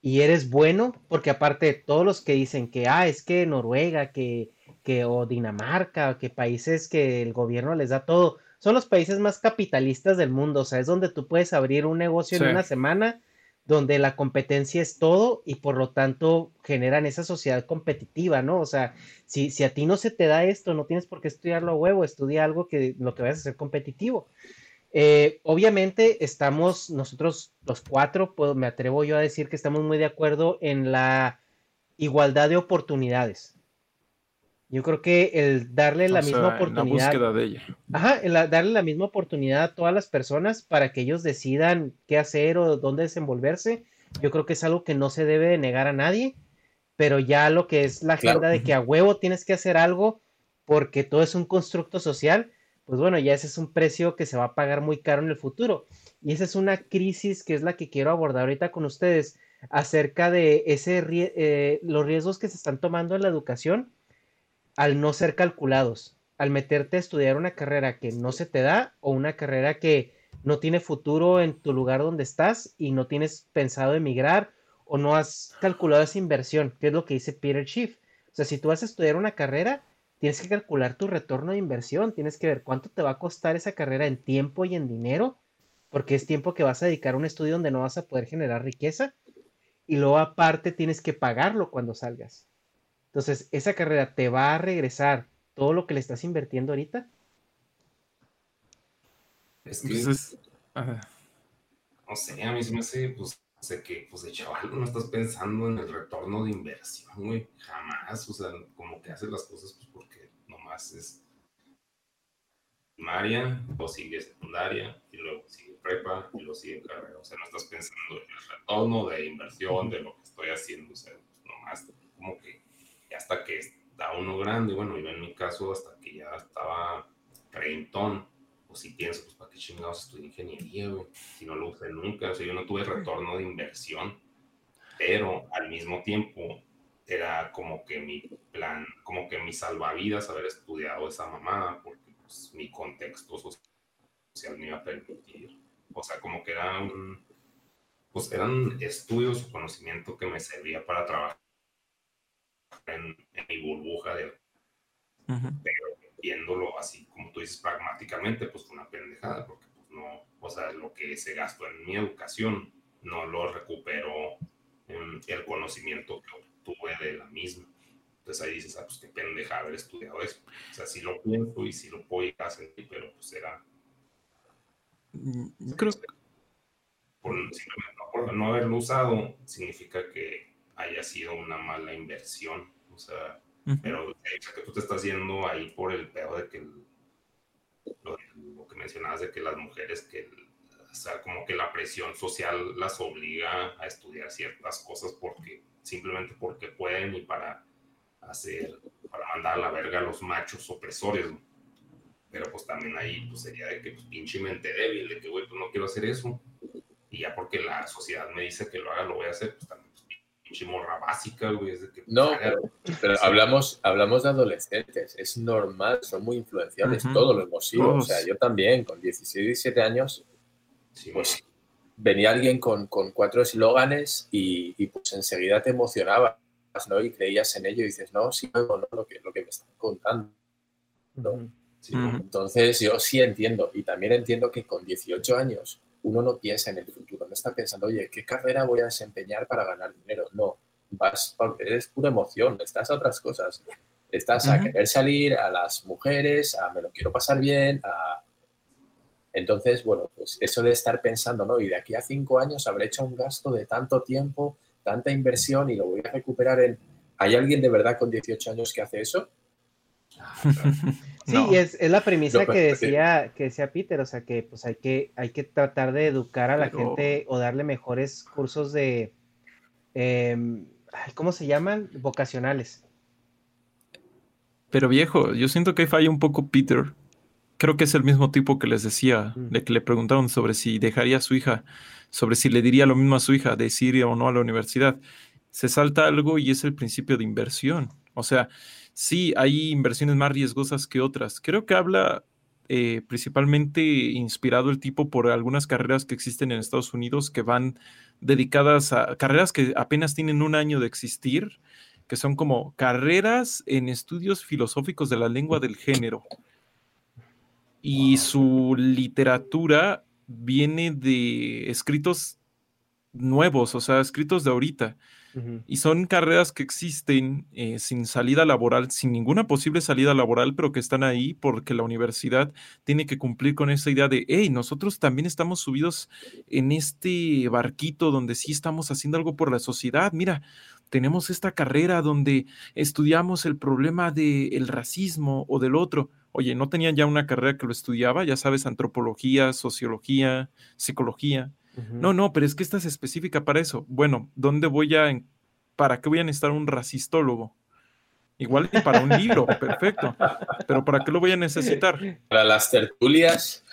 y eres bueno, porque aparte todos los que dicen que, ah, es que Noruega, que, que o Dinamarca, que países que el gobierno les da todo, son los países más capitalistas del mundo, o sea, es donde tú puedes abrir un negocio en una semana, donde la competencia es todo y por lo tanto generan esa sociedad competitiva, ¿no? O sea, si, si a ti no se te da esto, no tienes por qué estudiarlo a huevo, estudia algo que lo que vayas a hacer competitivo. Eh, obviamente estamos nosotros los cuatro, me atrevo yo a decir que estamos muy de acuerdo en la igualdad de oportunidades. Yo creo que el darle la misma oportunidad. En la búsqueda de ella. Ajá, el darle la misma oportunidad a todas las personas para que ellos decidan qué hacer o dónde desenvolverse. Yo creo que es algo que no se debe negar a nadie. pero ya lo que es la agenda de que a huevo tienes que hacer algo porque todo es un constructo social, pues bueno, ya ese es un precio que se va a pagar muy caro en el futuro. Y esa es una crisis que es la que quiero abordar ahorita con ustedes acerca de ese, eh, los riesgos que se están tomando en la educación al no ser calculados, al meterte a estudiar una carrera que no se te da o una carrera que no tiene futuro en tu lugar donde estás y no tienes pensado emigrar o no has calculado esa inversión, que es lo que dice Peter Schiff. O sea, si tú vas a estudiar una carrera, tienes que calcular tu retorno de inversión, tienes que ver cuánto te va a costar esa carrera en tiempo y en dinero, porque es tiempo que vas a dedicar a un estudio donde no vas a poder generar riqueza, y luego aparte tienes que pagarlo cuando salgas. Entonces, esa carrera te va a regresar todo lo que le estás invirtiendo ahorita. Es que, no sé, a mí se me hace, pues, sé que, pues, de chaval, no estás pensando en el retorno de inversión, güey, jamás, o sea, como que haces las cosas, pues, porque nomás es primaria, o sigue secundaria, y luego sigue prepa, y luego sigue carrera, o sea, no estás pensando en el retorno de inversión, de lo que estoy haciendo, o sea, pues, nomás, como que, hasta que está uno grande, bueno, yo en mi caso, hasta que ya estaba treintón, pues si pienso, pues para qué chingados estudié ingeniería, güey, si no lo usé nunca, o sea, yo no tuve retorno de inversión, pero al mismo tiempo era como que mi plan, como que mi salvavidas haber estudiado esa mamada, porque pues mi contexto social me iba a permitir, o sea, como que era un, pues eran estudios o conocimiento que me servía para trabajar en, mi burbuja de... Pero viéndolo así, como tú dices, pragmáticamente, pues fue una pendejada, porque pues no, o sea, lo que se gastó en mi educación no lo recuperó en el conocimiento que obtuve de la misma. Entonces ahí dices, ah, pues qué pendeja haber estudiado eso. O sea, sí lo pienso y sí lo puedo ir a sentir, pero pues era... Mm, creo que... Por, por no haberlo usado, significa que haya sido una mala inversión. O sea, pero que tú te estás yendo ahí por el peor de que lo, que mencionabas de que las mujeres que o sea, como que la presión social las obliga a estudiar ciertas cosas porque simplemente porque pueden y para hacer para mandar a la verga a los machos opresores pero pues también ahí pues sería de que pues pinche mente débil de que güey pues no quiero hacer eso y ya porque la sociedad me dice que lo haga lo voy a hacer pues también chimorra básica, güey. no, pero, hablamos, hablamos de adolescentes, es normal, son muy influenciables, todo lo hemos sido. O sea, yo también, con 16, 17 años, pues venía alguien con, con cuatro eslóganes y, y, pues enseguida te emocionabas, ¿no? Y creías en ello y dices, no, sí, no, no, lo que, lo que me están contando. Entonces yo sí entiendo y también entiendo que con 18 años uno no piensa en el futuro, no está pensando, oye, ¿qué carrera voy a desempeñar para ganar dinero? No, vas, eres pura emoción, estás a otras cosas. Estás a querer salir, a las mujeres, a me lo quiero pasar bien, a... Entonces, bueno, pues eso de estar pensando, ¿no? Y de aquí a cinco años habré hecho un gasto de tanto tiempo, tanta inversión y lo voy a recuperar en... ¿Hay alguien de verdad con 18 años que hace eso? Sí, es, es, la premisa que decía, que decía Peter, o sea que pues hay que, hay que tratar de educar a la gente o darle mejores cursos de em, ¿cómo se llaman? vocacionales. Pero viejo, yo siento que falla un poco Peter. Creo que es el mismo tipo que les decía, mm. de que le preguntaron sobre si dejaría a su hija, sobre si le diría lo mismo a su hija, de ir o no a la universidad. Se salta algo y es el principio de inversión. O sea, sí hay inversiones más riesgosas que otras. Creo que habla eh, principalmente inspirado el tipo por algunas carreras que existen en Estados Unidos que van dedicadas a carreras que apenas tienen un año de existir, que son como carreras en estudios filosóficos de la lengua del género. Y su literatura viene de escritos nuevos, o sea, escritos de ahorita. Y son carreras que existen eh, sin salida laboral, sin ninguna posible salida laboral, pero que están ahí porque la universidad tiene que cumplir con esa idea de, hey, nosotros también estamos subidos en este barquito donde sí estamos haciendo algo por la sociedad. Mira, tenemos esta carrera donde estudiamos el problema del racismo o del otro. Oye, ¿no tenían ya una carrera que lo estudiaba? Ya sabes, antropología, sociología, psicología. No, no, pero es que esta es específica para eso. Bueno, ¿dónde voy a ¿para qué voy a necesitar un racistólogo? Igual y para un libro, perfecto. Pero ¿para qué lo voy a necesitar? Para las tertulias,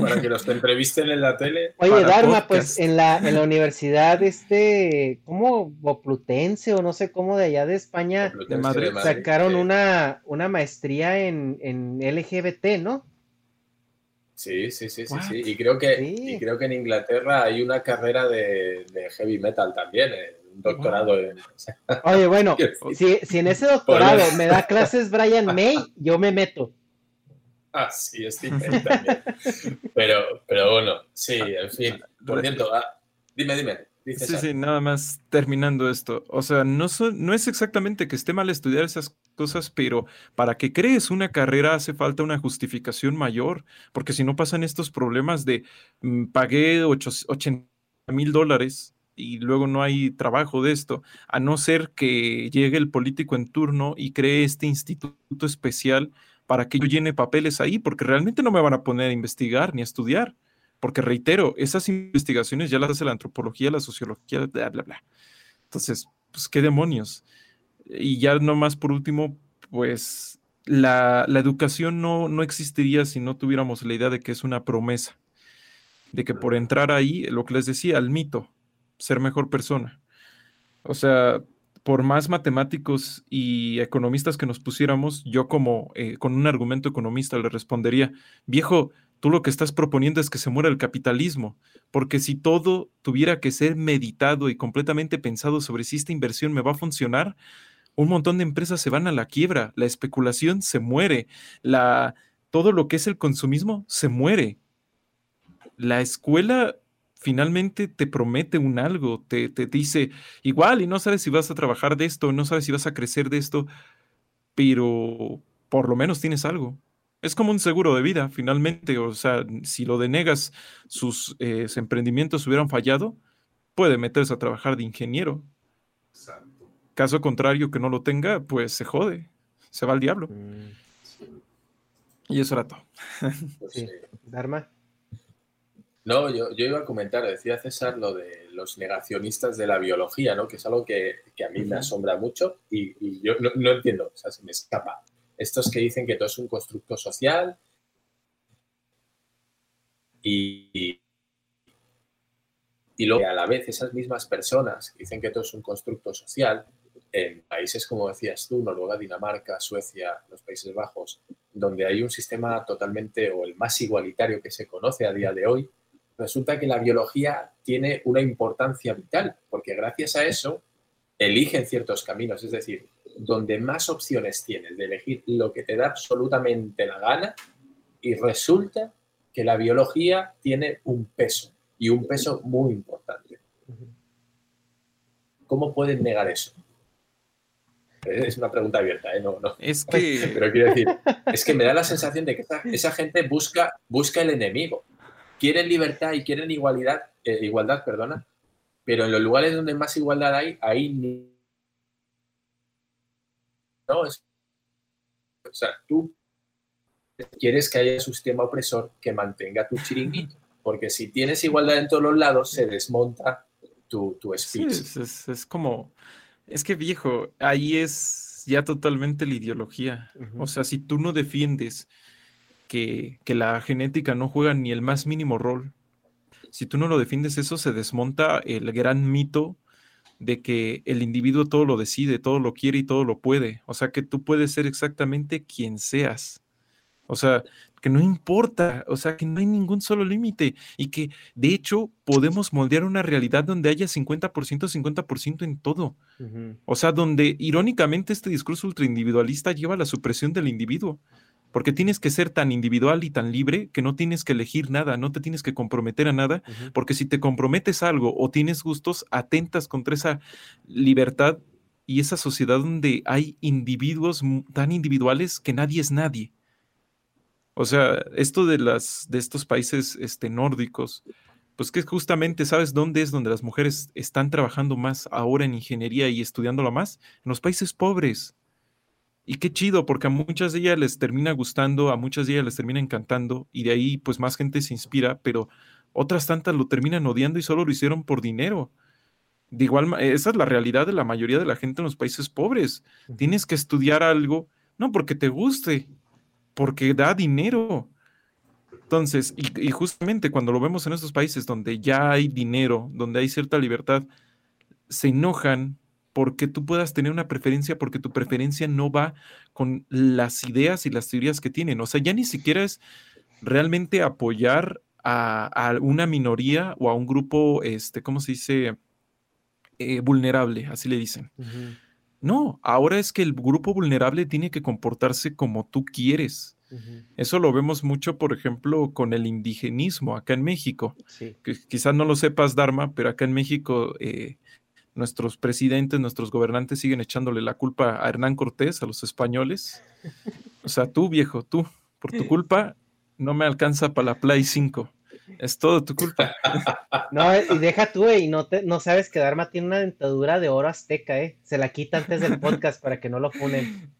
para que los entrevisten en la tele. Oye, Para Dharma, pues en la, en la universidad, este, ¿cómo? Boplutense o no sé cómo de allá de España, De Madrid. sacaron una, una maestría en, en LGBT, ¿no? Sí, sí, sí, sí, sí. Y creo que, Sí. y creo que en Inglaterra hay una carrera de, de heavy metal también, eh, un doctorado en... Oye, bueno, si, si en ese doctorado me da clases Brian May, yo me meto. Ah, sí, Steve May también. Pero, pero bueno, sí, en fin. Por cierto, ah, dime, dime. Dice Sí, sí, nada más terminando esto. O sea, no, son- no es exactamente que esté mal estudiar esas cosas, pero para que crees una carrera hace falta una justificación mayor, porque si no pasan estos problemas de mm, pagué ocho- 80 mil dólares y luego no hay trabajo de esto, a no ser que llegue el político en turno y cree este instituto especial para que yo llene papeles ahí, porque realmente no me van a poner a investigar ni a estudiar. Porque reitero, esas investigaciones ya las hace la antropología, la sociología, bla, bla, bla. Entonces, pues qué demonios. Y ya nomás por último, pues la, la educación no, no existiría si no tuviéramos la idea de que es una promesa. De que por entrar ahí, lo que les decía, al mito, ser mejor persona. O sea, por más matemáticos y economistas que nos pusiéramos, yo como eh, con un argumento economista le respondería, viejo, tú lo que estás proponiendo es que se muera el capitalismo, porque si todo tuviera que ser meditado y completamente pensado sobre si esta inversión me va a funcionar, un montón de empresas se van a la quiebra, la especulación se muere, la, todo lo que es el consumismo se muere. La escuela finalmente te promete un algo, te, te dice igual y no sabes si vas a trabajar de esto, no sabes si vas a crecer de esto, pero por lo menos tienes algo. Es como un seguro de vida, finalmente. O sea, si lo denegas, sus eh, emprendimientos hubieran fallado, puede meterse a trabajar de ingeniero. Exacto. Caso contrario, que no lo tenga, pues se jode, se va al diablo. Y eso era todo. Pues, Sí. eh, Dharma. No, yo, yo iba a comentar, decía César, lo de los negacionistas de la biología, ¿no? Que es algo que, que a mí me asombra mucho y, y yo no, no entiendo, o sea, se me escapa. Estos que dicen que todo es un constructo social. Y, y, luego a la vez esas mismas personas que dicen que todo es un constructo social, en países como decías tú, Noruega, Dinamarca, Suecia, los Países Bajos, donde hay un sistema totalmente o el más igualitario que se conoce a día de hoy, resulta que la biología tiene una importancia vital, porque gracias a eso eligen ciertos caminos, es decir, donde más opciones tienes de elegir lo que te da absolutamente la gana, y resulta que la biología tiene un peso, y un peso muy importante. ¿Cómo pueden negar eso? Es una pregunta abierta, ¿eh? No, no. Es que Pero quiero decir, es que me da la sensación de que esa, esa gente busca, busca el enemigo. Quieren libertad y quieren igualdad, eh, igualdad, perdona, pero en los lugares donde más igualdad hay, ahí ni... No, es... O sea, tú quieres que haya un sistema opresor que mantenga tu chiringuito, porque si tienes igualdad en todos los lados, se desmonta tu, tu Sí, speech. es, es- es como, es que viejo, ahí es ya totalmente la ideología. O sea, si tú no defiendes que, que la genética no juega ni el más mínimo rol, si tú no lo defiendes, eso se desmonta el gran mito de que el individuo todo lo decide, todo lo quiere y todo lo puede. O sea, que tú puedes ser exactamente quien seas. O sea, que no importa, o sea, que no hay ningún solo límite y que de hecho podemos moldear una realidad donde haya 50%, 50% en todo. O sea, donde irónicamente este discurso ultraindividualista lleva a la supresión del individuo. Porque tienes que ser tan individual y tan libre que no tienes que elegir nada, no te tienes que comprometer a nada, porque si te comprometes a algo o tienes gustos, atentas contra esa libertad y esa sociedad donde hay individuos tan individuales que nadie es nadie. O sea, esto de las de estos países este, nórdicos, pues que justamente, ¿sabes dónde es donde las mujeres están trabajando más ahora en ingeniería y estudiándola más? En los países pobres. Y qué chido, porque a muchas de ellas les termina gustando, a muchas de ellas les termina encantando, y de ahí pues más gente se inspira, pero otras tantas lo terminan odiando y solo lo hicieron por dinero. De igual, esa es la realidad de la mayoría de la gente en los países pobres. Tienes que estudiar algo, no porque te guste, porque da dinero. Entonces, y, justamente cuando lo vemos en estos países donde ya hay dinero, donde hay cierta libertad, se enojan porque tú puedas tener una preferencia, porque tu preferencia no va con las ideas y las teorías que tienen. O sea, ya ni siquiera es realmente apoyar a, una minoría o a un grupo, este, ¿cómo se dice? Eh, vulnerable, así le dicen. No, ahora es que el grupo vulnerable tiene que comportarse como tú quieres. Eso lo vemos mucho, por ejemplo, con el indigenismo acá en México. Que quizás no lo sepas, Dharma, pero acá en México eh, nuestros presidentes, nuestros gobernantes siguen echándole la culpa a Hernán Cortés, a los españoles. O sea, tú, viejo, tú, por tu culpa, no me alcanza para la Play 5. Es todo tu culpa. No, y deja tú, y no, te, no sabes que Dharma tiene una dentadura de oro azteca, ¿eh? Se la quita antes del podcast para que no lo funen.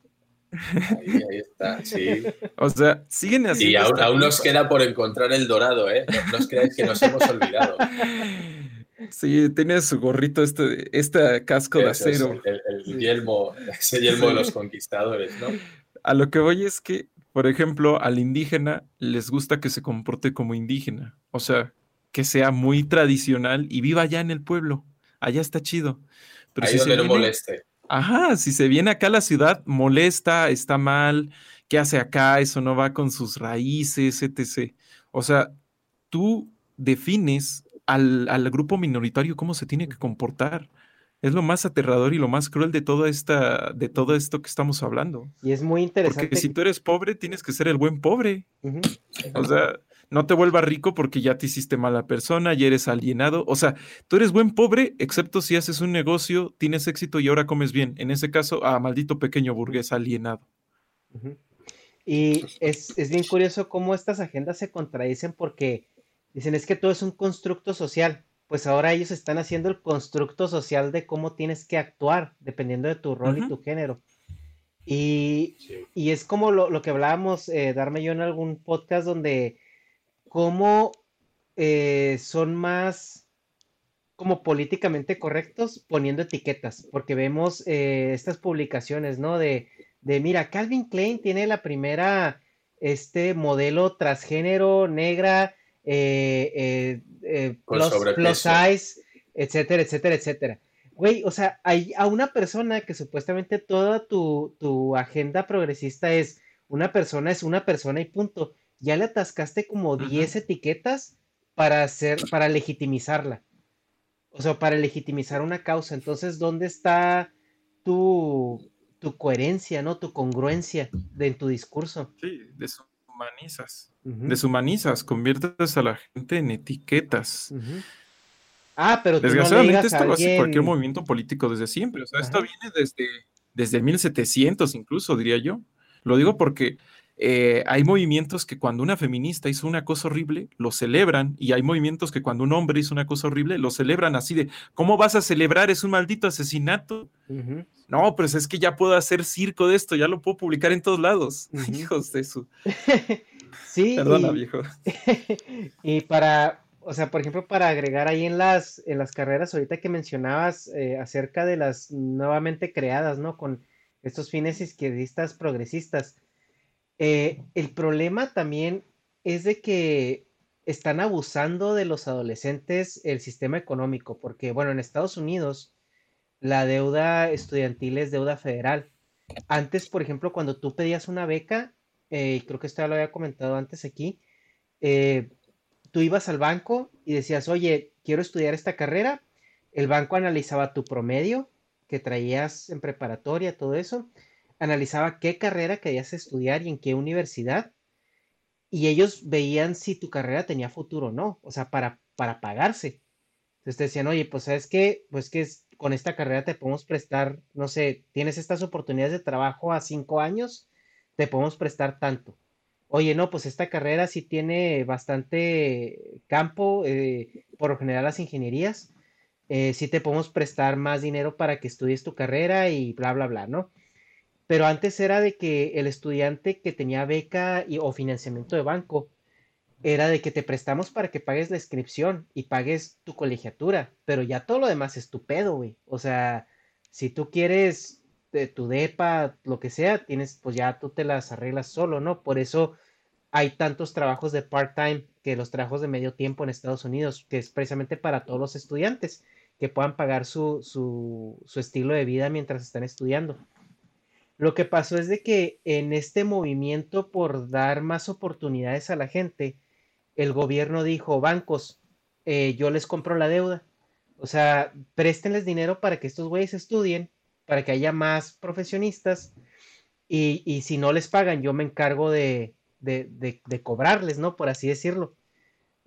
Ahí, está, sí. O sea, siguen así. Y aún, nos queda por encontrar el dorado, ¿eh? No, os creáis que nos hemos olvidado. Sí, tiene su gorrito, este, este casco de acero. el, yelmo, ese yelmo de los conquistadores, ¿no? A lo que voy es que por ejemplo, al indígena les gusta que se comporte como indígena, o sea, que sea muy tradicional y viva allá en el pueblo. Allá está chido. Pero Ahí si donde no moleste. Ajá, si se viene acá a la ciudad, molesta, está mal, ¿qué hace acá? Eso no va con sus raíces, etc. O sea, tú defines al, al grupo minoritario cómo se tiene que comportar es lo más aterrador y lo más cruel de toda esta, de todo esto que estamos hablando. Y es muy interesante. Porque si tú eres pobre, tienes que ser el buen pobre. O sea, no te vuelvas rico porque ya te hiciste mala persona, ya eres alienado. O sea, tú eres buen pobre, excepto si haces un negocio, tienes éxito y ahora comes bien. En ese caso, a maldito pequeño burgués alienado. Y es, es bien curioso cómo estas agendas se contradicen porque dicen es que todo es un constructo social pues ahora ellos están haciendo el constructo social de cómo tienes que actuar, dependiendo de tu rol y tu género. Y, es como lo, que hablábamos, eh, Darme yo en algún podcast, donde cómo eh, son más como políticamente correctos poniendo etiquetas, porque vemos eh, estas publicaciones, ¿no? De, de, mira, Calvin Klein tiene la primera, este modelo transgénero negra eh, eh, eh, plus, size, etcétera, etcétera, etcétera. Güey, o sea, hay a una persona que supuestamente toda tu, agenda progresista es una persona es una persona y punto. Ya le atascaste como 10 etiquetas para hacer, para legitimizarla. O sea, para legitimizar una causa. Entonces, ¿dónde está tu, tu coherencia, ¿no? Tu congruencia de, en tu discurso. Sí, deshumanizas. Deshumanizas, conviertes a la gente en etiquetas. Ah, pero Desgraciadamente esto lo hace cualquier movimiento político desde siempre. O sea, esto viene desde, desde 1700 incluso, diría yo. Lo digo porque eh, hay movimientos que cuando una feminista hizo una cosa horrible, lo celebran, y hay movimientos que cuando un hombre hizo una cosa horrible, lo celebran así de, ¿cómo vas a celebrar? Es un maldito asesinato. No, pero es que ya puedo hacer circo de esto, ya lo puedo publicar en todos lados. Hijos de eso. Sí. Perdona, viejo. y para, o sea, por ejemplo, para agregar ahí en las, en las carreras, ahorita que mencionabas eh, acerca de las nuevamente creadas, ¿no? Con estos fines izquierdistas progresistas. Eh, el problema también es de que están abusando de los adolescentes el sistema económico, porque, bueno, en Estados Unidos la deuda estudiantil es deuda federal. Antes, por ejemplo, cuando tú pedías una beca, eh, creo que esto ya lo había comentado antes aquí, eh, tú ibas al banco y decías, oye, quiero estudiar esta carrera, el banco analizaba tu promedio que traías en preparatoria, todo eso, analizaba qué carrera querías estudiar y en qué universidad, y ellos veían si tu carrera tenía futuro o no, o sea, para, para pagarse. Entonces te decían, oye, pues sabes qué, pues que con esta carrera te podemos prestar, no sé, tienes estas oportunidades de trabajo a cinco años, te podemos prestar tanto. Oye, no, pues esta carrera sí tiene bastante campo, eh, por lo general las ingenierías, eh, sí te podemos prestar más dinero para que estudies tu carrera y bla, bla, bla, ¿no? Pero antes era de que el estudiante que tenía beca y, o financiamiento de banco era de que te prestamos para que pagues la inscripción y pagues tu colegiatura, pero ya todo lo demás es tu pedo, güey. O sea, si tú quieres de tu depa, lo que sea, tienes, pues ya tú te las arreglas solo, ¿no? Por eso hay tantos trabajos de part-time que los trabajos de medio tiempo en Estados Unidos, que es precisamente para todos los estudiantes que puedan pagar su, su, su estilo de vida mientras están estudiando. Lo que pasó es de que en este movimiento por dar más oportunidades a la gente, el gobierno dijo, bancos, eh, yo les compro la deuda. O sea, préstenles dinero para que estos güeyes estudien, para que haya más profesionistas. Y, y si no les pagan, yo me encargo de, de, de, cobrarles, ¿no? Por así decirlo.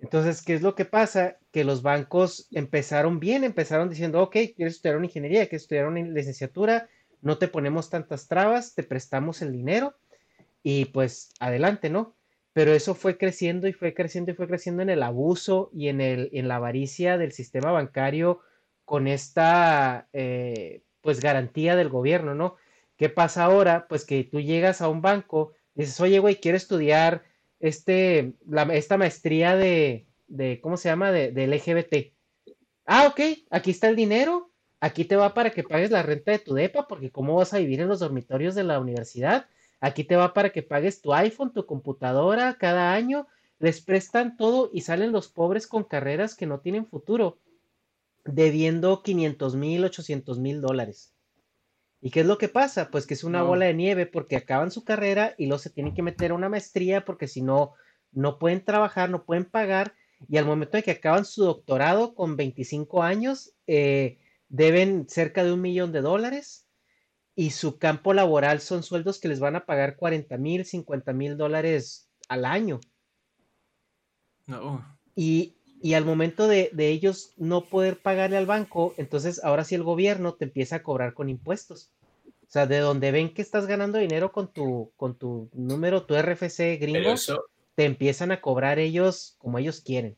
Entonces, ¿qué es lo que pasa? Que los bancos empezaron bien, empezaron diciendo, ok, quieres estudiar una ingeniería, quieres estudiar una licenciatura, no te ponemos tantas trabas, te prestamos el dinero y pues adelante, ¿no? pero eso fue creciendo y fue creciendo y fue creciendo en el abuso y en, el, en la avaricia del sistema bancario con esta eh, pues garantía del gobierno, ¿no? ¿Qué pasa ahora? Pues que tú llegas a un banco, dices, oye, güey, quiero estudiar este, la, esta maestría de, de, ¿cómo se llama? De, de LGBT. Ah, ok, aquí está el dinero, aquí te va para que pagues la renta de tu DEPA, porque ¿cómo vas a vivir en los dormitorios de la universidad? Aquí te va para que pagues tu iPhone, tu computadora cada año. Les prestan todo y salen los pobres con carreras que no tienen futuro, debiendo 500 mil, 800 mil dólares. ¿Y qué es lo que pasa? Pues que es una no. bola de nieve porque acaban su carrera y luego se tienen que meter a una maestría porque si no, no pueden trabajar, no pueden pagar. Y al momento de que acaban su doctorado con 25 años, eh, deben cerca de un millón de dólares y su campo laboral son sueldos que les van a pagar 40 mil, 50 mil dólares al año. No. Y, y al momento de, de, ellos no poder pagarle al banco, entonces ahora sí el gobierno te empieza a cobrar con impuestos. O sea, de donde ven que estás ganando dinero con tu, con tu número, tu RFC gringo, eso... te empiezan a cobrar ellos como ellos quieren.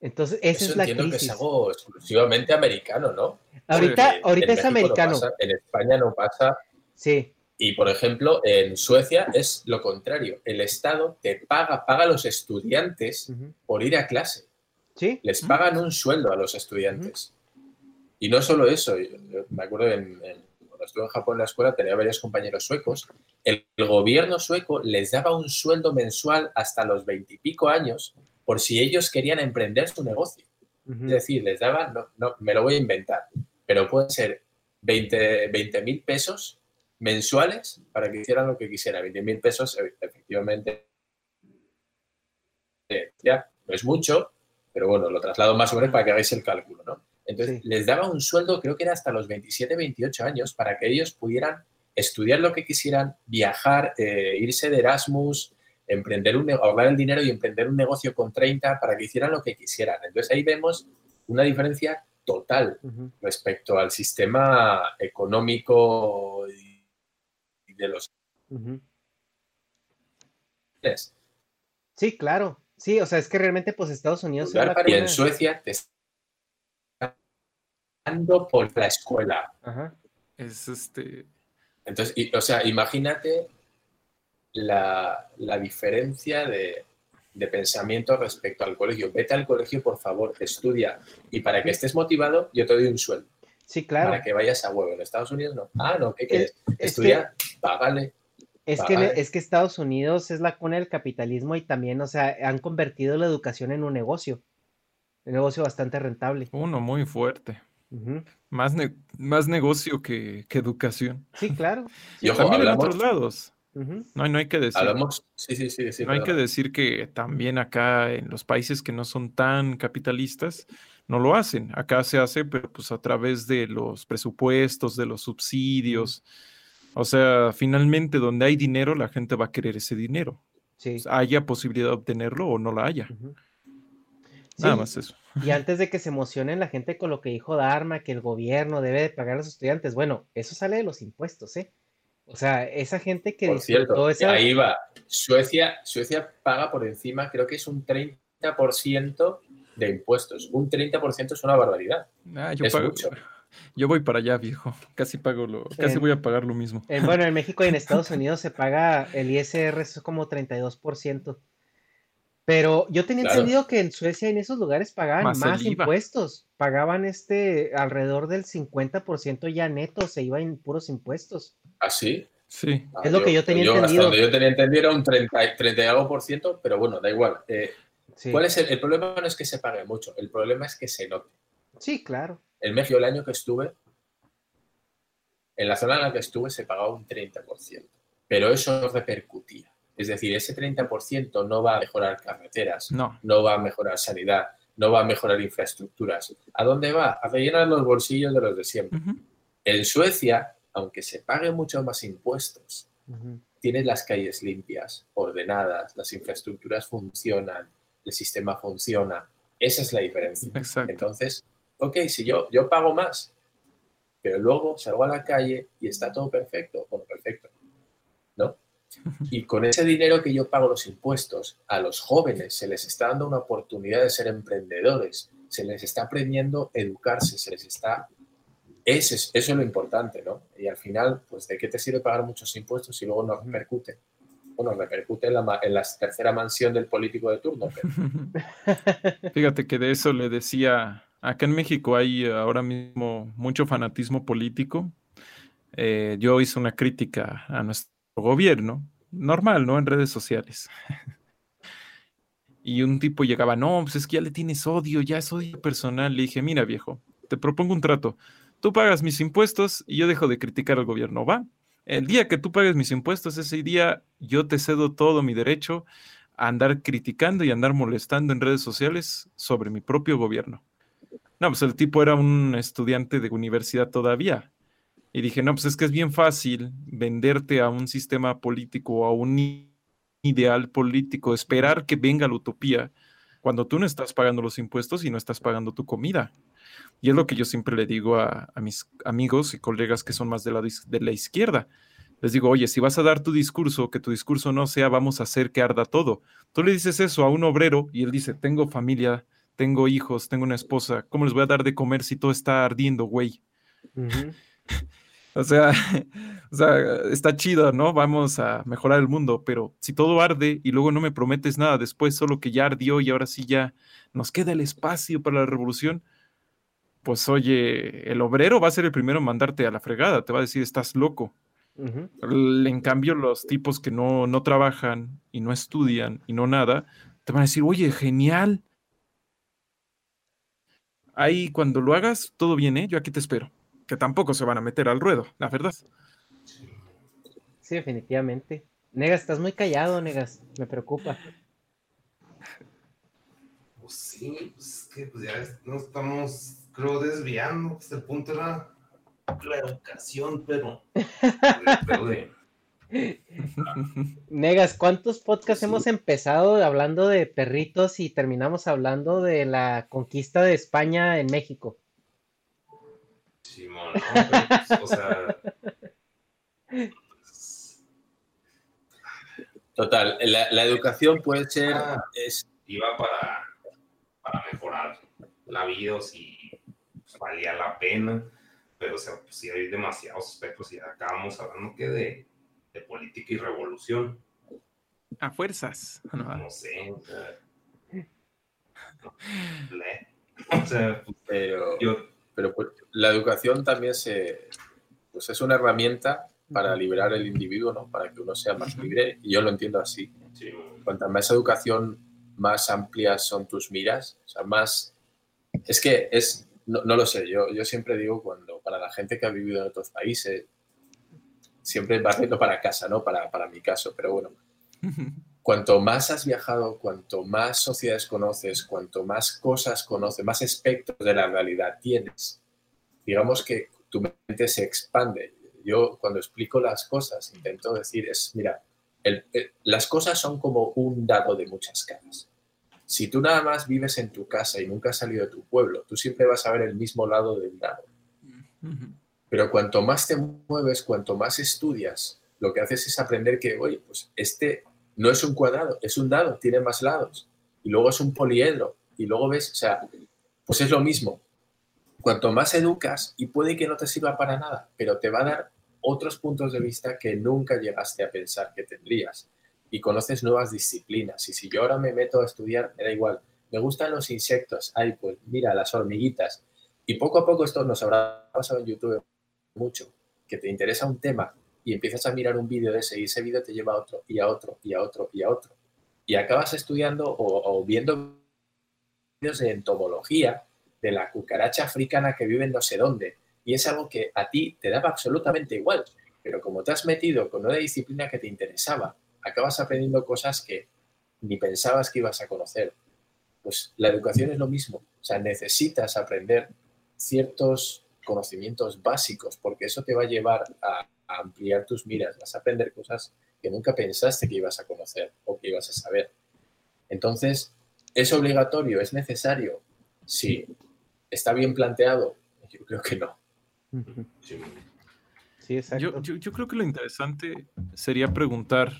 Entonces, esa Eso es la entiendo crisis. que es algo exclusivamente americano, ¿no? Ahorita, en, ahorita en es americano. No pasa, en España no pasa. Sí. Y, por ejemplo, en Suecia es lo contrario. El Estado te paga, paga a los estudiantes uh -huh. por ir a clase. ¿Sí? Les uh -huh. pagan un sueldo a los estudiantes. Uh -huh. Y no solo eso, yo, yo me acuerdo en, en, cuando estuve en Japón en la escuela tenía varios compañeros suecos. El, el gobierno sueco les daba un sueldo mensual hasta los veintipico años por si ellos querían emprender su negocio. Uh -huh. Es decir, les daban, no, no, me lo voy a inventar, pero pueden ser 20 mil pesos mensuales para que hicieran lo que quisieran. 20 mil pesos, efectivamente, ya no es mucho, pero bueno, lo traslado más o menos para que hagáis el cálculo, ¿no? Entonces, sí. les daba un sueldo, creo que era hasta los 27, 28 años, para que ellos pudieran estudiar lo que quisieran, viajar, eh, irse de Erasmus, emprender un ahorrar el dinero y emprender un negocio con 30 para que hicieran lo que quisieran. Entonces ahí vemos una diferencia total uh -huh. respecto al sistema económico y de los uh -huh. Sí, claro. Sí, o sea, es que realmente pues Estados Unidos y en Suecia te están dando por la escuela. Es este entonces, y, o sea, imagínate la, la diferencia de, de, pensamiento respecto al colegio. Vete al colegio, por favor, estudia. Y para que estés motivado, yo te doy un sueldo. Sí, claro. Para que vayas a huevo. En Estados Unidos no. Ah, no, ¿qué quieres? Es, Estudia, que, págale. Es págale. que, es que Estados Unidos es la cuna del capitalismo y también, o sea, han convertido la educación en un negocio. Un negocio bastante rentable. Uno muy fuerte. Uh -huh. más, ne más negocio que, que, educación. Sí, claro. Y ojo, también hablamos... en otros lados. Uh -huh. no, no hay que decir. Hablamos, sí, sí, sí, sí no hay que decir que también acá en los países que no son tan capitalistas no lo hacen. Acá se hace, pero pues a través de los presupuestos, de los subsidios. O sea, finalmente donde hay dinero, la gente va a querer ese dinero. Sea, haya posibilidad de obtenerlo o no la haya. Uh -huh. Nada sí. más eso. Y antes de que se emocionen la gente con lo que dijo Dharma, que el gobierno debe de pagar a los estudiantes, bueno, eso sale de los impuestos, ¿eh? O sea, esa gente que por cierto, esa... ahí va. Suecia, Suecia paga por encima, creo que es un 30% de impuestos. Un 30% es una barbaridad. Ah, yo, es pago, mucho. yo voy para allá, viejo. Casi pago lo, casi en, voy a pagar lo mismo. En, bueno, en México y en Estados Unidos se paga el ISR es como 32%. Pero yo tenía Claro. entendido que en Suecia en esos lugares pagaban Más impuestos. Pagaban este alrededor del 50% ya neto, se iba en puros impuestos. ¿Así? Sí. Ah, Es lo que yo tenía entendido. donde yo tenía entendido era un 30, 30 y algo por ciento, pero bueno, da igual. Eh, Sí, ¿Cuál es el, el problema? No es que se pague mucho, el problema es que se note. sí claro. En México, el año que estuve, en la zona en la que estuve se pagaba un 30%, pero eso no repercutía. Es decir, ese 30% no va a mejorar carreteras, No. no va a mejorar sanidad, no va a mejorar infraestructuras. ¿A dónde va? A rellenar los bolsillos de los de siempre. En Suecia, aunque se paguen mucho más impuestos, Ujú. tienes las calles limpias, ordenadas, las infraestructuras funcionan, el sistema funciona. Esa es la diferencia. Exacto. Entonces, ok, si yo, yo pago más, pero luego salgo a la calle y está todo perfecto, bueno, perfecto. Y con ese dinero que yo pago los impuestos, a los jóvenes se les está dando una oportunidad de ser emprendedores, se les está aprendiendo a educarse, se les está... Ese es, eso es lo importante, ¿no? Y al final, pues, ¿de qué te sirve pagar muchos impuestos si luego no repercute? Bueno, repercute en la, en la tercera mansión del político de turno, pero Fíjate que de eso le decía, acá en México hay ahora mismo mucho fanatismo político. Eh, yo hice una crítica a nuestro gobierno, normal, ¿no? En redes sociales. Y un tipo llegaba, no, pues es que ya le tienes odio, ya es odio personal. Le dije, mira viejo, te propongo un trato. Tú pagas mis impuestos y yo dejo de criticar al gobierno, ¿va? El día que tú pagues mis impuestos, ese día yo te cedo todo mi derecho a andar criticando y andar molestando en redes sociales sobre mi propio gobierno. No, pues el tipo era un estudiante de universidad todavía. Y dije, no, pues es que es bien fácil venderte a un sistema político a un ideal político, esperar que venga la utopía cuando tú no estás pagando los impuestos y no estás pagando tu comida. Y es lo que yo siempre le digo a, a mis amigos y colegas que son más de la, de la izquierda. Les digo, oye, si vas a dar tu discurso, que tu discurso no sea vamos a hacer que arda todo. Tú le dices eso a un obrero y él dice, tengo familia, tengo hijos, tengo una esposa, ¿cómo les voy a dar de comer si todo está ardiendo, güey? Ujú. O sea, o sea, está chido, ¿no? Vamos a mejorar el mundo, pero si todo arde y luego no me prometes nada después, solo que ya ardió y ahora sí ya nos queda el espacio para la revolución, pues oye, el obrero va a ser el primero en mandarte a la fregada, te va a decir, estás loco. En cambio, los tipos que no, no trabajan y no estudian y no nada, te van a decir, oye, genial. Ahí cuando lo hagas, todo bien, ¿eh? Yo aquí te espero. Que tampoco se van a meter al ruedo, la verdad. Sí, definitivamente. Negas, estás muy callado, Negas. Me preocupa. Pues sí, pues es que pues ya nos estamos, creo, desviando. El punto era la educación, pero. pero de- Negas, ¿cuántos podcasts Sí. hemos empezado hablando de perritos y terminamos hablando de la conquista de España en México? Simón, ¿no? Pero, pues, o sea. pues, total, la, la educación puede ser... Ah. Es, iba para, para mejorar la vida o si pues, valía la pena, pero o sea, pues, sí hay demasiados aspectos y acabamos hablando que de, de política y revolución, A fuerzas. No, no sé, o sea, le- o sea, pues, pero, yo, pero pues, la educación también se, pues es una herramienta para liberar el individuo, ¿no? Para que uno sea más libre. Y yo lo entiendo así. sí, Cuanta más educación, más amplias son tus miras. O sea, más... Es que es... No, no lo sé, yo, yo siempre digo cuando para la gente que ha vivido en otros países, siempre barriendo para casa, ¿no? Para, para mi caso, pero bueno, cuanto más has viajado, cuanto más sociedades conoces, cuanto más cosas conoces, más espectros de la realidad tienes, digamos que tu mente se expande. Yo cuando explico las cosas intento decir es, mira, el- el- las cosas son como un dado de muchas caras. Si tú nada más vives en tu casa y nunca has salido de tu pueblo, tú siempre vas a ver el mismo lado del dado. Pero cuanto más te mueves, cuanto más estudias, lo que haces es aprender que, oye, pues este no es un cuadrado, es un dado, tiene más lados. Y luego es un poliedro. Y luego ves, o sea, pues es lo mismo. Cuanto más educas, y puede que no te sirva para nada, pero te va a dar otros puntos de vista que nunca llegaste a pensar que tendrías. y conoces nuevas disciplinas. Y si yo ahora me meto a estudiar, me da igual. Me gustan los insectos. Ay, pues mira, las hormiguitas. Y poco a poco esto nos habrá pasado en YouTube mucho, que te interesa un tema y empiezas a mirar un vídeo de ese y ese vídeo te lleva a otro y a otro y a otro y a otro. Y acabas estudiando o, viendo vídeos de entomología de la cucaracha africana que vive no sé dónde. Y es algo que a ti te daba absolutamente igual. Pero como te has metido con una disciplina que te interesaba, acabas aprendiendo cosas que ni pensabas que ibas a conocer. Pues la educación es lo mismo. O sea, necesitas aprender ciertos conocimientos básicos porque eso te va a llevar a, ampliar tus miras. Vas a aprender cosas que nunca pensaste que ibas a conocer o que ibas a saber. Entonces, ¿es obligatorio? ¿Es necesario? Sí. ¿Está bien planteado? Yo creo que no. Sí, exacto. Yo, yo, creo que lo interesante sería preguntar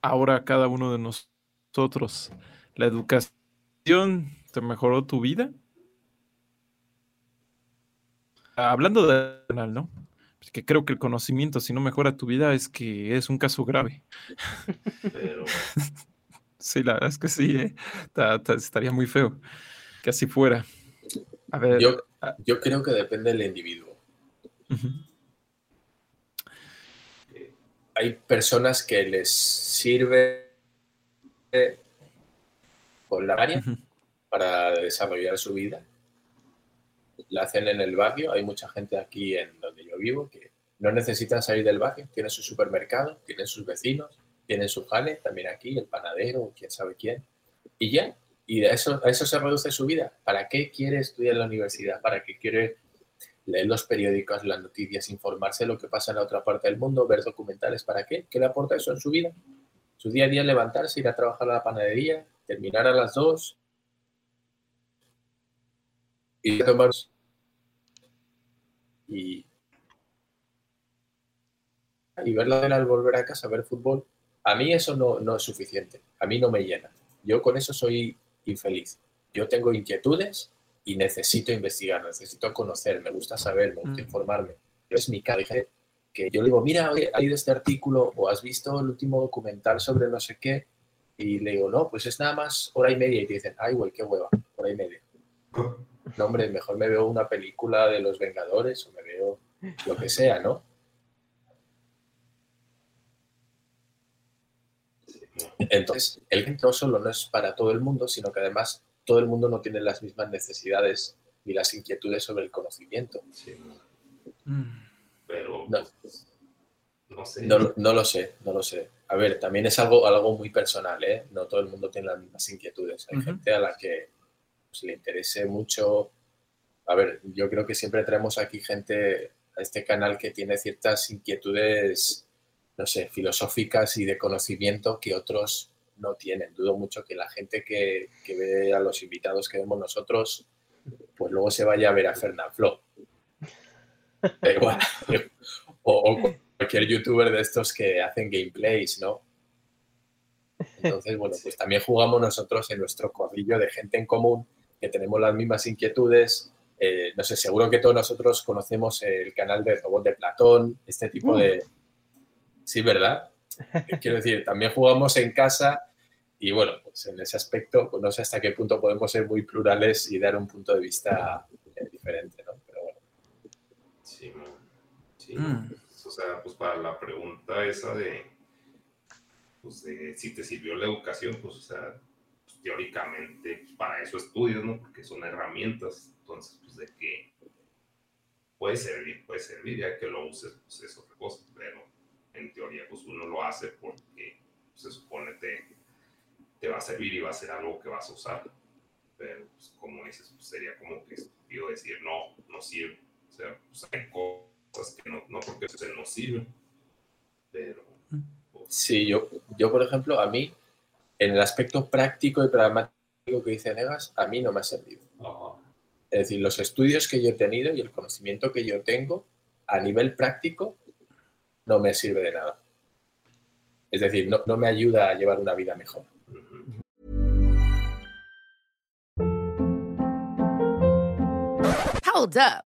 ahora a cada uno de nosotros, ¿la educación te mejoró tu vida? Hablando de canal, ¿no? Que creo que el conocimiento, si no mejora tu vida, es que es un caso grave. Pero... sí, la verdad es que sí, ¿eh? estaría muy feo que así fuera. A ver. Yo, yo creo que depende del individuo. Hay personas que les sirve con la área para desarrollar su vida. La hacen en el barrio. Hay mucha gente aquí en donde yo vivo que no necesitan salir del barrio. Tienen su supermercado, tienen sus vecinos, tienen su jale, también aquí, el panadero, quién sabe quién. Y ya, y a eso, a eso se reduce su vida. ¿Para qué quiere estudiar en la universidad? ¿Para qué quiere leer los periódicos, las noticias, informarse de lo que pasa en la otra parte del mundo, ver documentales? ¿Para qué? ¿Qué le aporta eso en su vida? Su día a día levantarse, ir a trabajar a la panadería, terminar a las dos y tomar y, y verla al volver a casa, ver fútbol. A mí eso no, no es suficiente. A mí no me llena. Yo con eso soy infeliz. Yo tengo inquietudes y necesito investigar, necesito conocer, me gusta saber, me gusta mm. informarme. Es mi caso. Que yo le digo, mira, ha leído este artículo o has visto el último documental sobre no sé qué. Y le digo, no, pues es nada más hora y media. Y te dicen, ay, güey, qué hueva, hora y media. No, hombre, mejor me veo una película de los Vengadores o me veo lo que sea, ¿no? Entonces, el no solo no es para todo el mundo, sino que además todo el mundo no tiene las mismas necesidades ni las inquietudes sobre el conocimiento. Sí. Pero no, no sé. No, lo sé, no lo sé. A ver, también es algo, algo muy personal, ¿eh? No todo el mundo tiene las mismas inquietudes. Hay gente a la que pues, le interese mucho. A ver, yo creo que siempre traemos aquí gente a este canal que tiene ciertas inquietudes no sé, filosóficas y de conocimiento que otros no tienen. Dudo mucho que la gente que, ve a los invitados que vemos nosotros, pues luego se vaya a ver a Fernand Flo. Da igual. O, cualquier youtuber de estos que hacen gameplays, ¿no? Entonces, bueno, pues también jugamos nosotros en nuestro corrillo de gente en común, que tenemos las mismas inquietudes. Eh, no sé, seguro que todos nosotros conocemos el canal de Robot de Platón, este tipo de, Sí, ¿verdad? Quiero decir, también jugamos en casa y bueno, pues en ese aspecto, pues no sé hasta qué punto podemos ser muy plurales y dar un punto de vista eh, diferente, ¿no? Pero bueno. Sí, sí. Mm. O sea, pues para la pregunta esa de, pues de si te sirvió la educación, pues o sea, teóricamente pues, para eso estudias, ¿no? Porque son herramientas, entonces, pues de que puede servir, puede servir, ya que lo uses, pues es otra cosa, pero en teoría pues uno lo hace porque se supone te, te va a servir y va a ser algo que vas a usar. Pero pues, como dices, pues, sería como que estúpido decir no, no sirve. O sea, pues, hay cosas que no, no porque se nos sirve. Pero... Pues, sí, yo, yo por ejemplo, a mí, en el aspecto práctico y pragmático que dice Negas, a mí no me ha servido. Es decir, los estudios que yo he tenido y el conocimiento que yo tengo a nivel práctico no me sirve de nada. Es decir, no, no me ayuda a llevar una vida mejor. Hold up.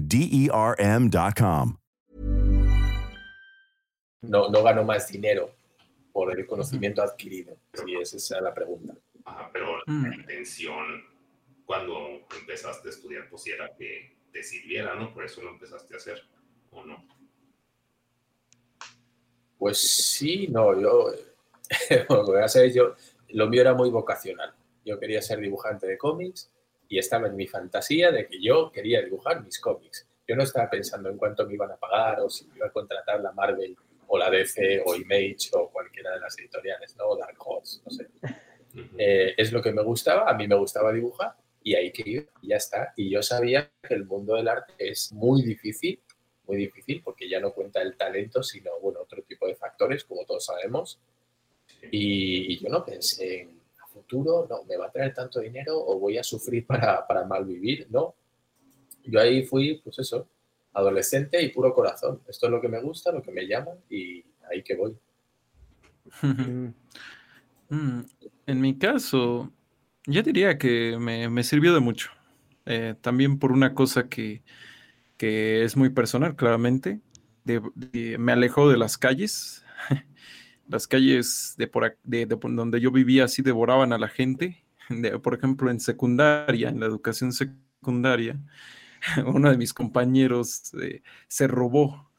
D E R M.com. No, no gano más dinero por el conocimiento adquirido. Sí, esa es la pregunta. Ajá, pero la intención cuando empezaste a estudiar, pues era que te sirviera, ¿no? Por eso lo empezaste a hacer, ¿o no? Pues sí, no, yo, bueno, ya sabéis, yo, lo mío era muy vocacional. Yo quería ser dibujante de cómics y estaba en mi fantasía de que yo quería dibujar mis cómics. Yo no estaba pensando en cuánto me iban a pagar o si me iba a contratar la Marvel o la DC o Image o cualquiera de las editoriales, ¿no? O Dark Horse, no sé. Eh, es lo que me gustaba, a mí me gustaba dibujar y ahí que y ya está. Y yo sabía que el mundo del arte es muy difícil, muy difícil, porque ya no cuenta el talento, sino, bueno, otro tipo de factores, como todos sabemos. Y, yo no pensé en no, me va a traer tanto dinero o voy a sufrir para, para mal vivir, no. Yo ahí fui, pues eso, adolescente y puro corazón. Esto es lo que me gusta, lo que me llama y ahí que voy. Mm, En mi caso, yo diría que me, me sirvió de mucho. Eh, también por una cosa que, que es muy personal, claramente. De- de- me alejó de las calles. Las calles de, por, donde yo vivía así devoraban a la gente. Por ejemplo, en secundaria, en la educación secundaria, uno de mis compañeros eh, se robó,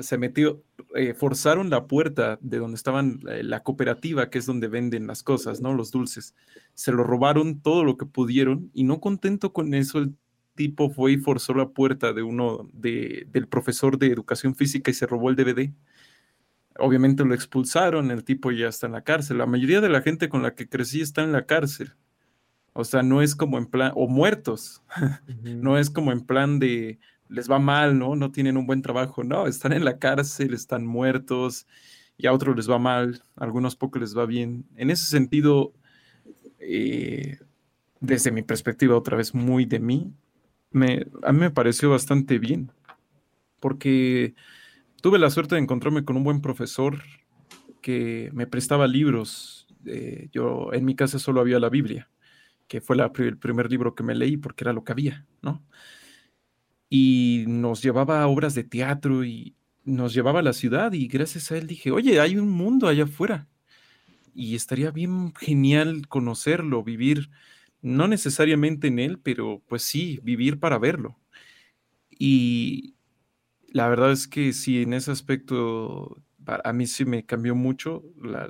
se metió, eh, forzaron la puerta de donde estaban eh, la cooperativa, que es donde venden las cosas, ¿no? Los dulces. Se lo robaron todo lo que pudieron y no contento con eso, el tipo fue y forzó la puerta de uno de, del profesor de educación física y se robó el DVD. Obviamente lo expulsaron, el tipo ya está en la cárcel. La mayoría de la gente con la que crecí está en la cárcel. O sea, no es como en plan, o muertos. no es como en plan de les va mal, ¿no? No tienen un buen trabajo. No, están en la cárcel, están muertos y a otros les va mal, a algunos pocos les va bien. En ese sentido, eh, desde mi perspectiva, otra vez muy de mí, me, a mí me pareció bastante bien, porque tuve la suerte de encontrarme con un buen profesor que me prestaba libros. eh, yo en mi casa solo había la Biblia, que fue el primer libro que me leí porque era lo que había, ¿no? Y nos llevaba a obras de teatro y nos llevaba a la ciudad y gracias a él dije, oye, hay un mundo allá afuera y estaría bien genial conocerlo, vivir, no necesariamente en él, pero pues sí, vivir para verlo. Y la verdad es que sí, en ese aspecto, a mí sí me cambió mucho.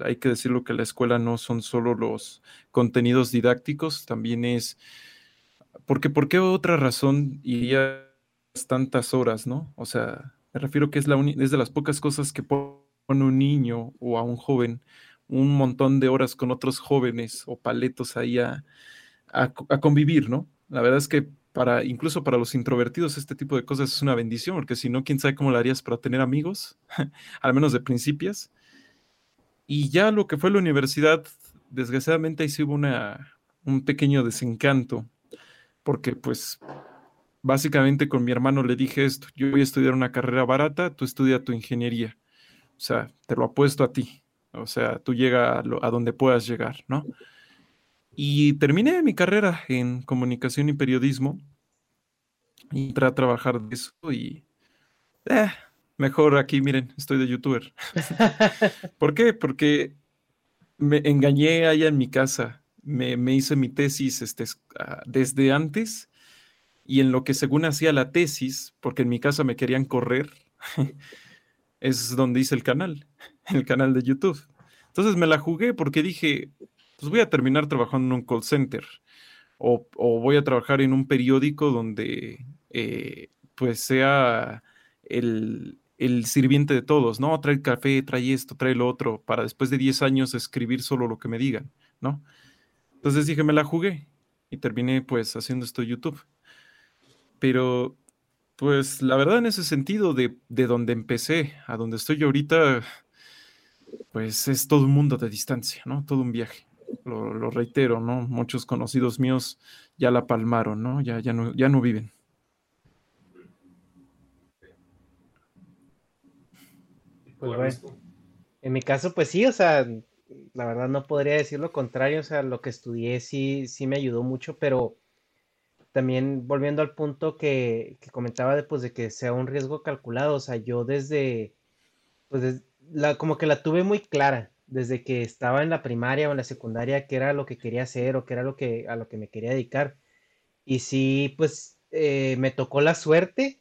Hay que decirlo que la escuela no son solo los contenidos didácticos, también es, porque ¿por qué otra razón irías tantas horas, no? O sea, me refiero que es, la es de las pocas cosas que puedo un niño o a un joven un montón de horas con otros jóvenes o paletos ahí a, a, convivir, ¿no? La verdad es que para, incluso para los introvertidos, este tipo de cosas es una bendición, porque si no, quién sabe cómo lo harías para tener amigos, al menos de principios. Y ya lo que fue la universidad, desgraciadamente ahí sí hubo una, un pequeño desencanto, porque pues básicamente con mi hermano le dije esto, yo voy a estudiar una carrera barata, tú estudia tu ingeniería. O sea, te lo apuesto a ti. O sea, tú llega a, a donde puedas llegar, ¿no? Y terminé mi carrera en comunicación y periodismo. Entré a trabajar de eso y... Eh, mejor aquí, miren, estoy de youtuber. ¿Por qué? Porque me engañé allá en mi casa. Me, me hice mi tesis este, ah, desde antes y en lo que según hacía la tesis, porque en mi casa me querían correr, es donde hice el canal, el canal de YouTube. Entonces me la jugué porque dije, pues voy a terminar trabajando en un call center o, voy a trabajar en un periódico donde eh, pues sea el, sirviente de todos, ¿no? Trae café, trae esto, trae lo otro, para después de 10 años escribir solo lo que me digan, ¿no? Entonces dije, me la jugué y terminé pues haciendo esto YouTube. Pero pues la verdad en ese sentido de, de donde empecé a donde estoy ahorita, pues es todo un mundo de distancia, ¿no? Todo un viaje lo, reitero, ¿no? Muchos conocidos míos ya la palmaron, ¿no? Ya, ya, no, ya no viven. Pues bueno, en mi caso, pues sí, o sea, la verdad no podría decir lo contrario, o sea, lo que estudié sí, sí me ayudó mucho, pero también volviendo al punto que, comentaba de, pues, de que sea un riesgo calculado, o sea, yo desde, pues, la, como que la tuve muy clara, desde que estaba en la primaria o en la secundaria qué era lo que quería hacer o qué era lo que, a lo que me quería dedicar. Y sí, pues eh, me tocó la suerte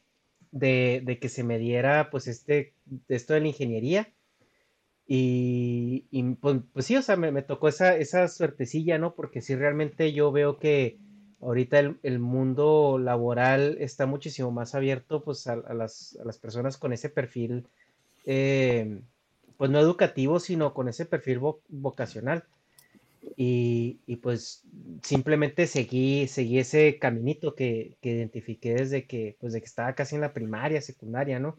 de, que se me diera pues este, esto de la ingeniería. Y, pues, pues, sí, o sea, me, tocó esa, esa suertecilla, ¿no? Porque sí realmente yo veo que ahorita el, mundo laboral está muchísimo más abierto pues a, las, a las, personas con ese perfil eh, pues no educativo, sino con ese perfil vocacional. Y, pues simplemente seguí, seguí ese caminito que, identifiqué desde que, pues de que estaba casi en la primaria, secundaria, ¿no?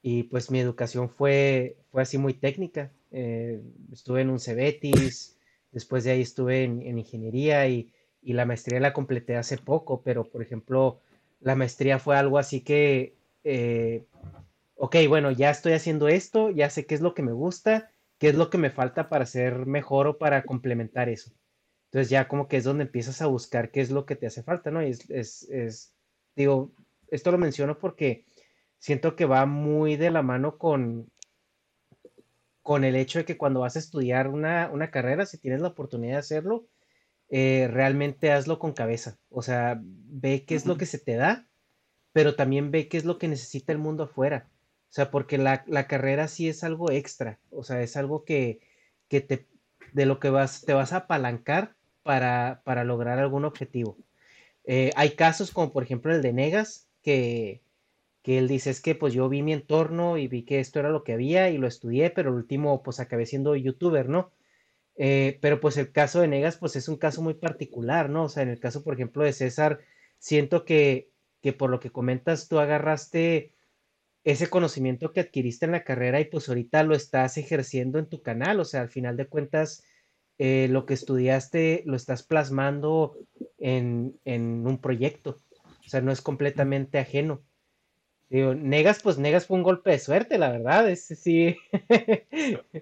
Y pues mi educación fue, fue así muy técnica. Eh, estuve en un Cebetis, después de ahí estuve en, ingeniería y, la maestría la completé hace poco, pero por ejemplo, la maestría fue algo así que eh, ok, bueno, ya estoy haciendo esto, ya sé qué es lo que me gusta, qué es lo que me falta para ser mejor o para complementar eso. Entonces ya como que es donde empiezas a buscar qué es lo que te hace falta, ¿no? Y es, es, es digo, esto lo menciono porque siento que va muy de la mano con, con el hecho de que cuando vas a estudiar una, una carrera, si tienes la oportunidad de hacerlo, eh, realmente hazlo con cabeza. O sea, ve qué es lo que se te da, pero también ve qué es lo que necesita el mundo afuera. O sea, porque la, carrera sí es algo extra, o sea, es algo que, te, de lo que vas, te vas a apalancar para, para lograr algún objetivo. Eh, hay casos como por ejemplo el de Negas, que, que él dice es que pues yo vi mi entorno y vi que esto era lo que había y lo estudié, pero el último pues acabé siendo youtuber, ¿no? Eh, pero pues el caso de Negas pues es un caso muy particular, ¿no? O sea, en el caso por ejemplo de César, siento que, que por lo que comentas tú agarraste ese conocimiento que adquiriste en la carrera y pues ahorita lo estás ejerciendo en tu canal, o sea, al final de cuentas, eh, lo que estudiaste lo estás plasmando en, un proyecto, o sea, no es completamente ajeno. Digo, Negas, pues Negas fue un golpe de suerte, la verdad, ese sí.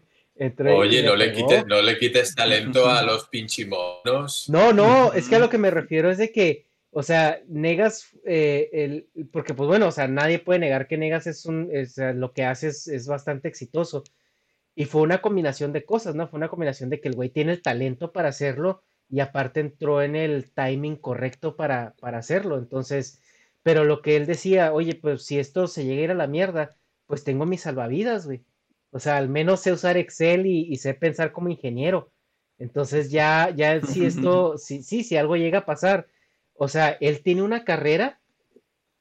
Oye, no le, quites, no le quites talento a los pinchimonos. No, no, es que a lo que me refiero es de que o sea, Negas, eh, el, porque pues bueno, o sea, nadie puede negar que Negas es un, lo que hace es, bastante exitoso. Y fue una combinación de cosas, ¿no? Fue una combinación de que el güey tiene el talento para hacerlo y aparte entró en el timing correcto para, para hacerlo. Entonces, pero lo que él decía, oye, pues si esto se llega a ir a la mierda, pues tengo mis salvavidas, güey. O sea, al menos sé usar Excel y, sé pensar como ingeniero. Entonces ya, ya si esto, sí, sí, si algo llega a pasar, o sea, él tiene una carrera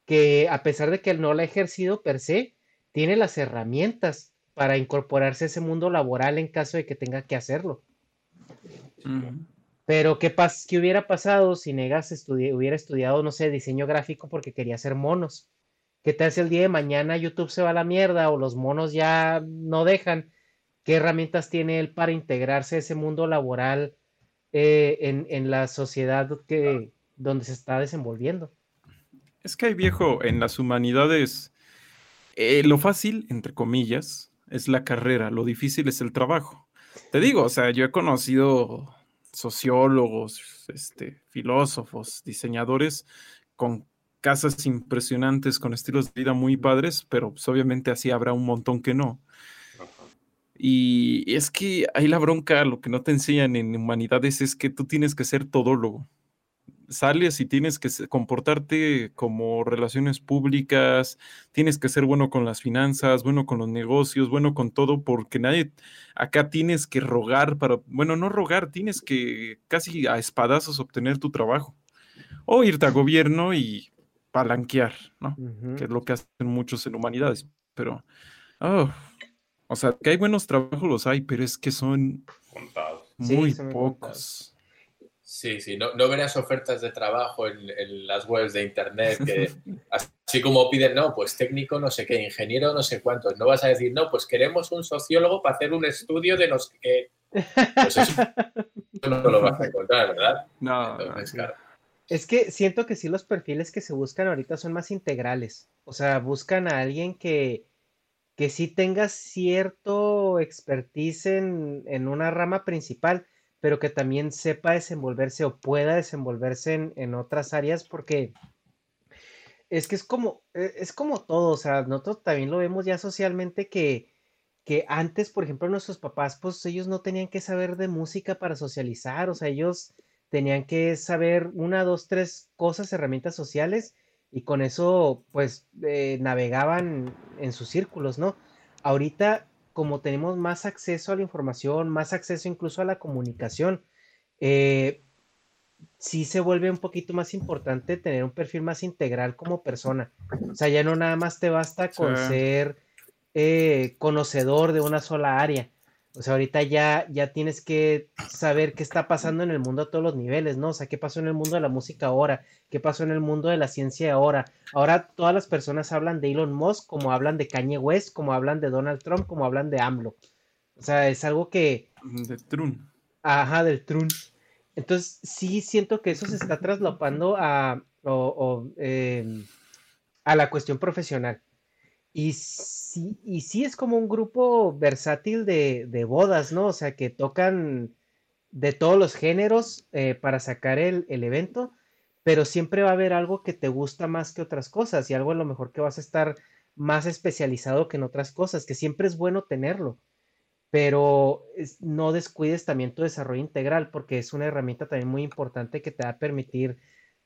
que a pesar de que él no la ha ejercido per se, tiene las herramientas para incorporarse a ese mundo laboral en caso de que tenga que hacerlo. Pero ¿qué, pas ¿qué hubiera pasado si Negas hubiera estudiado, no sé, diseño gráfico porque quería hacer monos? ¿Qué tal si el día de mañana YouTube se va a la mierda o los monos ya no dejan? ¿Qué herramientas tiene él para integrarse a ese mundo laboral eh, en, en, la sociedad que, donde se está desenvolviendo? Es que hay viejo, en las humanidades, eh, lo fácil, entre comillas, es la carrera, lo difícil es el trabajo. Te digo, o sea, yo he conocido sociólogos, este, filósofos, diseñadores con casas impresionantes, con estilos de vida muy padres, pero pues, obviamente así habrá un montón que no. Y es que ahí la bronca, lo que no te enseñan en humanidades es que tú tienes que ser todólogo. Sales y tienes que comportarte como relaciones públicas, tienes que ser bueno con las finanzas, bueno con los negocios, bueno con todo, porque nadie, acá tienes que rogar para, bueno, no rogar, tienes que casi a espadazos obtener tu trabajo. O irte a gobierno y palanquear, ¿no? Que es lo que hacen muchos en humanidades. Pero, oh, o sea, que hay buenos trabajos, los hay, pero es que son contados. Muy pocos. Sí, sí, no, no verás ofertas de trabajo en, las webs de internet que así como piden, no, pues técnico no sé qué, ingeniero no sé cuántos. No vas a decir, no, pues queremos un sociólogo para hacer un estudio de no sé qué. Pues eso no lo vas a encontrar, ¿verdad? No. Es que siento que sí los perfiles que se buscan ahorita son más integrales. O sea, buscan a alguien que, que sí tenga cierto expertise en, en una rama principal pero que también sepa desenvolverse o pueda desenvolverse en, otras áreas, porque es que es como, e, es como todo, o sea, nosotros también lo vemos ya socialmente que, que antes, por ejemplo, nuestros papás, pues ellos no tenían que saber de música para socializar, o sea, ellos tenían que saber una, dos, tres cosas, herramientas sociales, y con eso, pues, eh, navegaban en sus círculos, ¿no? Ahorita como tenemos más acceso a la información, más acceso incluso a la comunicación, eh, sí se vuelve un poquito más importante tener un perfil más integral como persona. O sea, ya no nada más te basta con ser eh, conocedor de una sola área. O sea, ahorita ya, ya tienes que saber qué está pasando en el mundo a todos los niveles, ¿no? O sea, qué pasó en el mundo de la música ahora, qué pasó en el mundo de la ciencia ahora. Ahora todas las personas hablan de Elon Musk, como hablan de Kanye West, como hablan de Donald Trump, como hablan de AMLO. O sea, es algo que... De Trun. Ajá, del Trun. Entonces, sí siento que eso se está traslapando a, em, a la cuestión profesional. Y sí, y sí es como un grupo versátil de, bodas, ¿no? O sea, que tocan de todos los géneros eh, para sacar el, evento, pero siempre va a haber algo que te gusta más que otras cosas y algo a lo mejor que vas a estar más especializado que en otras cosas, que siempre es bueno tenerlo, pero no descuides también tu desarrollo integral porque es una herramienta también muy importante que te va a permitir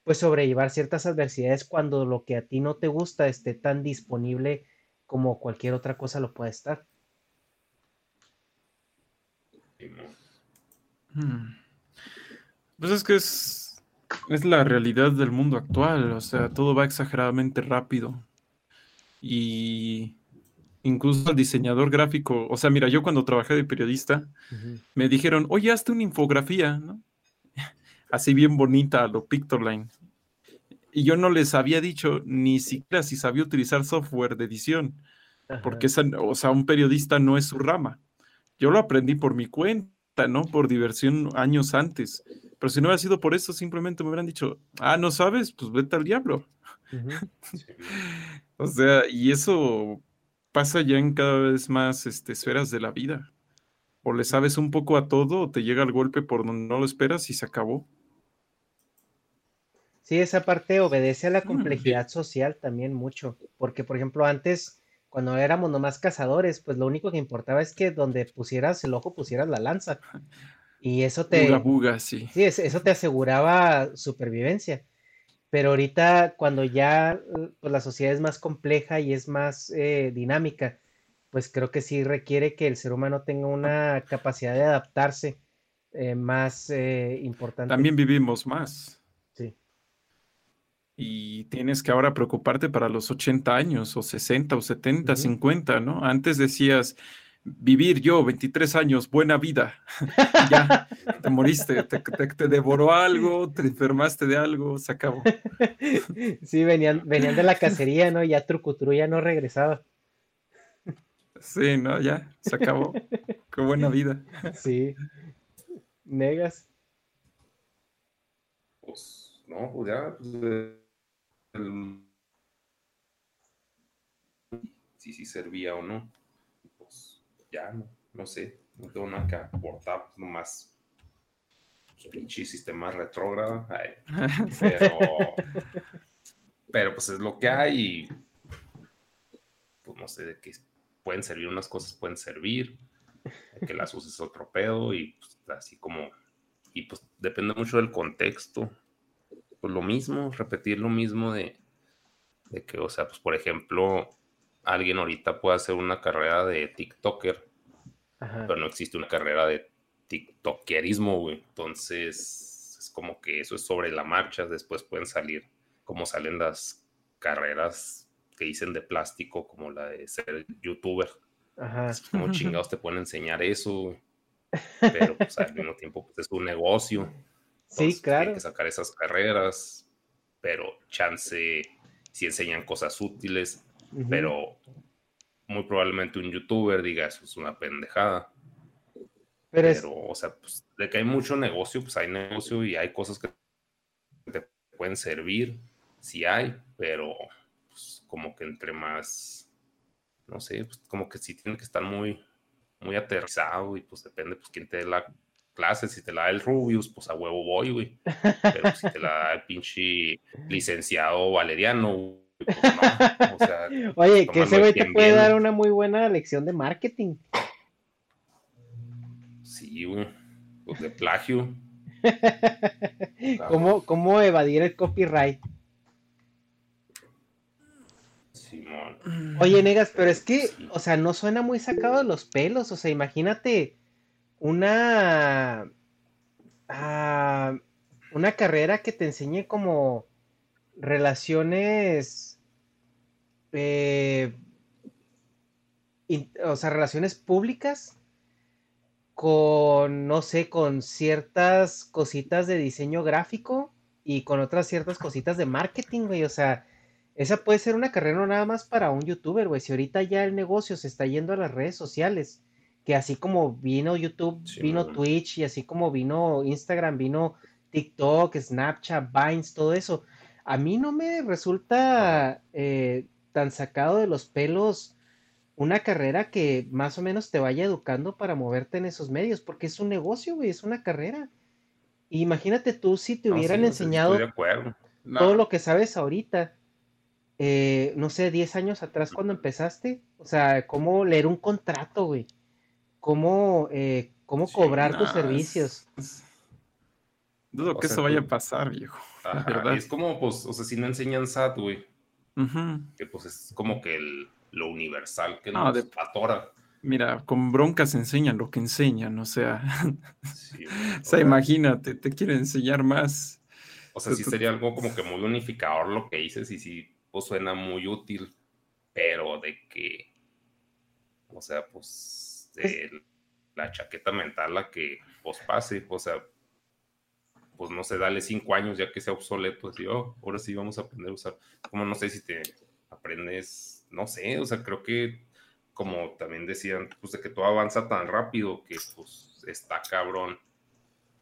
pues sobrellevar ciertas adversidades cuando lo que a ti no te gusta esté tan disponible como cualquier otra cosa lo puede estar. Hmm. Pues es que es, es la realidad del mundo actual, o sea, todo va exageradamente rápido. Y incluso el diseñador gráfico, o sea, mira, yo cuando trabajé de periodista, me dijeron, oye, hazte una infografía, ¿no? Así bien bonita, lo Pictoline y yo no les había dicho ni siquiera si sabía utilizar software de edición, porque o sea, un periodista no es su rama. Yo lo aprendí por mi cuenta, ¿no? Por diversión años antes. Pero si no hubiera sido por eso, simplemente me hubieran dicho, ah, no sabes, pues vete al diablo. o sea, y eso pasa ya en cada vez más este, esferas de la vida. O le sabes un poco a todo, o te llega el golpe por donde no lo esperas y se acabó. Sí, esa parte obedece a la complejidad social también mucho, porque por ejemplo antes, cuando éramos nomás cazadores, pues lo único que importaba es que donde pusieras el ojo pusieras la lanza. Y eso te... Buga, sí. Sí, eso te aseguraba supervivencia. Pero ahorita cuando ya pues, la sociedad es más compleja y es más eh, dinámica, pues creo que sí requiere que el ser humano tenga una capacidad de adaptarse eh, más eh, importante. También vivimos más. Y tienes que ahora preocuparte para los 80 años o 60 o 70, 50, ¿no? Antes decías, vivir yo 23 años, buena vida. ya, te moriste, te, te, devoró algo, te enfermaste de algo, se acabó. sí, venían, venían de la cacería, ¿no? Ya Trucutru ya no regresaba. Sí, no, ya, se acabó. Qué buena vida. Sí. Negas. Pues, no, pues ya, pues, el... sí, sí servía o no. Pues ya, no, no sé, no tengo nada que aportar, pues, nomás pinche sistema retrógrado. Pero, pero pues es lo que hay y pues no sé de qué pueden servir unas cosas, pueden servir, que las uses otro pedo y pues, así como, y pues depende mucho del contexto. Pues lo mismo, repetir lo mismo de, de que, o sea, pues por ejemplo, alguien ahorita puede hacer una carrera de TikToker, pero no existe una carrera de TikTokerismo, güey. Entonces, es como que eso es sobre la marcha, después pueden salir como salen las carreras que dicen de plástico, como la de ser youtuber. Ajá. Como chingados te pueden enseñar eso, pero pues, al mismo tiempo pues, es un negocio. Sí, claro. Hay que sacar esas carreras, pero chance si enseñan cosas útiles, pero muy probablemente un youtuber diga eso es una pendejada. Pero, o sea, pues, de que hay mucho negocio, pues hay negocio y hay cosas que te pueden servir, si hay, pero como que entre más, no sé, pues como que sí tiene que estar muy, muy aterrizado y pues depende, pues quién te dé la clase, si te la da el Rubius, pues a huevo voy, güey. Pero si te la da el pinche licenciado Valeriano, pues no. O sea, Oye, que ese güey te puede dar una muy buena lección de marketing. Sí, güey. Pues de plagio. ¿Cómo, ¿Cómo evadir el copyright? Oye, Negas, pero es que, o sea, no suena muy sacado de los pelos. O sea, imagínate una. Ah, una carrera que te enseñe como relaciones. Eh, o sea, relaciones públicas con, no sé, con ciertas cositas de diseño gráfico y con otras ciertas cositas de marketing, güey. O sea, esa puede ser una carrera no nada más para un youtuber, güey. Si ahorita ya el negocio se está yendo a las redes sociales, que así como vino YouTube, vino Twitch y así como vino Instagram, vino TikTok, Snapchat, Vines, todo eso. A mí no me resulta eh, tan sacado de los pelos una carrera que más o menos te vaya educando para moverte en esos medios, porque es un negocio, güey, es una carrera. Imagínate tú si te hubieran enseñado todo lo que sabes ahorita eh, no sé, 10 años atrás cuando empezaste, o sea, cómo leer un contrato, güey, cómo, eh, cómo cobrar tus servicios. dudo que eso vaya a pasar, viejo. es como, pues, o sea, si no enseñan SAT, güey, que pues es como que lo universal que nos atora. Mira, con broncas enseñan lo que enseñan, o sea, o sea, imagínate, te quieren enseñar más. O sea, sí sería algo como que muy unificador lo que dices y si pues suena muy útil, pero de que, o sea, pues la chaqueta mental la que pues pase, o sea, pues no sé, dale cinco años ya que sea obsoleto, así, oh, ahora sí vamos a aprender a usar, como no sé si te aprendes, no sé, o sea, creo que como también decían, pues de que todo avanza tan rápido que pues está cabrón.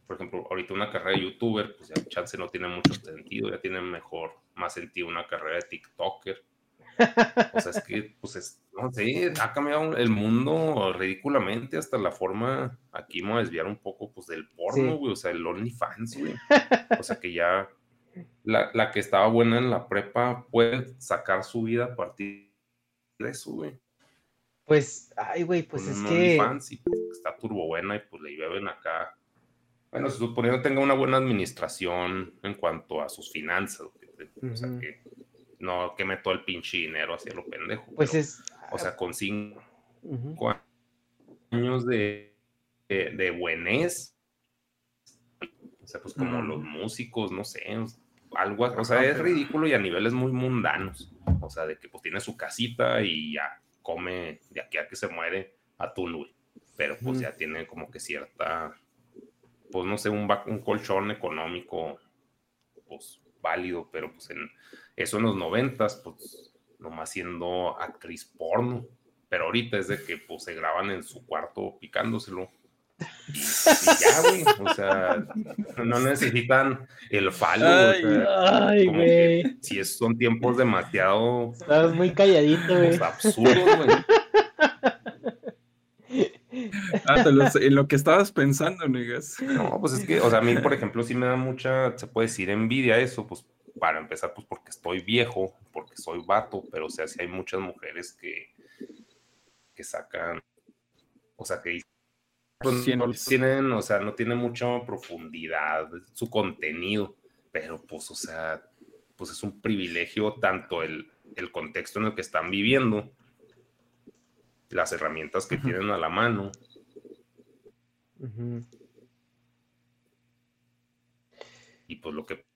Por ejemplo, ahorita una carrera de youtuber, pues ya chance no tiene mucho sentido, ya tiene mejor más sentido una carrera de TikToker. O sea, es que, pues, es, no sé, ha cambiado el mundo ridículamente hasta la forma, aquí me voy a desviar un poco, pues, del porno, güey, o sea, el OnlyFans, güey. O sea, que ya la, la, que estaba buena en la prepa puede sacar su vida a partir de eso, güey. Pues, ay, güey, pues es que... OnlyFans y pues, está turbo buena y pues le lleven acá. Bueno, que tenga una buena administración en cuanto a sus finanzas, güey o sea, que no queme todo el pinche dinero hacia lo pendejo. Pues es. O sea, con cinco años de, de, de buenés, o sea, pues como los músicos, no sé, algo, o sea, es ridículo y a niveles muy mundanos. O sea, de que pues tiene su casita y ya come de aquí a que se muere atún, güey. Pero pues ya tiene como que cierta, pues no sé, un, un colchón económico, pues válido, pero pues en eso en los noventas, pues nomás siendo actriz porno. Pero ahorita es de que pues se graban en su cuarto picándoselo y, ya, güey. O sea, no necesitan el falo. Ay, ay, güey. Si es, son tiempos demasiado. Estás muy calladito, güey. Pues, absurdos, güey. Ah, en lo que estabas pensando, negas. No, pues es que, o sea, a mí, por ejemplo, sí me da mucha, se puede decir, envidia eso, pues para empezar, pues porque estoy viejo, porque soy vato, pero o sea, sí hay muchas mujeres que, que sacan, o sea, que pues no tienen, o sea, no tiene mucha profundidad su contenido, pero pues, o sea, pues es un privilegio tanto el, el contexto en el que están viviendo, las herramientas que tienen a la mano. Y pues lo que...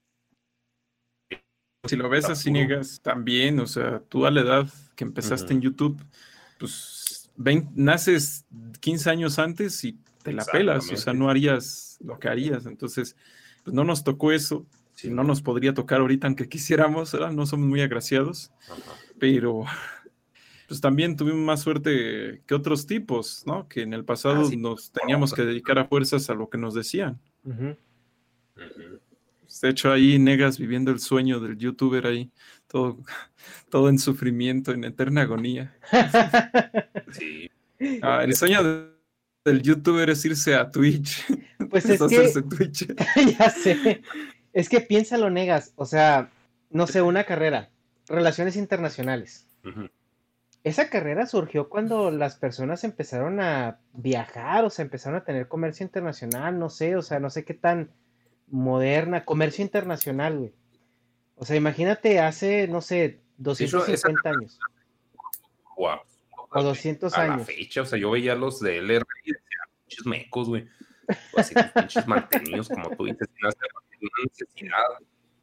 Si lo ves así, niegas, también, o sea, tú a la edad que empezaste en YouTube, pues naces 15 años antes y te la pelas, o sea, no harías lo que harías. Entonces, pues no nos tocó eso, no nos podría tocar ahorita aunque quisiéramos, ¿verdad? no somos muy agraciados, pero pues también tuvimos más suerte que otros tipos, ¿no? Que en el pasado ah, nos teníamos que dedicar a fuerzas a lo que nos decían. De hecho, ahí Negas viviendo el sueño del youtuber ahí, todo, todo en sufrimiento, en eterna agonía. Sí. Ah, el sueño del youtuber es irse a Twitch. Pues es, que... Twitch. ya sé. Es que piénsalo, Negas. O sea, no sé, una carrera. Relaciones internacionales. Esa carrera surgió cuando las personas empezaron a viajar, o sea, empezaron a tener comercio internacional, no sé, o sea, no sé qué tan moderna, comercio internacional, güey. O sea, imagínate hace, no sé, 250 años. Wow. O 200 años. A la fecha, o sea, yo veía los de LR y decía, pinches mecos, güey. Así, pinches mantenidos, como tú dices, sin hacer necesidad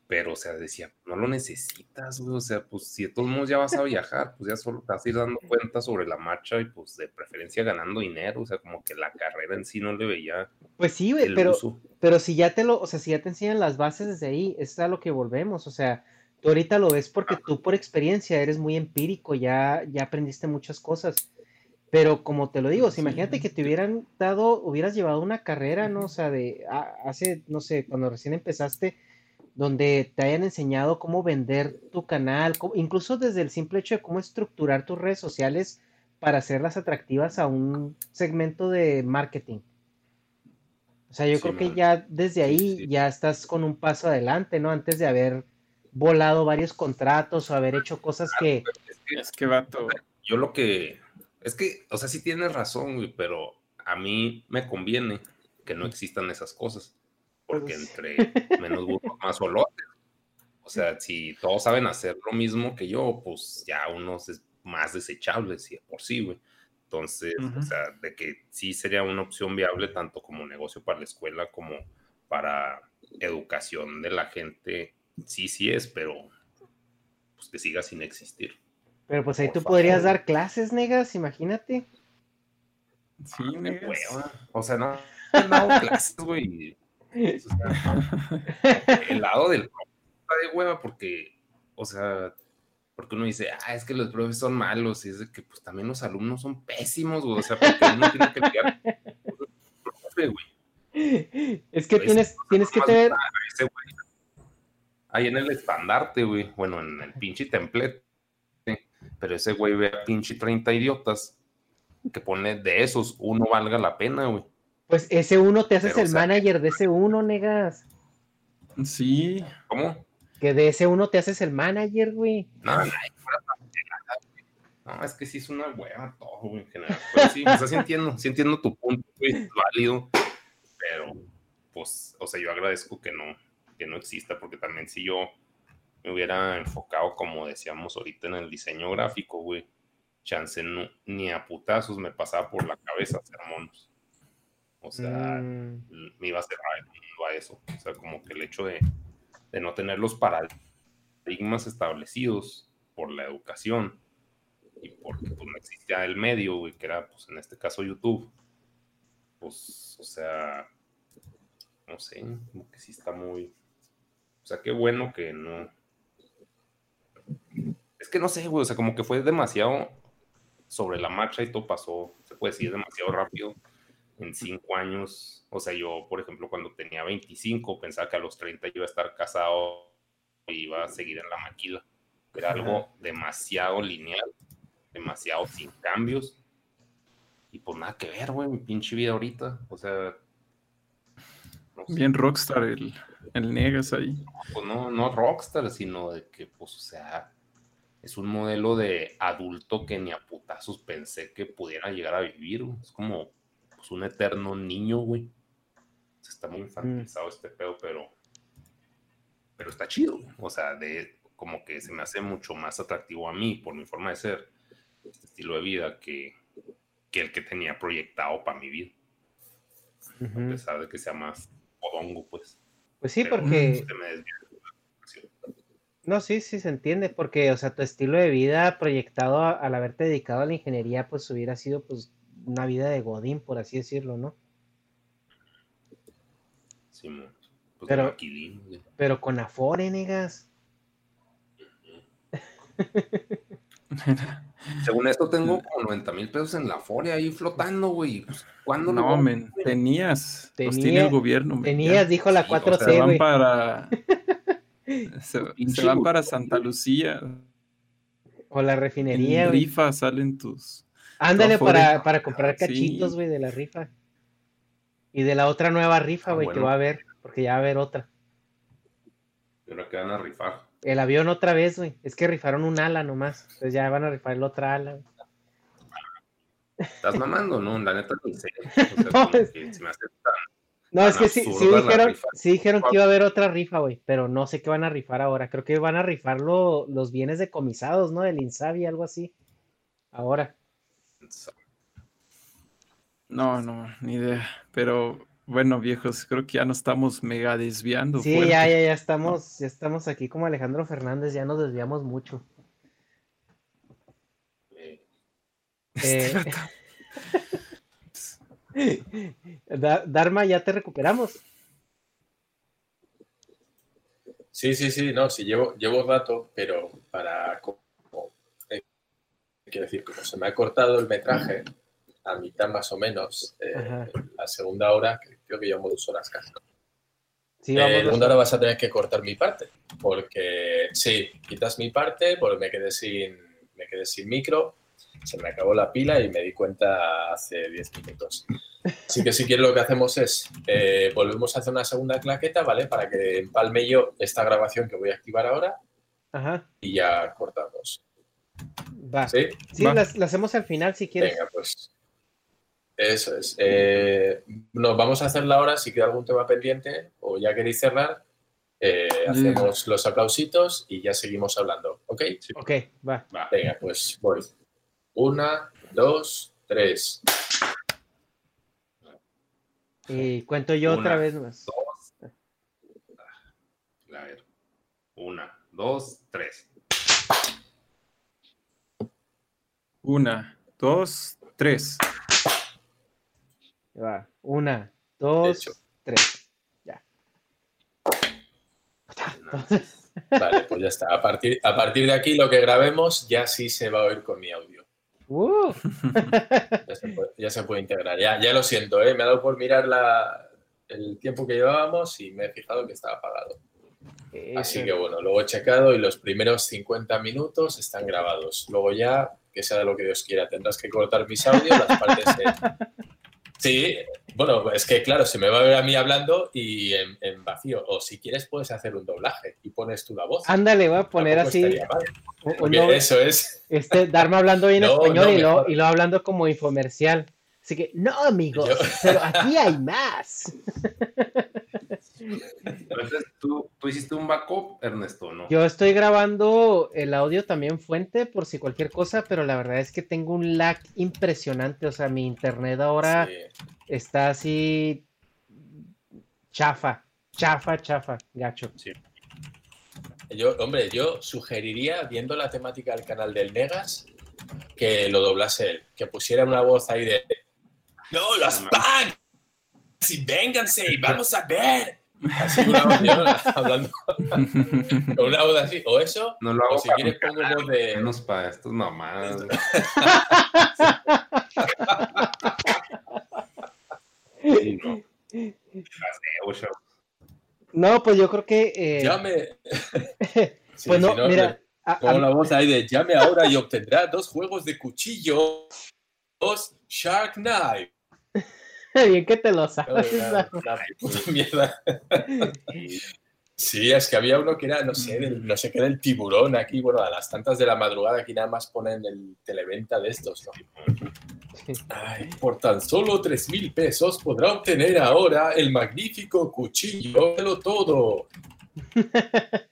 pero, o sea, decía, no lo necesitas, güey, o sea, pues si de todos modos ya vas a viajar, pues ya solo te vas a ir dando cuenta sobre la marcha y pues de preferencia ganando dinero, o sea, como que la carrera en sí no le veía. Pues sí, güey, pero, pero si ya te lo, o sea, si ya te enseñan las bases desde ahí, es a lo que volvemos, o sea, tú ahorita lo ves porque tú por experiencia eres muy empírico, ya, ya aprendiste muchas cosas. Pero como te lo digo, si imagínate que te hubieran dado, hubieras llevado una carrera, ¿no? O sea, de hace, no sé, cuando recién empezaste, donde te hayan enseñado cómo vender tu canal, incluso desde el simple hecho de cómo estructurar tus redes sociales para hacerlas atractivas a un segmento de marketing. O sea, yo creo que ya desde ahí ya estás con un paso adelante, ¿no? Antes de haber volado varios contratos o haber hecho cosas que... Es que, vato. Yo lo que... Es que, o sea, sí tienes razón, pero a mí me conviene que no existan esas cosas porque pues entre menos burros más olotes. O sea, si todos saben hacer lo mismo que yo, pues ya unos es más desechables si por sí, güey. Entonces, o sea, de que sí sería una opción viable tanto como negocio para la escuela como para educación de la gente, sí, sí es, pero pues que siga sin existir. Pero pues ahí tú podrías dar clases, negas, imagínate. Sí, negas. O sea, no, no he dado güey el lado del está de hueva porque, o sea, porque uno dice, ah, es que los profes son malos, y es de que pues también los alumnos son pésimos, o sea, porque uno tiene que lidiar profe, güey. Es que tienes, tienes que tener... Ahí en el estandarte, güey, bueno, en el pinche templete, pero ese güey ve a pinche 30 idiotas que pone de esos, uno valga la pena, güey. Pues ese uno te haces el manager de ese uno, negas. Sí. ¿Cómo? Que de ese uno te haces el manager, güey. No, no, no, es que sí es una hueva todo, güey, en general. Pero sí, o sea, sí entiendo, sí entiendo tu punto, güey, es válido, pero, pues, o sea, yo agradezco que no, que no exista, porque también si yo me hubiera enfocado, como decíamos ahorita, en el diseño gráfico, güey, chance no, ni a putazos me pasaba por la cabeza hacer monos. O sea, mm. me iba a cerrar el mundo a eso. O sea, como que el hecho de, de no tener los paradigmas establecidos por la educación y porque pues, no existía el medio, güey, que era, pues, en este caso YouTube. Pues, o sea, no sé, como que sí está muy... O sea, qué bueno que no... Es que no sé, güey, o sea, como que fue demasiado sobre la marcha y todo pasó, se puede decir, demasiado rápido en cinco años. O sea, yo, por ejemplo, cuando tenía 25, pensaba que a los 30 iba a estar casado y iba a seguir en la maquila. Era algo demasiado lineal, demasiado sin cambios. Y pues nada que ver, güey, mi pinche vida ahorita. O sea. Bien rockstar el, el Negas ahí. Pues no, no rockstar, sino de que, pues, o sea, es un modelo de adulto que ni a putazos pensé que pudiera llegar a vivir. Es como pues, un eterno niño, güey. Está muy infantilizado este pedo, pero. Pero está chido. O sea, de como que se me hace mucho más atractivo a mí por mi forma de ser, este estilo de vida, que, que el que tenía proyectado para mi vida. A pesar de que sea más podongo, pues. Pues sí, porque. No, sí, sí se entiende, porque, o sea, tu estilo de vida proyectado al haberte dedicado a la ingeniería, pues hubiera sido, pues, una vida de Godín, por así decirlo, ¿no? Sí, pues pero, pero con Afore, negas. Según esto tengo como 90 mil pesos en la Afore ahí flotando, güey. Pues, ¿Cuándo no, men, tenías. Tenía, los tiene el gobierno. Tenías, dijo la 4C, se van para... se, van para Santa Lucía. O la refinería. En rifa salen tus... Ándale para, para, comprar cachitos, güey, de la rifa. Y de la otra nueva rifa, ah, güey, que va a haber, porque ya va a haber otra. ¿Y ahora que van a rifar? El avión otra vez, güey. Es que rifaron un ala nomás. Entonces ya van a rifar el otra ala. ¿Estás mamando? No, la neta no sé. no, es... que me hace no, es que sí, sí, dijeron, sí dijeron que iba a haber otra rifa, güey, pero no sé qué van a rifar ahora. Creo que van a rifar los bienes decomisados, ¿no? Del Insabi, algo así. Ahora. No, no, ni idea. Pero bueno, viejos, creo que ya nos estamos mega desviando. Sí, ya, ya, ya estamos, ya estamos aquí como Alejandro Fernández, ya nos desviamos mucho. Este eh, Dharma, ya te recuperamos. Sí, sí, sí, no, sí, llevo, llevo rato, pero para quiero decir, como se me ha cortado el metraje a mitad más o menos, eh, la segunda hora, creo que llevamos dos horas casi. Sí, eh, la segunda hora vas a tener que cortar mi parte, porque sí, quitas mi parte, porque me quedé sin, me quedé sin micro, se me acabó la pila y me di cuenta hace 10 minutos. Así que si quieres lo que hacemos es, eh, volvemos a hacer una segunda claqueta, ¿vale? Para que empalme yo esta grabación que voy a activar ahora y ya cortamos. Va. Sí, La, hacemos al final si quieres. Venga, pues. Eso es. Eh, nos vamos a hacer ahora, si queda algún tema pendiente o ya queréis cerrar, eh, hacemos los aplausitos y ya seguimos hablando. ¿Ok? Ok, va. Venga, pues voy. Una, dos, tres. Y cuento yo otra vez más. Dos. A ver. Una, dos, tres. Una, dos, tres. Va. Una, dos, tres. Ya. Vale, pues ya está. A partir, a partir de aquí lo que grabemos ya sí se va a oír con mi audio. Uh. Ya, se puede, integrar. Ya, ya lo siento, ¿eh? me ha dado por mirar la, el tiempo que llevábamos y me he fijado que estaba apagado. Así que bueno, luego he checado y los primeros 50 minutos están grabados. Luego ya que sea de lo que Dios quiera. Tendrás que cortar mis audios, las partes. Sí, bueno, es que claro, se me va a ver a mí hablando y en, vacío. O si quieres, puedes hacer un doblaje y pones tú la voz. Ándale, voy a poner así. eso es. Este, darme hablando bien español y, lo, y lo hablando como infomercial. Así que, no, amigos, pero aquí hay más. Entonces, ¿tú, hiciste un backup, Ernesto, ¿no? Yo estoy grabando el audio también fuente por si cualquier cosa, pero la verdad es que tengo un lag impresionante. O sea, mi internet ahora está así chafa, chafa, chafa, gacho. Sí. yo, hombre, yo sugeriría, viendo la temática del canal del Negas, que lo doblase él, que pusiera una voz ahí de ¡No, las pan! ¡Sí, vénganse! ¡Vamos a ver! Así una yo, hablando con una voz así, o eso, No lo o hago si para quieres pongo voz de... menos para estos güey. Sí, no. Pues yo creo que. eh, Llame. Sí, pues no, si no, mira. a- la voz ahí de llame ahora y obtendrá dos juegos de cuchillo, dos Shark Knife. Bien que te lo sabes. Una puta mierda. Sí, es que había uno que era, no sé, del- no sé qué del tiburón aquí, bueno, a las tantas de la madrugada aquí nada más ponen el televenta de estos, ¿no? Ay, por tan solo tres mil pesos podrá obtener ahora el magnífico cuchillo, lo todo.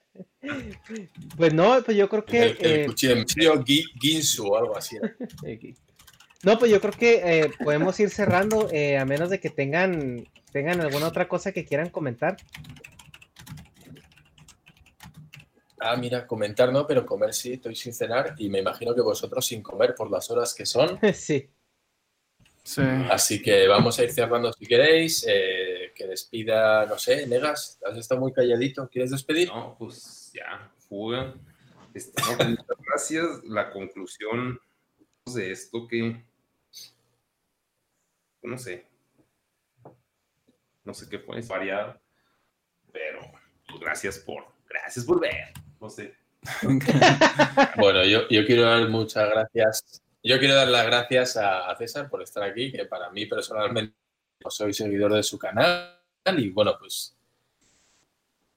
Pues no, pues yo creo que. El, el eh, cuchillo Gi- Ginsu o algo así. No, pues yo creo que eh, podemos ir cerrando, eh, a menos de que tengan, tengan alguna otra cosa que quieran comentar. Ah, mira, comentar no, pero comer sí, estoy sin cenar y me imagino que vosotros sin comer por las horas que son. sí. Sí. Así que vamos a ir cerrando si queréis. eh, que despida, no sé, Negas, has estado muy calladito. ¿Quieres despedir? No, pues ya, fuga. Este, no, muchas gracias. La conclusión de esto que. No sé. No sé qué fue, es variado. Pero pues, gracias por. Gracias por ver. No sé. Bueno, yo, yo quiero dar muchas gracias. Yo quiero dar las gracias a, César por estar aquí, que para mí personalmente no soy seguidor de su canal y bueno, pues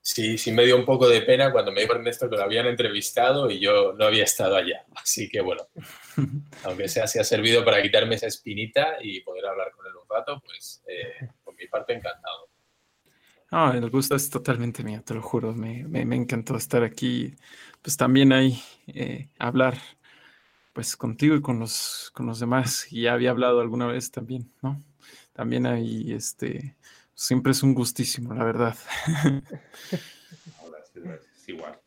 sí, sí me dio un poco de pena cuando me dijo Ernesto que lo habían entrevistado y yo no había estado allá. Así que bueno, aunque sea, si ha servido para quitarme esa espinita y poder hablar con él un rato, pues eh, por mi parte encantado. No, el gusto es totalmente mío, te lo juro. Me, me, me encantó estar aquí. Pues también ahí eh, hablar pues contigo y con los, con los demás. Ya había hablado alguna vez también, ¿no? También ahí, este, siempre es un gustísimo, la verdad. Gracias, gracias. Igual.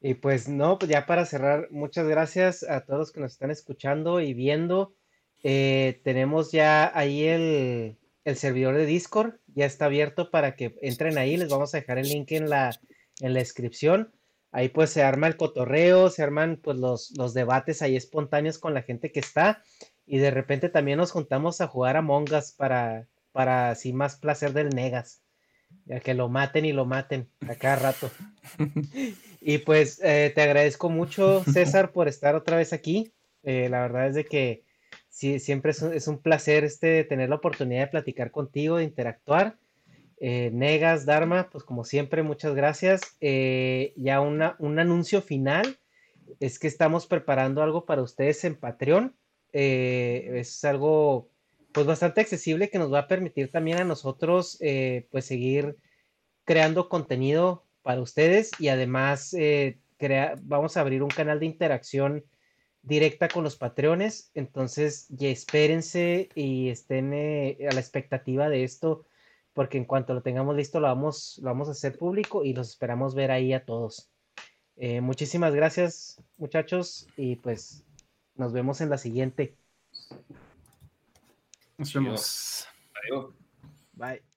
Y pues no, pues ya para cerrar, muchas gracias a todos los que nos están escuchando y viendo. Eh, tenemos ya ahí el, el servidor de Discord, ya está abierto para que entren ahí. Les vamos a dejar el link en la, en la descripción. Ahí pues se arma el cotorreo, se arman pues los, los debates ahí espontáneos con la gente que está. Y de repente también nos juntamos a jugar a Mongas para, para así más placer del Negas. Ya que lo maten y lo maten a cada rato. Y pues eh, te agradezco mucho, César, por estar otra vez aquí. Eh, la verdad es de que sí, siempre es un, es un placer este, tener la oportunidad de platicar contigo, de interactuar. Eh, Negas, Dharma, pues como siempre, muchas gracias. Ya una, un anuncio final es que estamos preparando algo para ustedes en Patreon. Es algo pues bastante accesible que nos va a permitir también a nosotros eh, pues seguir creando contenido para ustedes y además eh, vamos a abrir un canal de interacción directa con los patreones. Entonces, ya espérense y estén eh, a la expectativa de esto, porque en cuanto lo tengamos listo, lo vamos, lo vamos a hacer público y los esperamos ver ahí a todos. Muchísimas gracias, muchachos, y pues nos vemos en la siguiente. Nos vemos. Adiós. Bye.